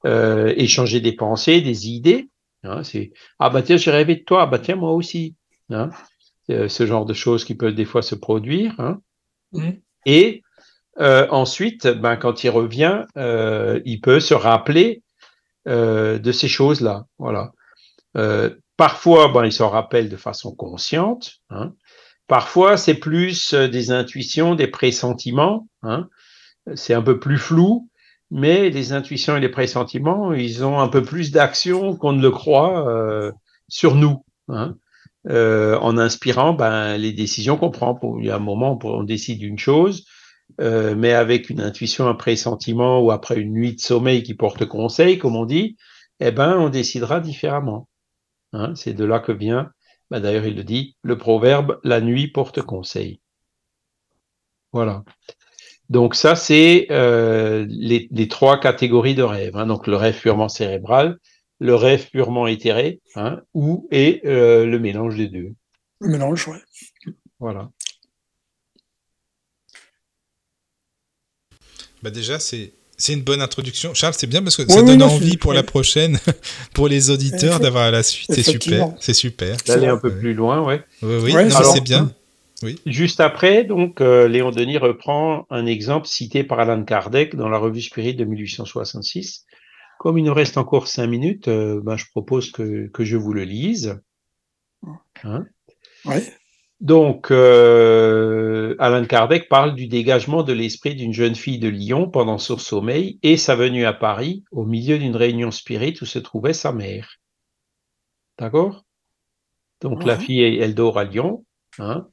échanger des pensées, des idées. C'est ah bah tiens j'ai rêvé de toi, ah bah tiens moi aussi. Euh, ce genre de choses qui peuvent des fois se produire. Hein. Mmh. Et euh, ensuite, ben, quand il revient, euh, il peut se rappeler de ces choses-là. Voilà. parfois, ben, il s'en rappelle de façon consciente. Hein. Parfois, c'est plus des intuitions, des pressentiments. Hein. C'est un peu plus flou, mais les intuitions et les pressentiments, ils ont un peu plus d'action qu'on ne le croit sur nous. Hein. Euh, en inspirant ben, les décisions qu'on prend. Il y a un moment où on décide une chose, euh, mais avec une intuition, un pressentiment ou après une nuit de sommeil qui porte conseil, comme on dit, eh ben, on décidera différemment. Hein, c'est de là que vient, ben, d'ailleurs il le dit, le proverbe la nuit porte conseil. Voilà. Donc ça, c'est euh, les, trois catégories de rêves. Hein. Donc le rêve purement cérébral, le rêve purement éthéré, hein, ou et euh, le mélange des deux. Le mélange, ouais. Voilà. Bah déjà, c'est c'est une bonne introduction. Charles, c'est bien parce que ça donne envie pour la prochaine, pour les auditeurs d'avoir la suite. C'est super, c'est super. D'aller un peu plus loin, ouais. Oui, oui, c'est bien. Oui. Juste après, donc, euh, Léon Denis reprend un exemple cité par Alan Kardec dans la revue Spirit de 1866. Comme il nous reste encore cinq minutes, euh, ben, je propose que, que, je vous le lise. Hein? Ouais. Donc, euh, Alan Kardec parle du dégagement de l'esprit d'une jeune fille de Lyon pendant son sommeil et sa venue à Paris au milieu d'une réunion spirit où se trouvait sa mère. D'accord? Donc, la fille, elle dort à Lyon. Hein?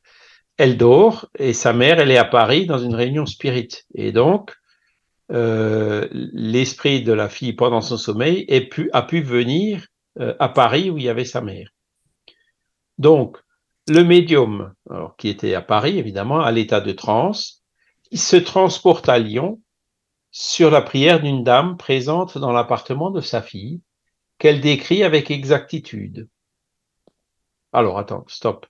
Elle dort et sa mère, elle est à Paris dans une réunion spirit. Et donc, euh, l'esprit de la fille pendant son sommeil a pu venir euh, à Paris où il y avait sa mère. Donc, le médium, qui était à Paris, évidemment, à l'état de transe, il se transporte à Lyon sur la prière d'une dame présente dans l'appartement de sa fille, qu'elle décrit avec exactitude. Alors, attends, stop.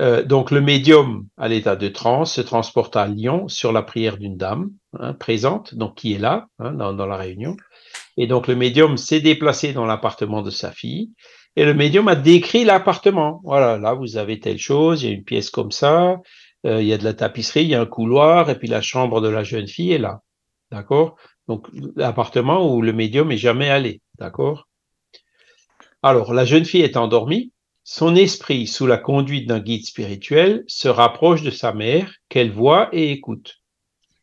Euh, donc, le médium à l'état de transe se transporte à Lyon sur la prière d'une dame hein, présente, donc qui est là, hein, dans, la réunion. Et donc, le médium s'est déplacé dans l'appartement de sa fille et le médium a décrit l'appartement. Voilà, là, vous avez telle chose, il y a une pièce comme ça, euh, il y a de la tapisserie, il y a un couloir, et puis la chambre de la jeune fille est là. D'accord? Donc, l'appartement où le médium est jamais allé. D'accord? Alors, la jeune fille est endormie. Son esprit, sous la conduite d'un guide spirituel, se rapproche de sa mère, qu'elle voit et écoute.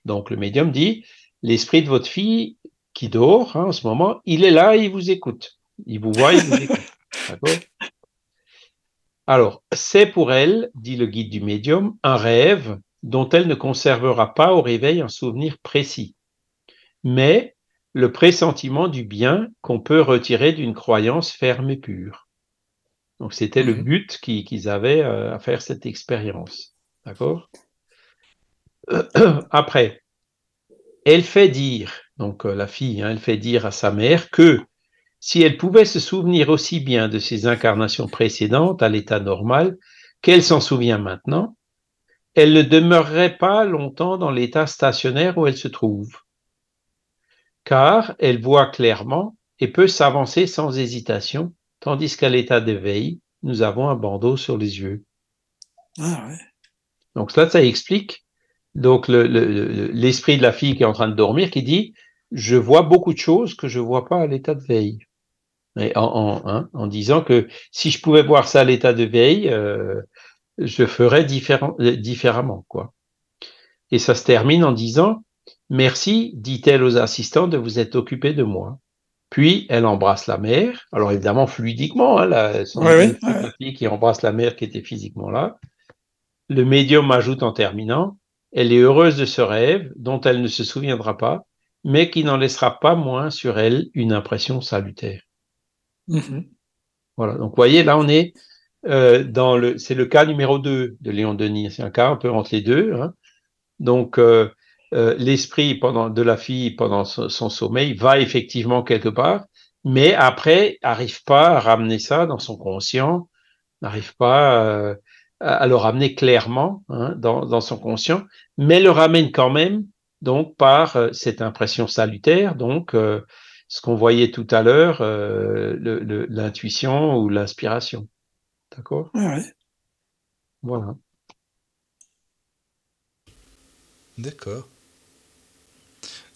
Donc, le médium dit, l'esprit de votre fille qui dort hein, en ce moment, il est là et il vous écoute. Il vous voit, il vous écoute. Alors, c'est pour elle, dit le guide du médium, un rêve dont elle ne conservera pas au réveil un souvenir précis, mais le pressentiment du bien qu'on peut retirer d'une croyance ferme et pure. Donc, c'était le but qu'ils avaient euh, à faire cette expérience. D'accord? Après, elle fait dire, donc euh, la fille, hein, elle fait dire à sa mère que si elle pouvait se souvenir aussi bien de ses incarnations précédentes à l'état normal qu'elle s'en souvient maintenant, elle ne demeurerait pas longtemps dans l'état stationnaire où elle se trouve, car elle voit clairement et peut s'avancer sans hésitation, tandis qu'à l'état d'éveil, nous avons un bandeau sur les yeux. Ah Donc cela, ça explique donc l'esprit de la fille qui est en train de dormir qui dit je vois beaucoup de choses que je vois pas à l'état de veille en, hein, en, disant que si je pouvais voir ça à l'état de veille, euh, je ferais euh, différemment. quoi. Et ça se termine en disant Merci, dit-elle aux assistants, de vous être occupés de moi. Puis elle embrasse la mère, alors évidemment fluidiquement, hein, la, fille qui embrasse la mère qui était physiquement là. Le médium ajoute en terminant Elle est heureuse de ce rêve dont elle ne se souviendra pas, mais qui n'en laissera pas moins sur elle une impression salutaire. Mhm. Voilà. Donc, vous voyez, là, on est euh, dans le, c'est le cas numéro 2 de Léon Denis. C'est un cas un peu entre les deux. Hein. Donc, euh, euh, l'esprit pendant de la fille pendant son, sommeil va effectivement quelque part, mais après arrive pas à ramener ça dans son conscient, n'arrive pas à, le ramener clairement hein, dans, dans, son conscient, mais le ramène quand même donc par cette impression salutaire, donc ce qu'on voyait tout à l'heure, euh, l'intuition ou l'inspiration. D'accord? Ouais. Voilà. D'accord.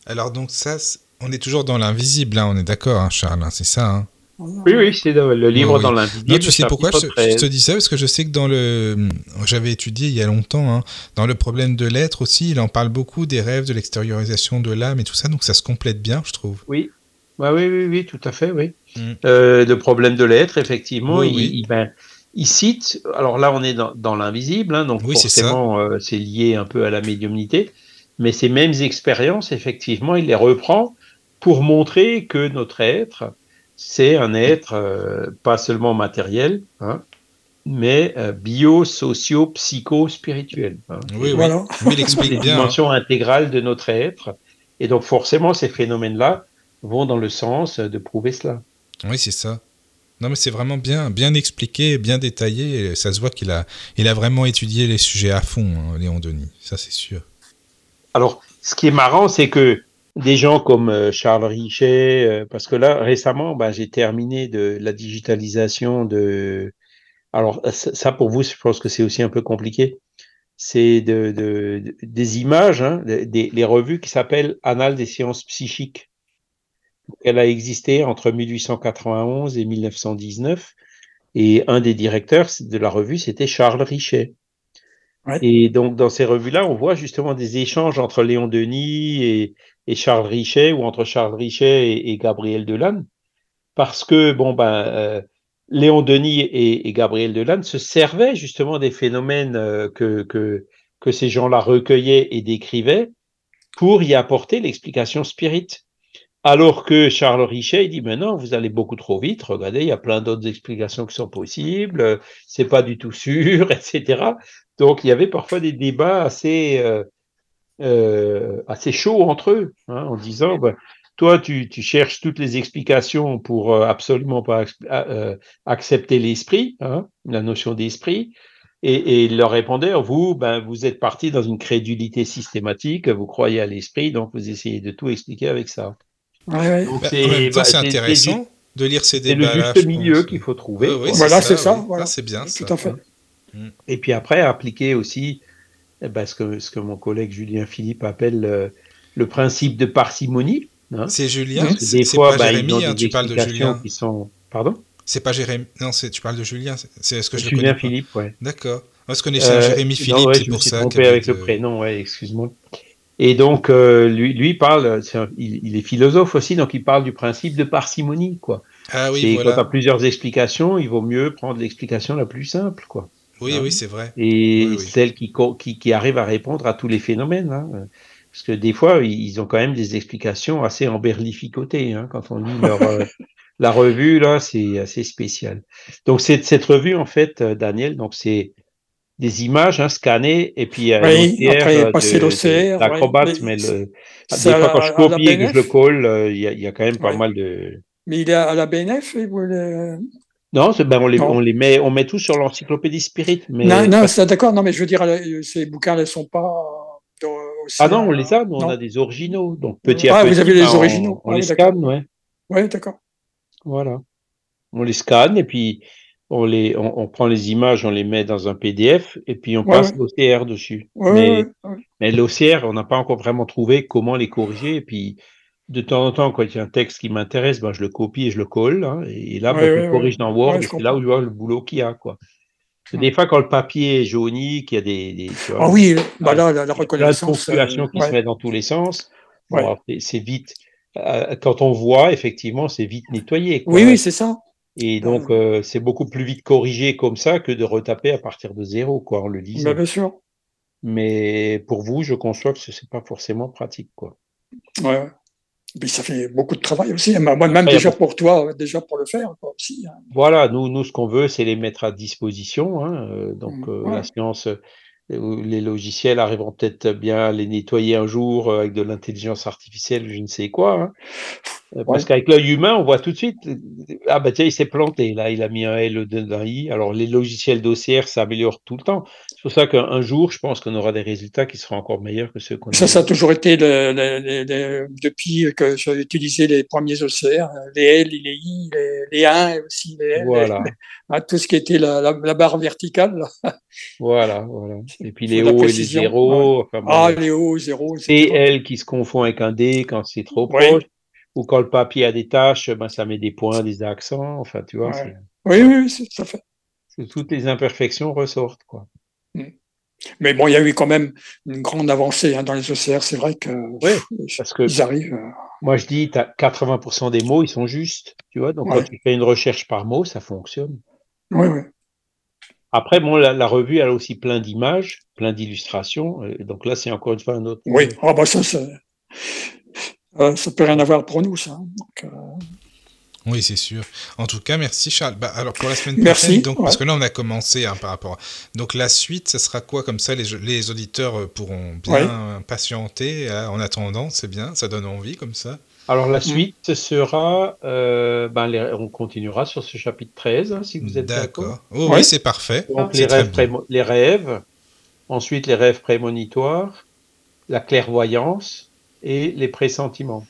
Alors donc ça, on est toujours dans l'invisible, hein, on est d'accord, hein, Charles, hein, c'est ça Oui, oui, c'est le livre dans l'invisible. Non, tu sais pourquoi je, te dis ça? Parce que je sais que dans le. J'avais étudié il y a longtemps, dans le problème de l'être aussi, il en parle beaucoup des rêves, de l'extériorisation de l'âme et tout ça, donc ça se complète bien, je trouve. Oui, bah oui, oui, oui, tout à fait, oui. Mm. Euh, le problème de l'être, effectivement, il, ben, il, cite. Alors là, on est dans, dans l'invisible, hein, donc forcément, euh, c'est lié un peu à la médiumnité. Mais ces mêmes expériences, effectivement, il les reprend pour montrer que notre être, c'est un être euh, pas seulement matériel, hein, mais euh, bio, socio, psycho, spirituel. Hein. Oui, voilà. oui, il explique bien. dimension intégrale de notre être. Et donc, forcément, ces phénomènes-là, vont dans le sens de prouver cela. Oui, c'est ça. Non, mais c'est vraiment bien, bien expliqué, bien détaillé. ça se voit qu'il a, il a vraiment étudié les sujets à fond, hein, Léon Denis. Ça, c'est sûr. Alors, ce qui est marrant, c'est que des gens comme euh, Charles Richet, euh, parce que là, récemment, ben, j'ai terminé de la digitalisation de. Alors, ça, pour vous, je pense que c'est aussi un peu compliqué. C'est de, de, des images, hein, des, les revues qui s'appellent Annales des sciences psychiques. Elle a existé entre 1891 et 1919. Et un des directeurs de la revue, c'était Charles Richet. Et donc, dans ces revues-là, on voit justement des échanges entre Léon Denis et, Charles Richet ou entre Charles Richet et, Gabriel Delanne. Parce que, bon, ben, euh, Léon Denis et, Gabriel Delanne se servaient justement des phénomènes euh, que, ces gens-là recueillaient et décrivaient pour y apporter l'explication spirit. Alors que Charles Richet il dit mais non, vous allez beaucoup trop vite. Regardez, il y a plein d'autres explications qui sont possibles. C'est pas du tout sûr, etc. Donc il y avait parfois des débats assez euh, euh, assez chauds entre eux, hein, en disant ben, toi tu, tu, cherches toutes les explications pour euh, absolument pas euh, accepter l'esprit, hein, la notion d'esprit. Et, et il leur répondait, vous, ben, vous êtes parti dans une crédulité systématique, vous croyez à l'esprit, donc vous essayez de tout expliquer avec ça. Ouais, bah, c'est bah, intéressant de lire ces débats. C'est le juste milieu qu'il faut trouver. voilà, c'est ça. Voilà. c'est bien. Tout à fait. Et puis après, appliquer aussi eh ben, ce, que, ce que mon collègue Julien Philippe appelle euh, le principe de parcimonie. Hein. C'est Julien? C'est pas bah, Jérémy, hein, tu parles de Julien. Qui sont... Pardon? C'est pas Jérémy. Non, tu parles de Julien. C'est ce que je Julien Philippe, ouais. D'accord. Moi, je connaissais euh, Jérémy Philippe, ouais, c'est pour ça. Je me suis trompé avec le prénom, ouais, excuse-moi. Et donc, euh, lui, lui parle, il, il, est philosophe aussi, donc il parle du principe de parcimonie, quoi. Ah oui, voilà. quand tu as plusieurs explications, il vaut mieux prendre l'explication la plus simple, quoi. Oui, hein oui, c'est vrai. Et celle qui, qui, qui, arrive à répondre à tous les phénomènes. Hein. Parce que des fois, ils ont quand même des explications assez emberlificotées. Hein, quand on lit leur, euh, la revue, là, c'est assez spécial. Donc, cette, cette revue, en fait, euh, Daniel, donc c'est des images hein, scannées et puis euh, oui, après passer l'OCR. L'acrobate, ouais, mais, mais le, des fois quand je copie et que je le colle, il y, a, y, a quand même pas mal de. Mais il est à la BNF vous le... Non, ben on, les, on les met, on met tout sur l'encyclopédie Spirit. Mais non, non, c'est d'accord. Non, mais je veux dire, ces bouquins ne sont pas. Dans, ah non, on les a. Nous, on a des originaux. Donc petit à ah, petit. vous avez les originaux. On, ah, les scanne, ouais. Ouais, d'accord. Voilà. On les scanne et puis on les, on, on, prend les images, on les met dans un PDF et puis on ouais, passe ouais. l'OCR dessus. mais mais l'OCR, on n'a pas encore vraiment trouvé comment les corriger et puis de temps en temps, quand il y a un texte qui m'intéresse, ben, je le copie et je le colle. Hein, et là, ben, je le corrige dans Word. c'est là où je vois le boulot qu'il y a. Quoi. Des fois, quand le papier est jauni, qu'il y a des. des ah oui, bah là, la, la reconnaissance. La euh, qui se met dans tous les sens. Bon, c'est vite. Euh, quand on voit, effectivement, c'est vite nettoyé. Quoi. Oui, oui, c'est ça. Et donc, euh, c'est beaucoup plus vite corrigé comme ça que de retaper à partir de zéro, quoi, en le lisant. Bah, bien sûr. Mais pour vous, je conçois que ce n'est pas forcément pratique, quoi. Ouais. Mais ça fait beaucoup de travail aussi. Moi-même, déjà pour toi, déjà pour le faire aussi. Hein. Voilà, nous, nous, ce qu'on veut, c'est les mettre à disposition. Hein. Euh, donc, mmh, euh, la science, les logiciels arriveront peut-être bien à les nettoyer un jour avec de l'intelligence artificielle, je ne sais quoi. Hein. Euh, parce qu'avec l'œil humain, on voit tout de suite, ah bah tiens, il s'est planté, là, il a mis un L d'un I. Alors les logiciels d'OCR s'améliorent tout le temps. C'est pour ça qu'un jour, je pense qu'on aura des résultats qui seront encore meilleurs que ceux qu'on a. Ça, ça a toujours été, le, le, le, depuis que j'ai utilisé les premiers OCR, les L, les I, les, les 1 et aussi les L. Voilà. Les, tout ce qui était la, la, la barre verticale. Là. Voilà, voilà. Et puis les hauts et les zéros. Ouais. Enfin, bon, ah, les hauts, zéros. Et L qui se confond avec un D quand c'est trop proche. Oui ou quand le papier a des taches, ben, ça met des points, des accents. Enfin, tu vois. Ouais. Oui, oui, ça fait. Toutes les imperfections ressortent, quoi. Mm. Mais bon, il y a eu quand même une grande avancée hein, dans les OCR. C'est vrai que oui, parce que ils arrivent. Euh... Moi, je dis, as 80% des mots, ils sont justes. Tu vois, donc ouais. quand tu fais une recherche par mot, ça fonctionne. Oui, oui. Après, bon, la, la, revue, elle a aussi plein d'images, plein d'illustrations. Donc là, c'est encore une fois un autre. Oui, ah, bah ça, ça, euh, ça peut rien avoir pour nous, ça. Donc, euh... Oui, c'est sûr. En tout cas, merci Charles. Bah, alors pour la semaine prochaine, merci, donc, ouais. parce que là on a commencé hein, par rapport. À... Donc la suite, ce sera quoi comme ça les, les auditeurs pourront bien ouais. patienter hein, en attendant. C'est bien, ça donne envie comme ça. Alors la suite, ce sera, euh, ben, les, on continuera sur ce chapitre 13, hein, si vous êtes d'accord. Oh, ouais. Oui, c'est parfait. Donc les rêves, les rêves, ensuite les rêves prémonitoires, la clairvoyance et les pressentiments.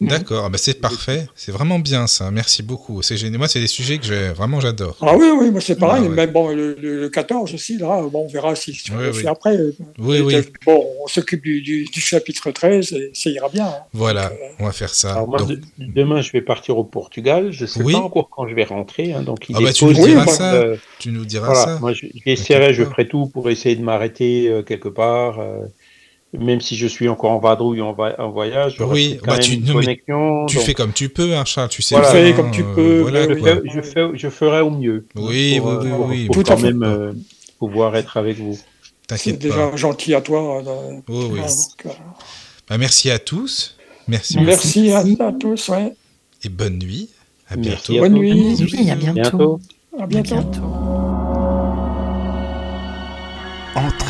D'accord, ah bah c'est parfait, c'est vraiment bien ça, merci beaucoup. C'est génial. Moi, c'est des sujets que j'ai vraiment j'adore. Ah oui, oui, moi c'est pareil. Ah ouais. Mais bon, le, le- le 14 aussi, là, bon, on verra si si on Oui, le oui. fait après. Oui, Et oui. Bon, on s'occupe du, du, du chapitre 13 et ça ira bien. hein. Voilà, Donc, euh, on va faire ça. Alors moi, Donc- de- demain, je vais partir au Portugal. Je ne sais Oui. pas encore quand je vais rentrer. hein, donc il Ah bah, tu nous diras ça, euh, tu nous diras voilà, ça. moi, je- j'essaierai, je ferai tout pour essayer de m'arrêter euh, quelque part. Euh, même si je suis encore en vadrouille en, va- en voyage, Oui, peut-être quand bah, même tu- une non, mais connexion. Tu donc fais comme tu peux, hein, Charles, tu sais. Voilà. Tu fais comme tu euh, peux, voilà, mais je, quoi. oui. fais, je, fais, je ferai au mieux. hein, Oui, pour, oui, euh, oui, pour- oui. pour Tout quand fait. même euh, pouvoir être avec vous. C'est déjà pas. gentil à toi. euh, Oui, oui. voilà, donc, euh, Bah, merci à tous. Merci, merci à, à tous. Ouais. Et bonne nuit. À Merci bientôt. à Bonne nuit. À bientôt. Bientôt. À À bientôt. bientôt.